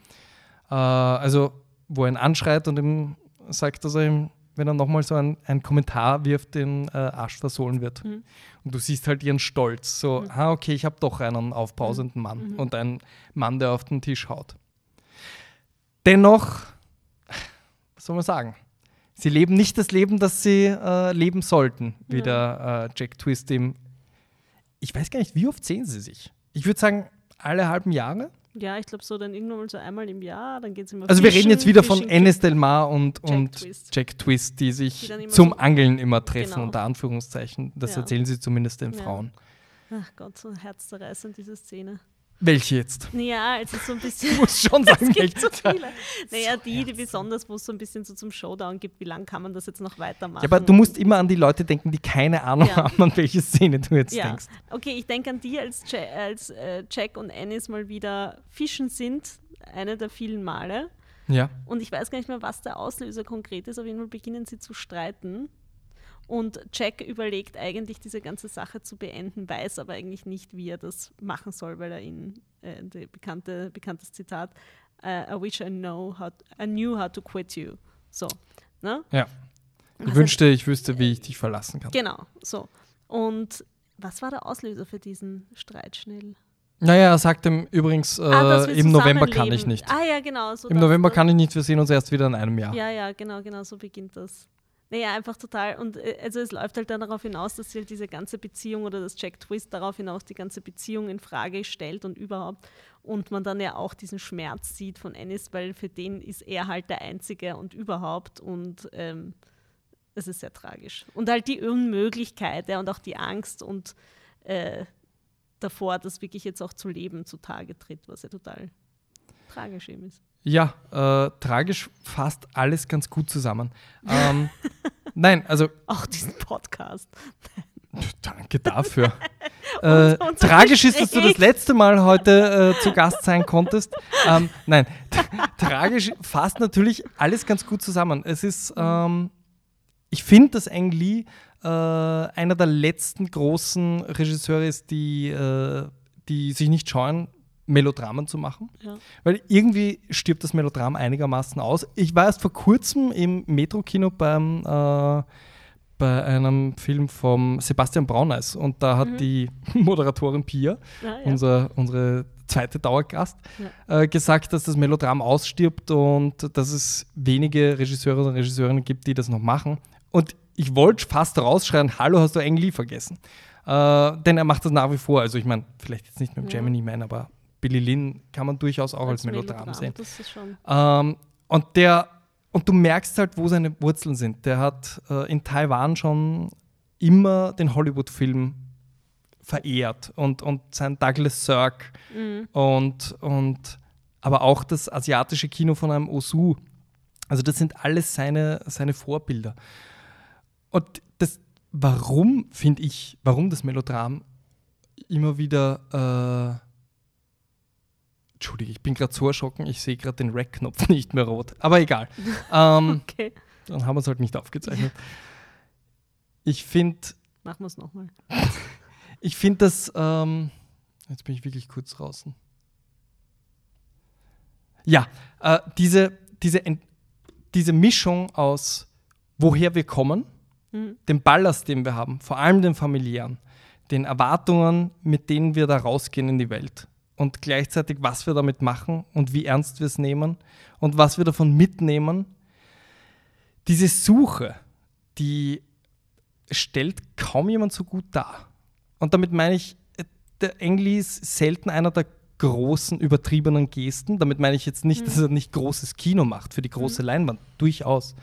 Äh, also, wo er ihn anschreit und ihm sagt, dass er ihm, wenn er nochmal so einen, einen Kommentar wirft, den äh, Arsch versohlen wird. Mhm. Und du siehst halt ihren Stolz. So, ah, okay, ich habe doch einen aufbrausenden Mann und einen Mann, der auf den Tisch haut. Dennoch, was soll man sagen? Sie leben nicht das Leben, das sie äh, leben sollten, wie Ja. der äh, Jack Twist im. Ich weiß gar nicht, wie oft sehen sie sich? ich würde sagen, alle halben Jahre. Ja, ich glaube so dann irgendwann mal so einmal im Jahr, dann geht es immer Also wir reden fischen, jetzt wieder von Fishing Enes Del Mar und, Jack und Twist. Jack Twist, die sich Die zum so- Angeln immer treffen, Genau. unter Anführungszeichen. Das Ja. erzählen sie zumindest den Ja. Frauen. Ach Gott, so herzzerreißend, diese Szene. Welche jetzt? Ja, es ist so ein Ich bisschen. muss schon Es sagen, gibt so welche. viele. Naja, die, die besonders, wo es so ein bisschen so zum Showdown gibt, wie lange kann man das jetzt noch weitermachen? Ja, aber du musst immer an die Leute denken, die keine Ahnung Ja. haben, an welche Szene du jetzt ja. denkst. Okay, ich denke an die, als, Ja- als äh, Jack und Ennis mal wieder fischen sind, eine der vielen Male. Ja. Und ich weiß gar nicht mehr, was der Auslöser konkret ist. Auf jeden Fall beginnen sie zu streiten. Und Jack überlegt eigentlich, diese ganze Sache zu beenden, weiß aber eigentlich nicht, wie er das machen soll, weil er ihn, äh, bekannte, bekanntes Zitat, äh, I wish I, know how, I knew how to quit you. So. Ne? Ja. Ich Also- wünschte, ich wüsste, wie ich dich verlassen kann. Genau, so. Und was war der Auslöser für diesen Streit schnell? Naja, er sagt ihm übrigens, äh, Ah, dass wir im November kann ich nicht. Ah ja, genau. So Im November kann ich nicht, wir sehen uns erst wieder in einem Jahr. Ja, ja, genau, genau, so beginnt das. Naja, einfach total. Und äh, also es läuft halt dann darauf hinaus, dass halt diese ganze Beziehung oder das Jack Twist darauf hinaus die ganze Beziehung in Frage stellt und überhaupt. Und man dann ja auch diesen Schmerz sieht von Ennis, weil für den ist er halt der Einzige und überhaupt. Und ähm, es ist sehr tragisch. Und halt die Unmöglichkeit ja, und auch die Angst und äh, davor, das wirklich jetzt auch zu leben zutage tritt, was ja total tragisch eben ist. Ja, äh, tragisch fasst alles ganz gut zusammen. Ähm, nein, also Auch diesen Podcast. danke dafür. äh, unser tragisch ist, dass du das Gespräch. letzte Mal heute äh, zu Gast sein konntest. Ähm, nein, tragisch fasst natürlich alles ganz gut zusammen. Es ist, ähm, ich finde, dass Ang Lee äh, einer der letzten großen Regisseure ist, die, äh, die sich nicht scheuen, Melodramen zu machen. Ja. Weil irgendwie stirbt das Melodram einigermaßen aus. Ich war erst vor kurzem im Metro-Kino beim, äh, bei einem Film vom Sebastian Brauneis und da hat die Moderatorin Pia, Ah, ja. unser, unsere zweite Dauergast, äh, gesagt, dass das Melodram ausstirbt und dass es wenige Regisseure und Regisseurinnen gibt, die das noch machen. Und ich wollte fast rausschreien, hallo, hast du Ang Lee vergessen? Äh, denn er macht das nach wie vor. Also ich meine, vielleicht jetzt nicht mit dem Ja. Gemini Man, aber Billy Lynn kann man durchaus auch als, Melodram, sehen. Das ist schon. Ähm, und der, und du merkst halt, wo seine Wurzeln sind. Der hat äh, in Taiwan schon immer den Hollywood-Film verehrt und, und sein Douglas Sirk Mhm. und, und aber auch das asiatische Kino von einem Osu. Also das sind alles seine, seine Vorbilder. Und das, warum, finde ich, warum das Melodram immer wieder, äh, Entschuldige, ich bin gerade so erschrocken, ich sehe gerade den Rack-Knopf nicht mehr rot. Aber egal. ähm, Okay, dann haben wir es halt nicht aufgezeichnet. Ich finde, machen wir es nochmal. ich finde das, ähm, jetzt bin ich wirklich kurz draußen. Ja, äh, diese, diese, diese Mischung aus woher wir kommen, Mhm. dem Ballast, den wir haben, vor allem den familiären, den Erwartungen, mit denen wir da rausgehen in die Welt und gleichzeitig, was wir damit machen und wie ernst wir es nehmen und was wir davon mitnehmen. Diese Suche, die stellt kaum jemand so gut dar. Und damit meine ich, äh, der Engli ist selten einer der großen, übertriebenen Gesten. Damit meine ich jetzt nicht, dass er nicht großes Kino macht für die große Leinwand. Durchaus.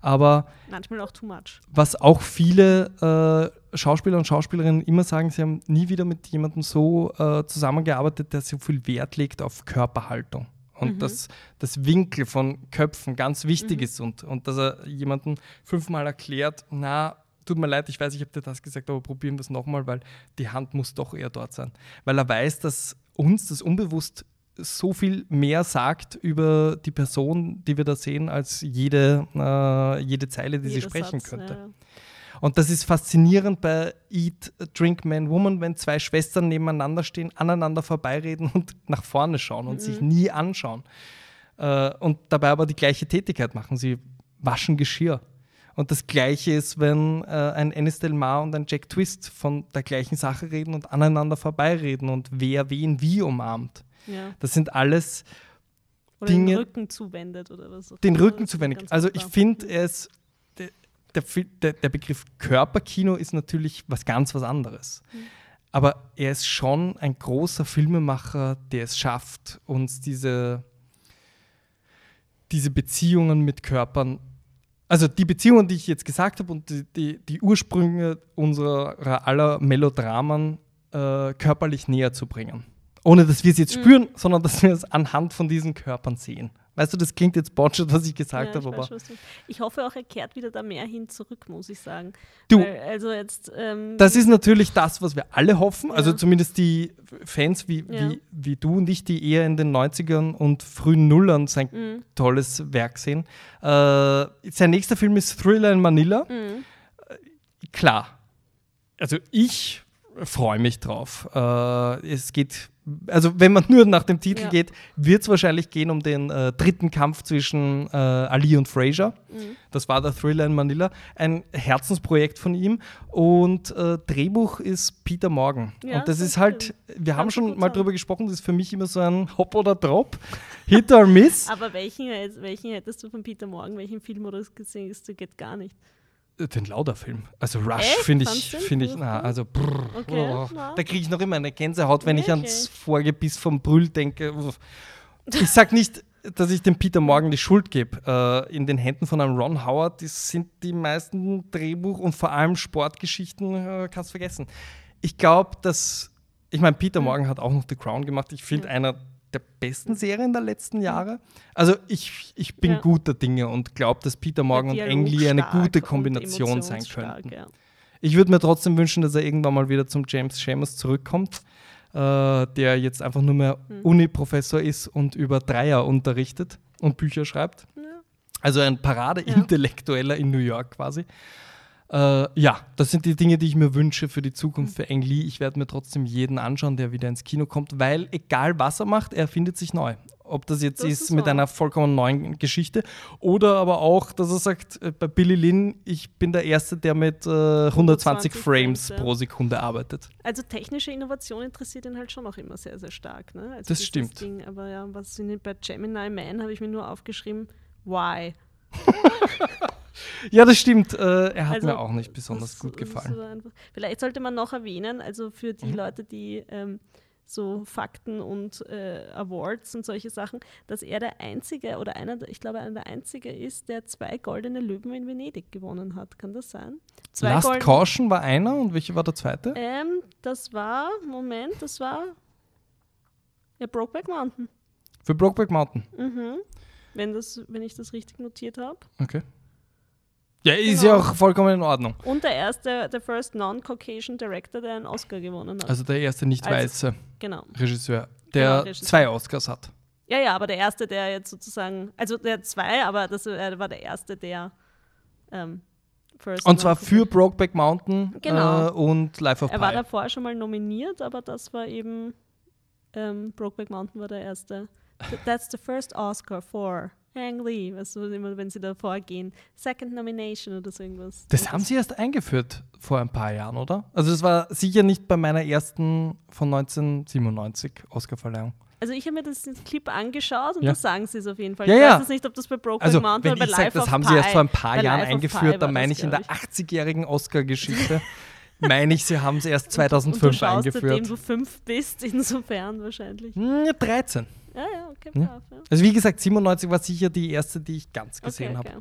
Aber Manchmal auch too much. was auch viele äh, Schauspieler und Schauspielerinnen immer sagen, sie haben nie wieder mit jemandem so äh, zusammengearbeitet, der so viel Wert legt auf Körperhaltung. Und dass das Winkel von Köpfen ganz wichtig ist und, und dass er jemandem fünfmal erklärt, na, tut mir leid, ich weiß, ich habe dir das gesagt, aber probieren wir es nochmal, weil die Hand muss doch eher dort sein. Weil er weiß, dass uns das unbewusst so viel mehr sagt über die Person, die wir da sehen, als jede, äh, jede Zeile, die sie Jeder sprechen Satz, könnte. ja. Und das ist faszinierend bei Eat, Drink, Man, Woman, wenn zwei Schwestern nebeneinander stehen, aneinander vorbeireden und nach vorne schauen und sich nie anschauen. Äh, und dabei aber die gleiche Tätigkeit machen. Sie waschen Geschirr. Und das Gleiche ist, wenn äh, ein Ennis Del Mar und ein Jack Twist von der gleichen Sache reden und aneinander vorbeireden und wer wen wie umarmt. Ja. Das sind alles Oder Dinge- den Rücken zuwendet oder was. auch den. Rücken Das zu ist wenig. ganz Also ich finde es, der, der, der, der Begriff Körperkino ist natürlich was ganz was anderes. Mhm. aber er ist schon ein großer Filmemacher, der es schafft, uns diese, diese Beziehungen mit Körpern, also die Beziehungen, die ich jetzt gesagt habe und die, die, die Ursprünge unserer aller Melodramen äh, körperlich näher zu bringen. Ohne dass wir es jetzt Mhm. spüren, sondern dass wir es anhand von diesen Körpern sehen. Weißt du, das klingt jetzt Botsche, was ich gesagt Ja, habe, aber ich hoffe auch, er kehrt wieder da mehr hin zurück, muss ich sagen. Du, Weil, also jetzt. Ähm, Das ist natürlich das, was wir alle hoffen. Also Ja. zumindest die Fans wie, Ja. wie, wie du und ich, die eher in den 90ern und frühen Nullern sein Mhm. tolles Werk sehen. Äh, sein nächster Film ist Thriller in Manila. Mhm. Klar. Also ich freue mich drauf. Äh, es geht, also wenn man nur nach dem Titel Ja. geht, wird es wahrscheinlich gehen um den äh, dritten Kampf zwischen äh, Ali und Fraser. Mhm. Das war der Thriller in Manila. Ein Herzensprojekt von ihm. Und äh, Drehbuch ist Peter Morgan. Ja, und das das ist halt, wir haben du schon mal sagen. drüber gesprochen, das ist für mich immer so ein Hop oder Drop. Hit or Miss. Aber welchen, welchen hättest du von Peter Morgan, welchen Film oder gesehen ist, geht gar nicht. Den Lauder-Film. Also Rush finde ich, finde ich, na, also brrr, Okay, brrr. na. da kriege ich noch immer eine Gänsehaut, wenn ich Okay. ans Vorgebiss vom Brüll denke. Ich sag nicht, dass ich dem Peter Morgan die Schuld gebe. Äh, in den Händen von einem Ron Howard das sind die meisten Drehbuch- und vor allem Sportgeschichten, äh, kannst vergessen. Ich glaube, dass, ich meine, Peter Morgan hat auch noch The Crown gemacht. Ich finde Ja. einer der besten Serien der letzten Jahre. Also ich, ich bin Ja. guter Dinge und glaube, dass Peter Morgan und Lee eine gute Kombination sein könnten. Ja. Ich würde mir trotzdem wünschen, dass er irgendwann mal wieder zum James Seamus zurückkommt, äh, der jetzt einfach nur mehr Hm. Uni-Professor ist und über Dreier unterrichtet und Bücher schreibt. Ja. Also ein Parade-Intellektueller in New York quasi. Äh, ja, das sind die Dinge, die ich mir wünsche für die Zukunft für Ang Lee. Ich werde mir trotzdem jeden anschauen, der wieder ins Kino kommt, weil egal was er macht, er findet sich neu. Ob das jetzt Das ist, ist mit einer vollkommen neuen Geschichte oder aber auch, dass er sagt, äh, bei Billy Lynn, ich bin der Erste, der mit äh, 120 120 Frames pro Sekunde arbeitet. Also technische Innovation interessiert ihn halt schon auch immer sehr, sehr stark. Ne? Also Das stimmt. Ding, aber ja, was sind bei Gemini Man habe ich mir nur aufgeschrieben, why? Ja, das stimmt. Äh, er hat Also, mir auch nicht besonders Das- gut gefallen. Vielleicht sollte man noch erwähnen, also für die Mhm. Leute, die ähm, so Fakten und äh, Awards und solche Sachen, dass er der einzige oder einer, ich glaube, einer der einzige ist, der zwei goldene Löwen in Venedig gewonnen hat. Kann das sein? Zwei Last golden- Caution war einer und welcher war der zweite? Ähm, das war, Moment, das war ja, Brokeback Mountain. Für Brokeback Mountain. Mhm. Wenn, das, wenn ich das richtig notiert habe. Okay. Ja, ist Genau. ja auch vollkommen in Ordnung. Und der erste, der first non-Caucasian Director, der einen Oscar gewonnen hat. Also der erste nicht Also- weiße genau. Regisseur, der Genau, Regisseur. zwei Oscars hat. Ja, ja, aber der erste, der jetzt sozusagen, also der zwei, aber das er war der erste, der ähm, first Und zwar für Brokeback Mountain Genau. äh, und Life of Er war Pi. davor schon mal nominiert, aber das war eben ähm, Brokeback Mountain war der erste. Th- That's the first Oscar for Ang Lee, weißt du, immer wenn sie davor gehen. Second Nomination oder so irgendwas. Das Und haben sie erst eingeführt vor ein paar Jahren, oder? Also das war sicher nicht bei meiner ersten von 1997 Oscarverleihung. Also ich habe mir das Clip angeschaut und Ja. da sagen sie es auf jeden Fall. Ja, ich ja. weiß jetzt nicht, ob das bei Brokeback Also Mountain oder bei ich Life das of haben sie erst Pi- vor ein paar Jahren Life Pi eingeführt, dann meine das, ich in der glaub 80-jährigen Oscar-Geschichte, meine ich, sie haben es erst Und 2005 du schaust, seitdem eingeführt. du fünf bist, insofern wahrscheinlich. Hm, 13. Ja, ja, okay, Ja. brav. Ja. Also wie gesagt, 97 war sicher die erste, die ich ganz Okay, gesehen habe. okay.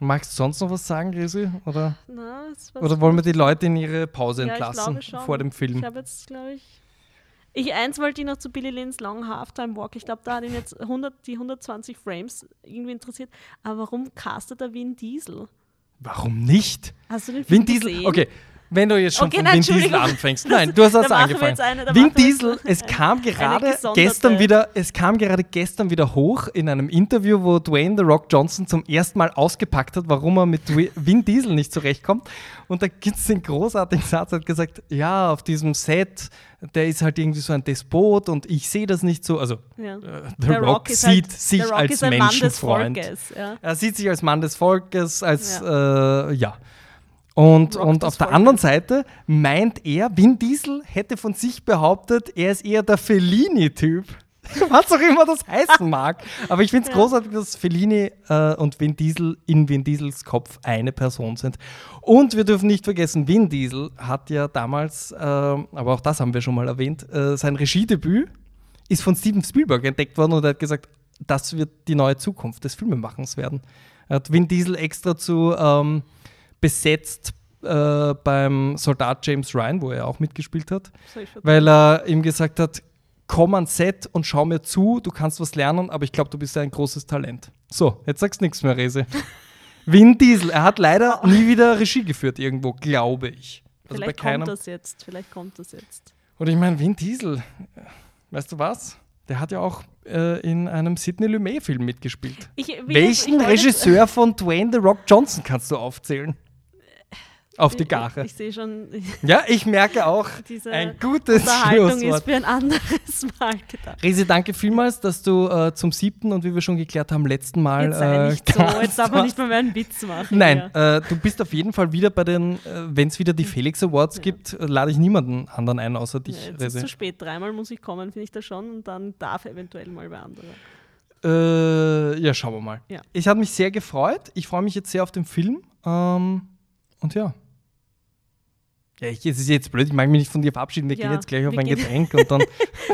Magst du sonst noch was sagen, Resi? Oder, Na, oder wollen wir die Leute in ihre Pause Ja, entlassen vor dem Film? Ich habe jetzt, glaube ich. Ich eins wollte ich noch zu Billy Lynn's Long Halftime Walk. Ich glaube, da hat ihn jetzt 100, die 120 Frames irgendwie interessiert. Aber warum castet er Vin Diesel? Warum nicht? Hast du den Film Vin Diesel, gesehen? okay. Wenn du jetzt schon Okay, von nein, Vin Diesel anfängst. Nein, du hast Da das angefangen. eine- Vin Diesel, es kam gerade gestern wieder, es kam gerade gestern wieder hoch in einem Interview, wo Dwayne The Rock Johnson zum ersten Mal ausgepackt hat, warum er mit Vin Diesel nicht zurechtkommt. Und da gibt es den großartigen Satz, hat gesagt, ja, auf diesem Set, der ist halt irgendwie so ein Despot und ich sehe das nicht so. Also Ja. äh, The Der Rock, ist sieht halt, sich Rock als Menschenfreund. Volkes. Ja. Er sieht sich als Mann des Volkes, als ja. Äh, ja. Und, und auf der anderen Seite meint er, Vin Diesel hätte von sich behauptet, er ist eher der Fellini-Typ. Was auch immer das heißen mag. Aber ich finde es großartig, dass Fellini äh, und Vin Diesel in Vin Diesels Kopf eine Person sind. Und wir dürfen nicht vergessen, Vin Diesel hat ja damals, äh, aber auch das haben wir schon mal erwähnt, äh, sein Regiedebüt ist von Steven Spielberg entdeckt worden und er hat gesagt, das wird die neue Zukunft des Filmemachens werden. Er hat Vin Diesel extra zu ähm, besetzt äh, beim Soldat James Ryan, wo er auch mitgespielt hat, weil er ihm gesagt hat, komm ans Set und schau mir zu, du kannst was lernen, aber ich glaube, du bist ein großes Talent. So, jetzt sagst du nichts mehr, Rese. Vin Diesel, er hat leider nie wieder Regie geführt irgendwo, glaube ich. Also vielleicht kommt das jetzt, vielleicht kommt das jetzt. Und ich meine, Vin Diesel, weißt du was? Der hat ja auch äh, in einem Sidney Lumet-Film mitgespielt. Ich, Welchen ich Regisseur von Dwayne The Rock Johnson kannst du aufzählen? Auf die Gache. Ich, ich sehe schon. Ja, ich merke auch, diese ein gutes Schlusswort. ist für ein anderes Mal gedacht. Resi, danke vielmals, dass du äh, zum siebten und wie wir schon geklärt haben, letzten Mal. Jetzt sei äh, nicht so, jetzt darf man nicht mehr, mehr einen Witz machen. Nein, äh, du bist auf jeden Fall wieder bei den, äh, wenn es wieder die Felix Awards ja. gibt, äh, lade ich niemanden anderen ein, außer dich, ja, jetzt Resi. Ist zu spät, dreimal muss ich kommen, finde ich das schon, und dann darf eventuell mal wer andere. Äh, ja, schauen wir mal. Ja. Ich habe mich sehr gefreut. Ich freue mich jetzt sehr auf den Film. Ähm, und ja. Ja, ich, es ist jetzt blöd, ich mag mich nicht von dir verabschieden. Wir ja, gehen jetzt gleich auf ein Getränk und dann.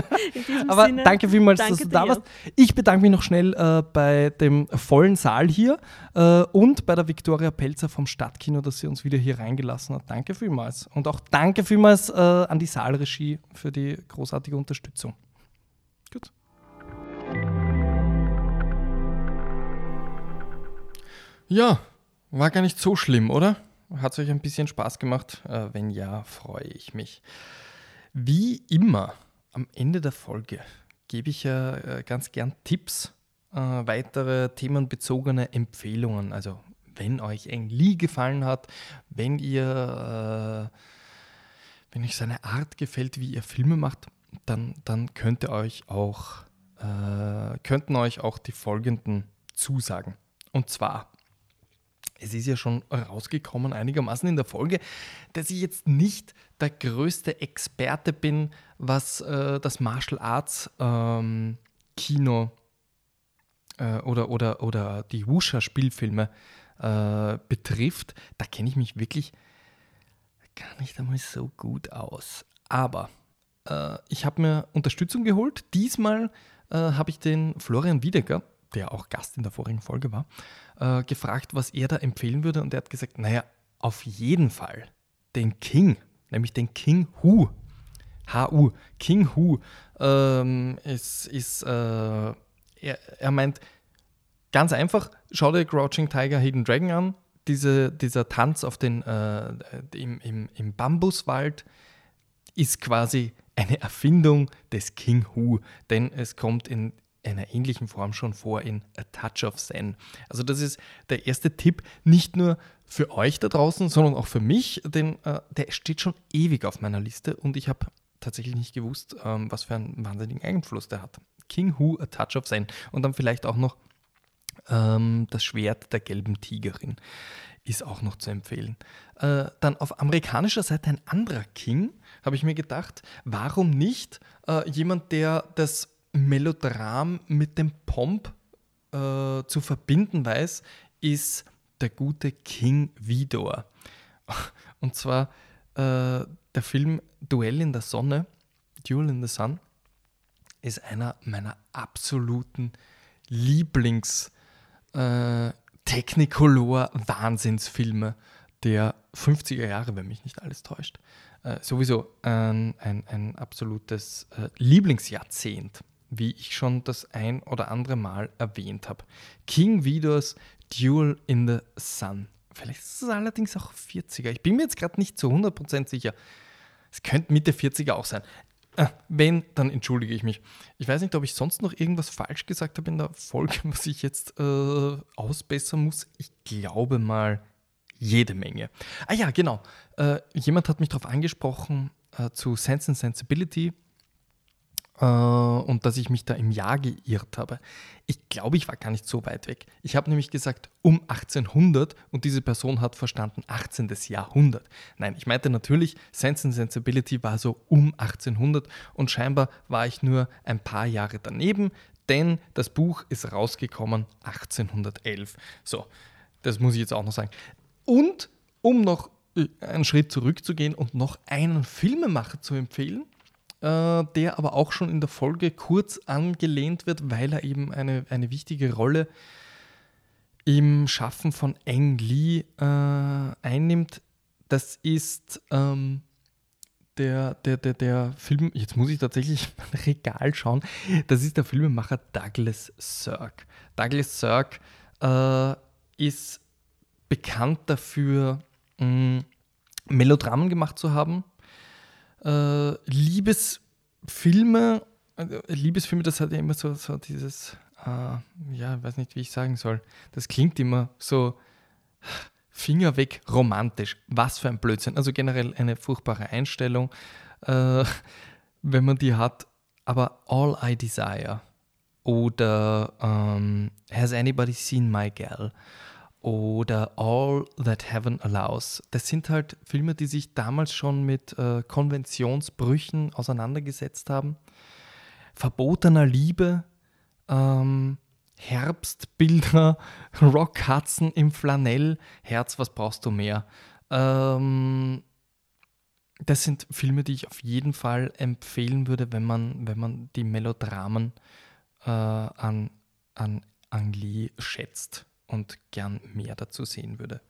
Aber Sinne, danke vielmals, danke dass du da warst. Ich bedanke mich noch schnell äh, bei dem vollen Saal hier äh, und bei der Viktoria Pelzer vom Stadtkino, dass sie uns wieder hier reingelassen hat. Danke vielmals. Und auch danke vielmals äh, an die Saalregie für die großartige Unterstützung. Gut. Ja, war gar nicht so schlimm, oder? Hat es euch ein bisschen Spaß gemacht? Äh, wenn ja, freue ich mich. Wie immer, am Ende der Folge gebe ich ja äh, ganz gern Tipps, äh, weitere themenbezogene Empfehlungen. Also wenn euch ein Lee gefallen hat, wenn ihr, äh, wenn euch seine Art gefällt, wie ihr Filme macht, dann, dann könnt ihr euch auch, äh, könnten euch auch die folgenden zusagen. Und zwar es ist ja schon rausgekommen einigermaßen in der Folge, dass ich jetzt nicht der größte Experte bin, was äh, das Martial Arts ähm, Kino äh, oder, oder, oder die Wusha-Spielfilme äh, betrifft. Da kenne ich mich wirklich gar nicht einmal so gut aus. Aber äh, ich habe mir Unterstützung geholt. Diesmal äh, habe ich den Florian Wiedecker, der auch Gast in der vorigen Folge war, äh, gefragt, was er da empfehlen würde. Und er hat gesagt, naja, auf jeden Fall den King, nämlich den King Hu. HU, King Hu. Ähm, es ist, äh, er, er meint, ganz einfach, schau dir Crouching Tiger, Hidden Dragon an. Diese, dieser Tanz auf den, äh, im, im, im Bambuswald ist quasi eine Erfindung des King Hu, denn es kommt in einer ähnlichen Form schon vor in A Touch of Zen. Also das ist der erste Tipp, nicht nur für euch da draußen, sondern auch für mich, denn äh, der steht schon ewig auf meiner Liste und ich habe tatsächlich nicht gewusst, ähm, was für einen wahnsinnigen Einfluss der hat. King Hu, A Touch of Zen und dann vielleicht auch noch ähm, das Schwert der gelben Tigerin ist auch noch zu empfehlen. Äh, dann auf amerikanischer Seite ein anderer King, habe ich mir gedacht, warum nicht äh, jemand, der das Melodram mit dem Pomp äh, zu verbinden weiß, ist der gute King Vidor. Und zwar äh, der Film Duell in der Sonne, Duel in the Sun, ist einer meiner absoluten Lieblings- äh, Technicolor-Wahnsinnsfilme der 50er Jahre, wenn mich nicht alles täuscht. Äh, sowieso ein, ein, ein absolutes äh, Lieblingsjahrzehnt wie ich schon das ein oder andere Mal erwähnt habe. King Vidors Duel in the Sun. Vielleicht ist es allerdings auch 40er. Ich bin mir jetzt gerade nicht zu 100% sicher. Es könnte Mitte 40er auch sein. Äh, wenn, dann entschuldige ich mich. Ich weiß nicht, ob ich sonst noch irgendwas falsch gesagt habe in der Folge, was ich jetzt äh, ausbessern muss. Ich glaube mal jede Menge. Ah ja, genau. Äh, jemand hat mich darauf angesprochen äh, zu Sense and Sensibility äh, und dass ich mich da im Jahr geirrt habe. Ich glaube, ich war gar nicht so weit weg. Ich habe nämlich gesagt um 1800 und diese Person hat verstanden 18. Jahrhundert. Nein, ich meinte natürlich, Sense and Sensibility war so um 1800 und scheinbar war ich nur ein paar Jahre daneben, denn das Buch ist rausgekommen 1811. So, das muss ich jetzt auch noch sagen. Und um noch äh, einen Schritt zurückzugehen und noch einen Filmemacher zu empfehlen, äh, der aber auch schon in der Folge kurz angelehnt wird, weil er eben eine, eine wichtige Rolle im Schaffen von Eng Lee äh, einnimmt. Das ist ähm, der, der, der, der Film, jetzt muss ich tatsächlich mein Regal schauen, das ist der Filmemacher Douglas Sirk. Douglas Sirk äh, ist bekannt dafür, mh, mm, Melodramen gemacht zu haben, äh, Liebesfilme, äh, Liebesfilme, das hat ja immer so, so dieses, äh, ja, weiß nicht, wie ich sagen soll. Das klingt immer so Finger weg romantisch. Was für ein Blödsinn. Also generell eine furchtbare Einstellung, äh, wenn man die hat. Aber All I Desire oder ähm, Has Anybody Seen My Gal? Oder All That Heaven Allows. Das sind halt Filme, die sich damals schon mit äh, Konventionsbrüchen auseinandergesetzt haben. Verbotener Liebe, ähm, Herbstbilder, Rock Hudson im Flanell, Herz, was brauchst du mehr? Ähm, das sind Filme, die ich auf jeden Fall empfehlen würde, wenn man, wenn man die Melodramen äh, an, an Angli schätzt und gern mehr dazu sehen würde.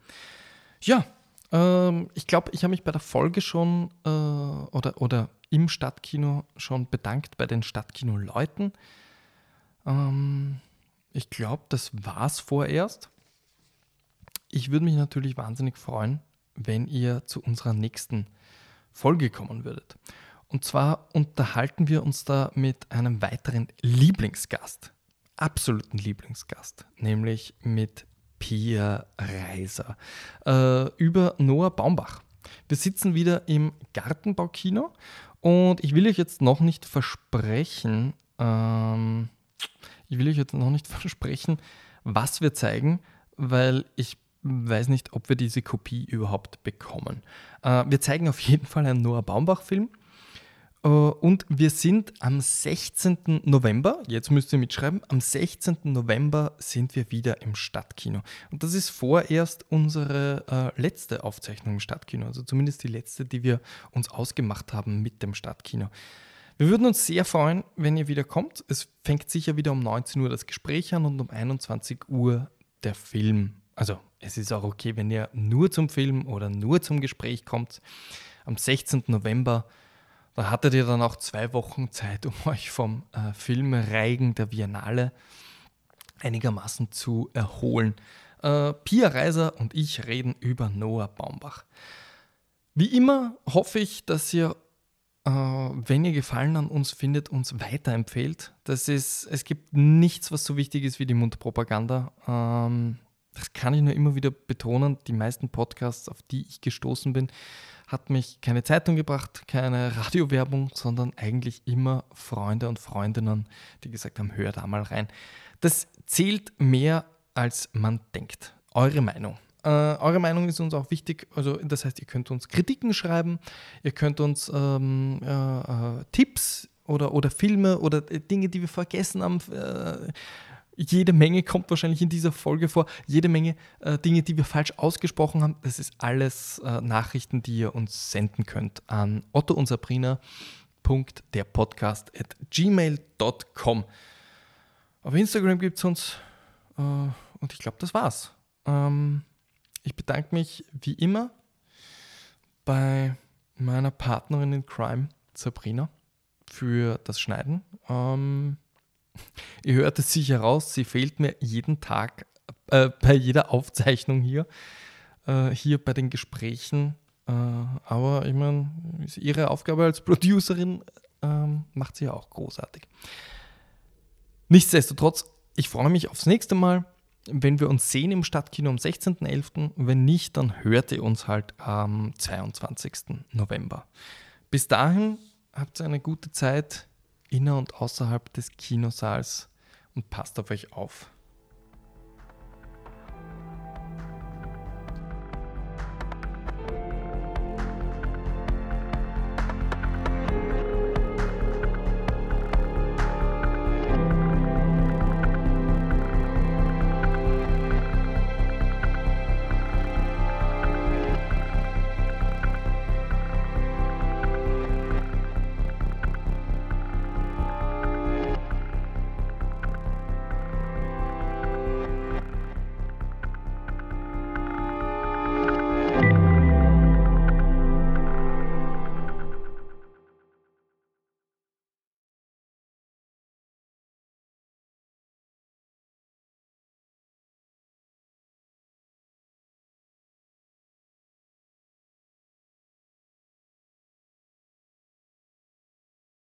Ja, ähm, ich glaube, ich habe mich bei der Folge schon äh, oder, oder im Stadtkino schon bedankt bei den Stadtkino-Leuten. Ähm, ich glaube, das war es vorerst. Ich würde mich natürlich wahnsinnig freuen, wenn ihr zu unserer nächsten Folge kommen würdet. Und zwar unterhalten wir uns da mit einem weiteren Lieblingsgast absoluten Lieblingsgast, nämlich mit Pia Reiser äh, über Noah Baumbach. Wir sitzen wieder im Gartenbaukino und ich will euch jetzt noch nicht versprechen, ähm, ich will euch jetzt noch nicht versprechen, was wir zeigen, weil ich weiß nicht, ob wir diese Kopie überhaupt bekommen. Äh, wir zeigen auf jeden Fall einen Noah Baumbach-Film. Äh, und wir sind am 16. November, jetzt müsst ihr mitschreiben, am 16. November sind wir wieder im Stadtkino. Und das ist vorerst unsere äh, letzte Aufzeichnung im Stadtkino, also zumindest die letzte, die wir uns ausgemacht haben mit dem Stadtkino. Wir würden uns sehr freuen, wenn ihr wieder kommt. Es fängt sicher wieder um 19 Uhr das Gespräch an und um 21 Uhr der Film. Also es ist auch okay, wenn ihr nur zum Film oder nur zum Gespräch kommt. Am 16. November da hattet ihr dann auch zwei Wochen Zeit, um euch vom äh, Filmreigen der Biennale einigermaßen zu erholen. Äh, Pia Reiser und ich reden über Noah Baumbach. Wie immer hoffe ich, dass ihr, äh, wenn ihr Gefallen an uns findet, uns weiterempfehlt. Das ist, es gibt nichts, was so wichtig ist wie die Mundpropaganda. Ähm, das kann ich nur immer wieder betonen. Die meisten Podcasts, auf die ich gestoßen bin, hat mich keine Zeitung gebracht, keine Radiowerbung, sondern eigentlich immer Freunde und Freundinnen, die gesagt haben, hör da mal rein. Das zählt mehr, als man denkt. Eure Meinung. Äh, eure Meinung ist uns auch wichtig. Also das heißt, ihr könnt uns Kritiken schreiben, ihr könnt uns ähm, äh, äh, Tipps oder, oder Filme oder Dinge, die wir vergessen haben, äh, jede Menge kommt wahrscheinlich in dieser Folge vor. Jede Menge äh, Dinge, die wir falsch ausgesprochen haben. Das ist alles äh, Nachrichten, die ihr uns senden könnt an Otto und Sabrina. Der Podcast at gmail.com. Auf Instagram gibt es uns äh, und ich glaube, das war's. Ähm, ich bedanke mich wie immer bei meiner Partnerin in Crime, Sabrina, für das Schneiden. Ähm, Ihr hört es sicher raus, sie fehlt mir jeden Tag äh, bei jeder Aufzeichnung hier, äh, hier bei den Gesprächen. Äh, aber ich meine, ihre Aufgabe als Producerin ähm, macht sie ja auch großartig. Nichtsdestotrotz, ich freue mich aufs nächste Mal, wenn wir uns sehen im Stadtkino am 16.11. Wenn nicht, dann hört ihr uns halt am 22. November. Bis dahin habt ihr eine gute Zeit inner und außerhalb des Kinosaals und passt auf euch auf.